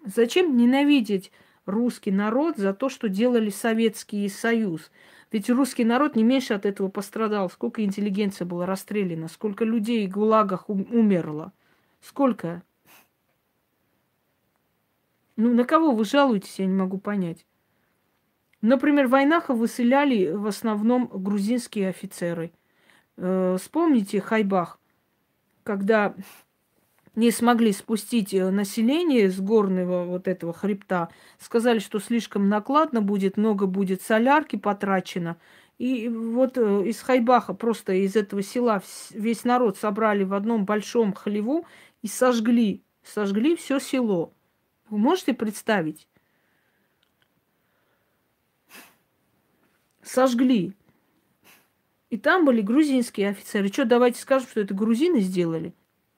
Зачем ненавидеть русский народ за то, что делали Советский Союз? Ведь русский народ не меньше от этого пострадал. Сколько интеллигенция была расстреляна, сколько людей в гулагах умерло. Сколько? Ну, на кого вы жалуетесь, я не могу понять. Например, в войнах выселяли в основном грузинские офицеры. Э, вспомните Хайбах, когда не смогли спустить э, население с горного вот этого хребта, сказали, что слишком накладно будет, много будет солярки потрачено. И вот э, из Хайбаха, просто из этого села весь народ собрали в одном большом хлеву и сожгли, сожгли все село. Вы можете представить? Сожгли. И там были грузинские офицеры. Что, давайте скажем, что это грузины сделали?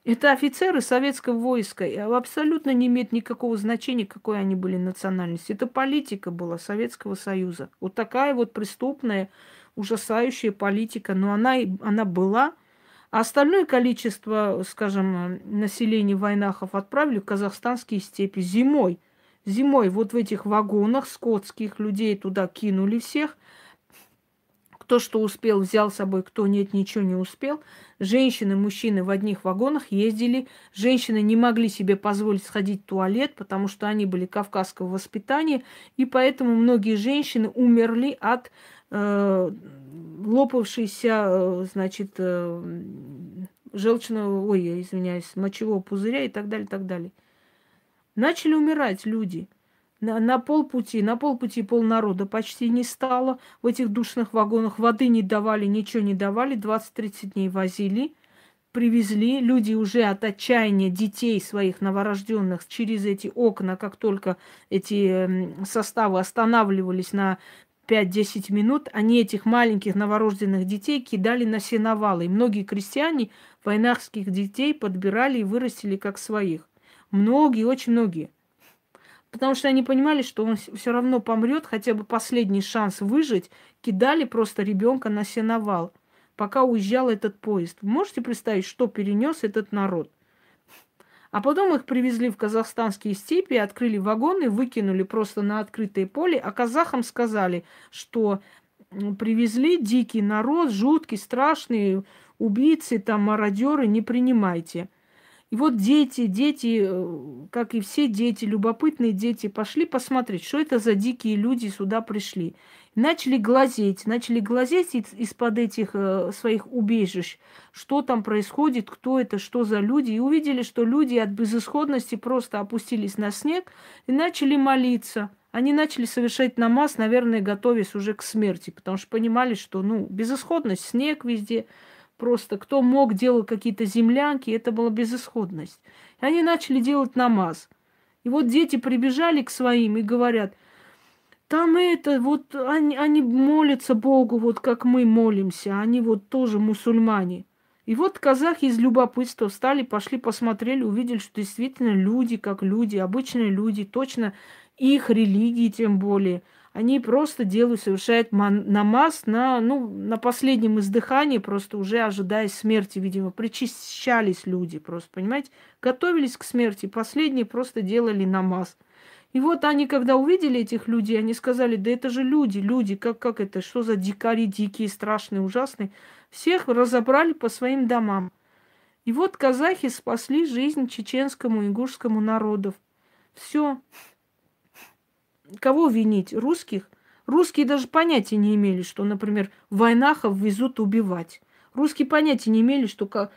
Это офицеры советского войска. И абсолютно не имеет никакого значения, какой они были национальности. Это политика была Советского Союза. Вот такая вот преступная, ужасающая политика. Но она, она была. А остальное количество, скажем, населения войнахов отправили в казахстанские степи зимой. Зимой вот в этих вагонах скотских людей туда кинули всех – кто что успел, взял с собой, кто нет, ничего не успел. Женщины, мужчины в одних вагонах ездили. Женщины не могли себе позволить сходить в туалет, потому что они были кавказского воспитания. И поэтому многие женщины умерли от э, лопавшейся, э, значит, э, желчного, ой, я извиняюсь, мочевого пузыря и так далее, и так далее. Начали умирать люди – на, на полпути, на полпути полнарода почти не стало. В этих душных вагонах воды не давали, ничего не давали. 20-30 дней возили, привезли. Люди уже от отчаяния детей своих новорожденных через эти окна, как только эти эм, составы останавливались на 5-10 минут, они этих маленьких новорожденных детей кидали на сеновалы. И многие крестьяне войнахских детей подбирали и вырастили как своих. Многие, очень многие. Потому что они понимали, что он все равно помрет, хотя бы последний шанс выжить, кидали просто ребенка на сеновал, пока уезжал этот поезд. можете представить, что перенес этот народ? А потом их привезли в казахстанские степи, открыли вагоны, выкинули просто на открытое поле, а казахам сказали, что привезли дикий народ, жуткий, страшный, убийцы, там, мародеры, не принимайте. И вот дети, дети, э, как и все дети, любопытные дети, пошли посмотреть, что это за дикие люди сюда пришли. начали глазеть, начали глазеть из-под этих э, своих убежищ, что там происходит, кто это, что за люди. И увидели, что люди от безысходности просто опустились на снег и начали молиться. Они начали совершать намаз, наверное, готовясь уже к смерти, потому что понимали, что, ну, безысходность, снег везде – Просто кто мог, делал какие-то землянки, это была безысходность. И они начали делать намаз. И вот дети прибежали к своим и говорят, там это, вот они, они молятся Богу, вот как мы молимся, они вот тоже мусульмане. И вот казахи из любопытства встали, пошли, посмотрели, увидели, что действительно люди, как люди, обычные люди, точно их религии тем более – они просто делают, совершают намаз на, ну, на последнем издыхании, просто уже ожидая смерти, видимо. Причащались люди просто, понимаете? Готовились к смерти. Последние просто делали намаз. И вот они, когда увидели этих людей, они сказали, да это же люди, люди, как, как это, что за дикари дикие, страшные, ужасные. Всех разобрали по своим домам. И вот казахи спасли жизнь чеченскому, ингушскому народу. Все. Кого винить? Русских? Русские даже понятия не имели, что, например, войнахов везут убивать. Русские понятия не имели, что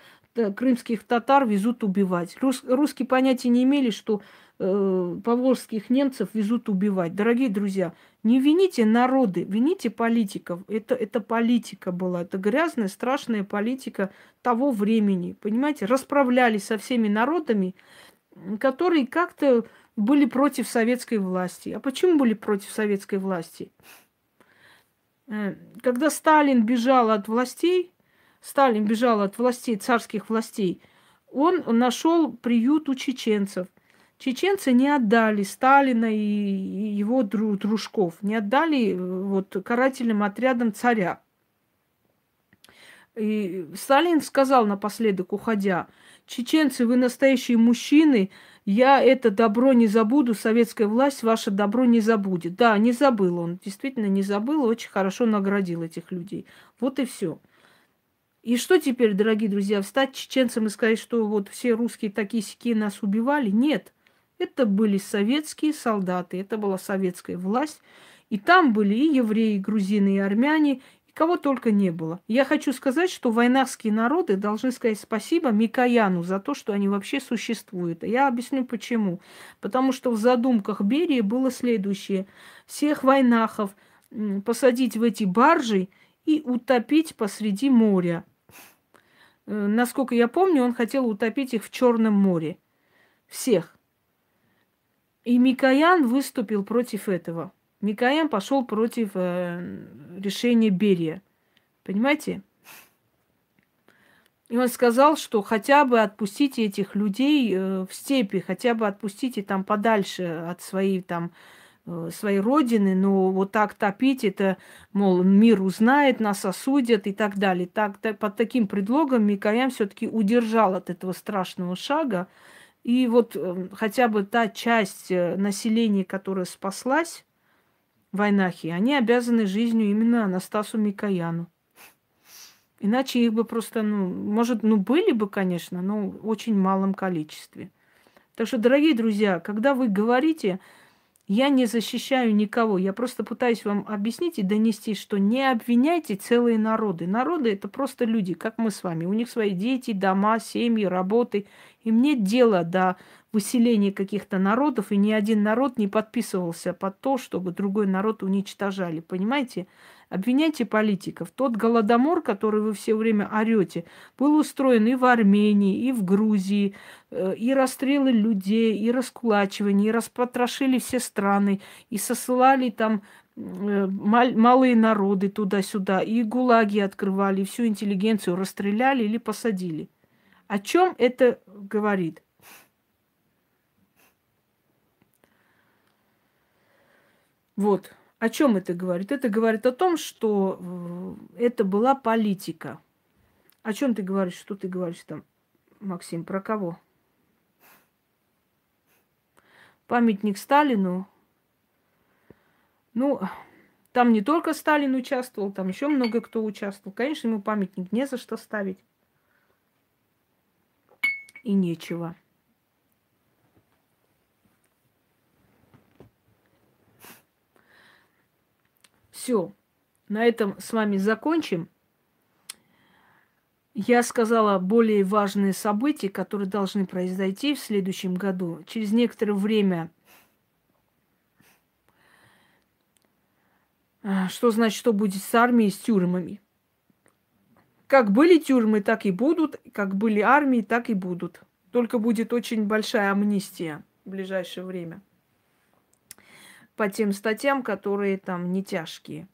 крымских татар везут убивать. Рус, русские понятия не имели, что э, поволжских немцев везут убивать. Дорогие друзья, не вините народы, вините политиков. Это, это политика была, это грязная, страшная политика того времени. Понимаете, расправлялись со всеми народами, которые как-то были против советской власти. А почему были против советской власти? Э, когда Сталин бежал от властей, Сталин бежал от властей, царских властей, он нашел приют у чеченцев. Чеченцы не отдали Сталина и его дружков, не отдали э, вот, карательным отрядам царя. И Сталин сказал напоследок, уходя, чеченцы, вы настоящие мужчины, я это добро не забуду, советская власть ваше добро не забудет. Да, не забыл он, действительно не забыл, очень хорошо наградил этих людей. Вот и все. И что теперь, дорогие друзья, встать чеченцам и сказать, что вот все русские такие сики нас убивали? Нет. Это были советские солдаты, это была советская власть. И там были и евреи, и грузины, и армяне, кого только не было. Я хочу сказать, что войнахские народы должны сказать спасибо Микояну за то, что они вообще существуют. Я объясню почему. Потому что в задумках Берии было следующее. Всех войнахов посадить в эти баржи и утопить посреди моря. Э, насколько я помню, он хотел утопить их в Черном море. Всех. И Микоян выступил против этого. Микоян пошел против э, решения Берия. Понимаете? И он сказал, что хотя бы отпустите этих людей э, в степи, хотя бы отпустите там подальше от своей там э, своей родины, но вот так топить это, мол, мир узнает, нас осудят и так далее. Так, так, под таким предлогом Микоян все-таки удержал от этого страшного шага. И вот э, хотя бы та часть э, населения, которая спаслась, войнахи, они обязаны жизнью именно Анастасу Микояну. Иначе их бы просто, ну, может, ну, были бы, конечно, но в очень малом количестве. Так что, дорогие друзья, когда вы говорите, я не защищаю никого, я просто пытаюсь вам объяснить и донести, что не обвиняйте целые народы. Народы это просто люди, как мы с вами. У них свои дети, дома, семьи, работы. Им нет дела до выселения каких-то народов, и ни один народ не подписывался под то, чтобы другой народ уничтожали. Понимаете? Обвиняйте политиков. Тот голодомор, который вы все время орете, был устроен и в Армении, и в Грузии, э, и расстрелы людей, и раскулачивание, и распотрошили все страны, и сосылали там э, малые народы туда-сюда, и гулаги открывали, и всю интеллигенцию расстреляли или посадили. О чем это говорит? Вот. О чем это говорит? Это говорит о том, что э, это была политика. О чем ты говоришь? Что ты говоришь там, Максим? Про кого? Памятник Сталину. Ну, там не только Сталин участвовал, там еще много кто участвовал. Конечно, ему памятник не за что ставить. И нечего. Все, на этом с вами закончим. Я сказала более важные события, которые должны произойти в следующем году. Через некоторое время а, Что значит, что будет с армией, с тюрьмами? Как были тюрьмы, так и будут. Как были армии, так и будут. Только будет очень большая амнистия в ближайшее время по тем статьям, которые там не тяжкие.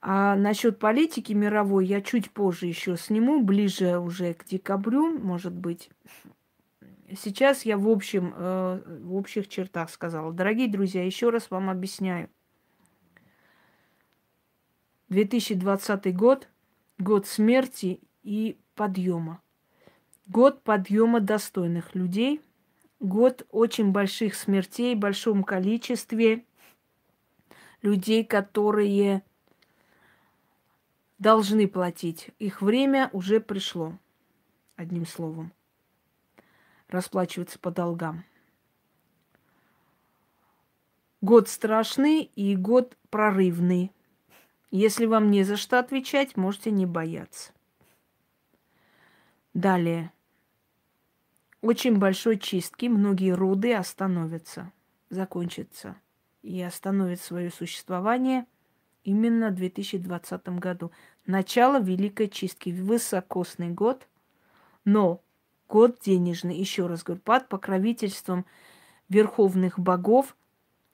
А насчет политики мировой я чуть позже еще сниму, ближе уже к декабрю, может быть. Сейчас я в общем, э, в общих чертах сказала. Дорогие друзья, еще раз вам объясняю. 2020 год – год смерти и подъема. Год подъема достойных людей, год очень больших смертей, большом количестве людей, которые должны платить. Их время уже пришло, одним словом, расплачиваться по долгам. Год страшный и год прорывный. Если вам не за что отвечать, можете не бояться. Далее очень большой чистки многие роды остановятся, закончатся и остановят свое существование именно в 2020 году. Начало Великой Чистки. Высокосный год, но год денежный, еще раз говорю, под покровительством верховных богов,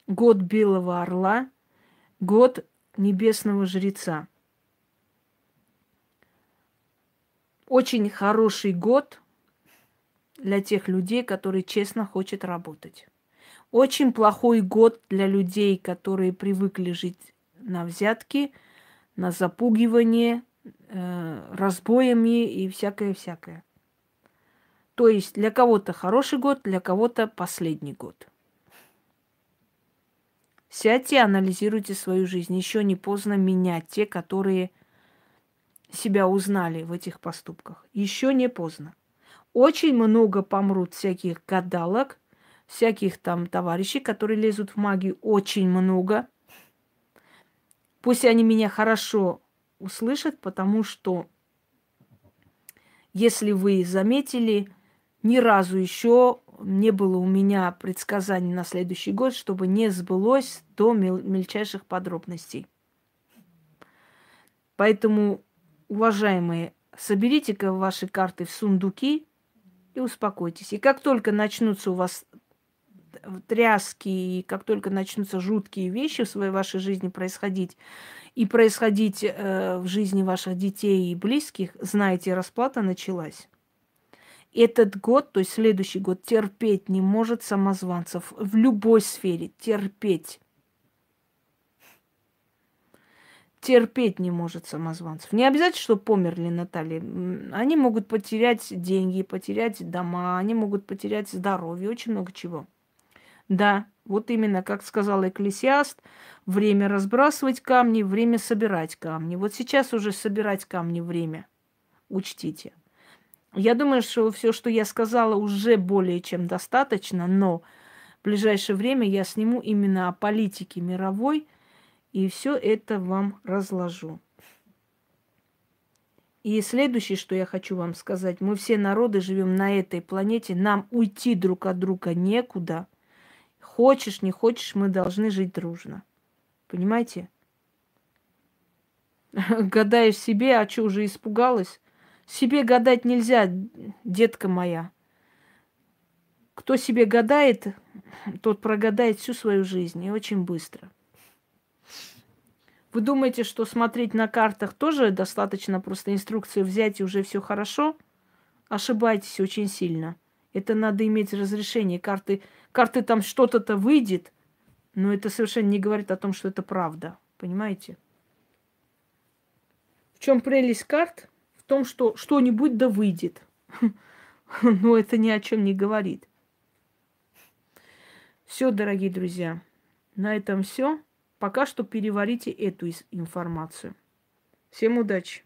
год Белого Орла, год Небесного Жреца. Очень хороший год – для тех людей, которые честно хотят работать. Очень плохой год для людей, которые привыкли жить на взятки, на запугивание, э, разбоями и всякое-всякое. То есть для кого-то хороший год, для кого-то последний год. Сядьте, анализируйте свою жизнь. Еще не поздно менять те, которые себя узнали в этих поступках. Еще не поздно. Очень много помрут всяких гадалок, всяких там товарищей, которые лезут в магию, очень много. Пусть они меня хорошо услышат, потому что, если вы заметили, ни разу еще не было у меня предсказаний на следующий год, чтобы не сбылось до мельчайших подробностей. Поэтому, уважаемые, соберите-ка ваши карты в сундуки и успокойтесь. И как только начнутся у вас тряски, и как только начнутся жуткие вещи в своей вашей жизни происходить, и происходить э, в жизни ваших детей и близких, знаете, расплата началась. Этот год, то есть следующий год, терпеть не может самозванцев в любой сфере. Терпеть терпеть не может самозванцев. Не обязательно, что померли Наталья. Они могут потерять деньги, потерять дома, они могут потерять здоровье, очень много чего. Да, вот именно, как сказал Экклесиаст, время разбрасывать камни, время собирать камни. Вот сейчас уже собирать камни время. Учтите. Я думаю, что все, что я сказала, уже более чем достаточно, но в ближайшее время я сниму именно о политике мировой – и все это вам разложу. И следующее, что я хочу вам сказать, мы все народы живем на этой планете, нам уйти друг от друга некуда. Хочешь, не хочешь, мы должны жить дружно. Понимаете? Гадаешь себе, а что, уже испугалась? Себе гадать нельзя, детка моя. Кто себе гадает, тот прогадает всю свою жизнь и очень быстро. Вы думаете, что смотреть на картах тоже достаточно просто инструкцию взять и уже все хорошо? Ошибаетесь очень сильно. Это надо иметь разрешение. Карты, карты там что-то-то выйдет, но это совершенно не говорит о том, что это правда. Понимаете? В чем прелесть карт? В том, что что-нибудь да выйдет. Но это ни о чем не говорит. Все, дорогие друзья, на этом все. Пока что переварите эту информацию. Всем удачи!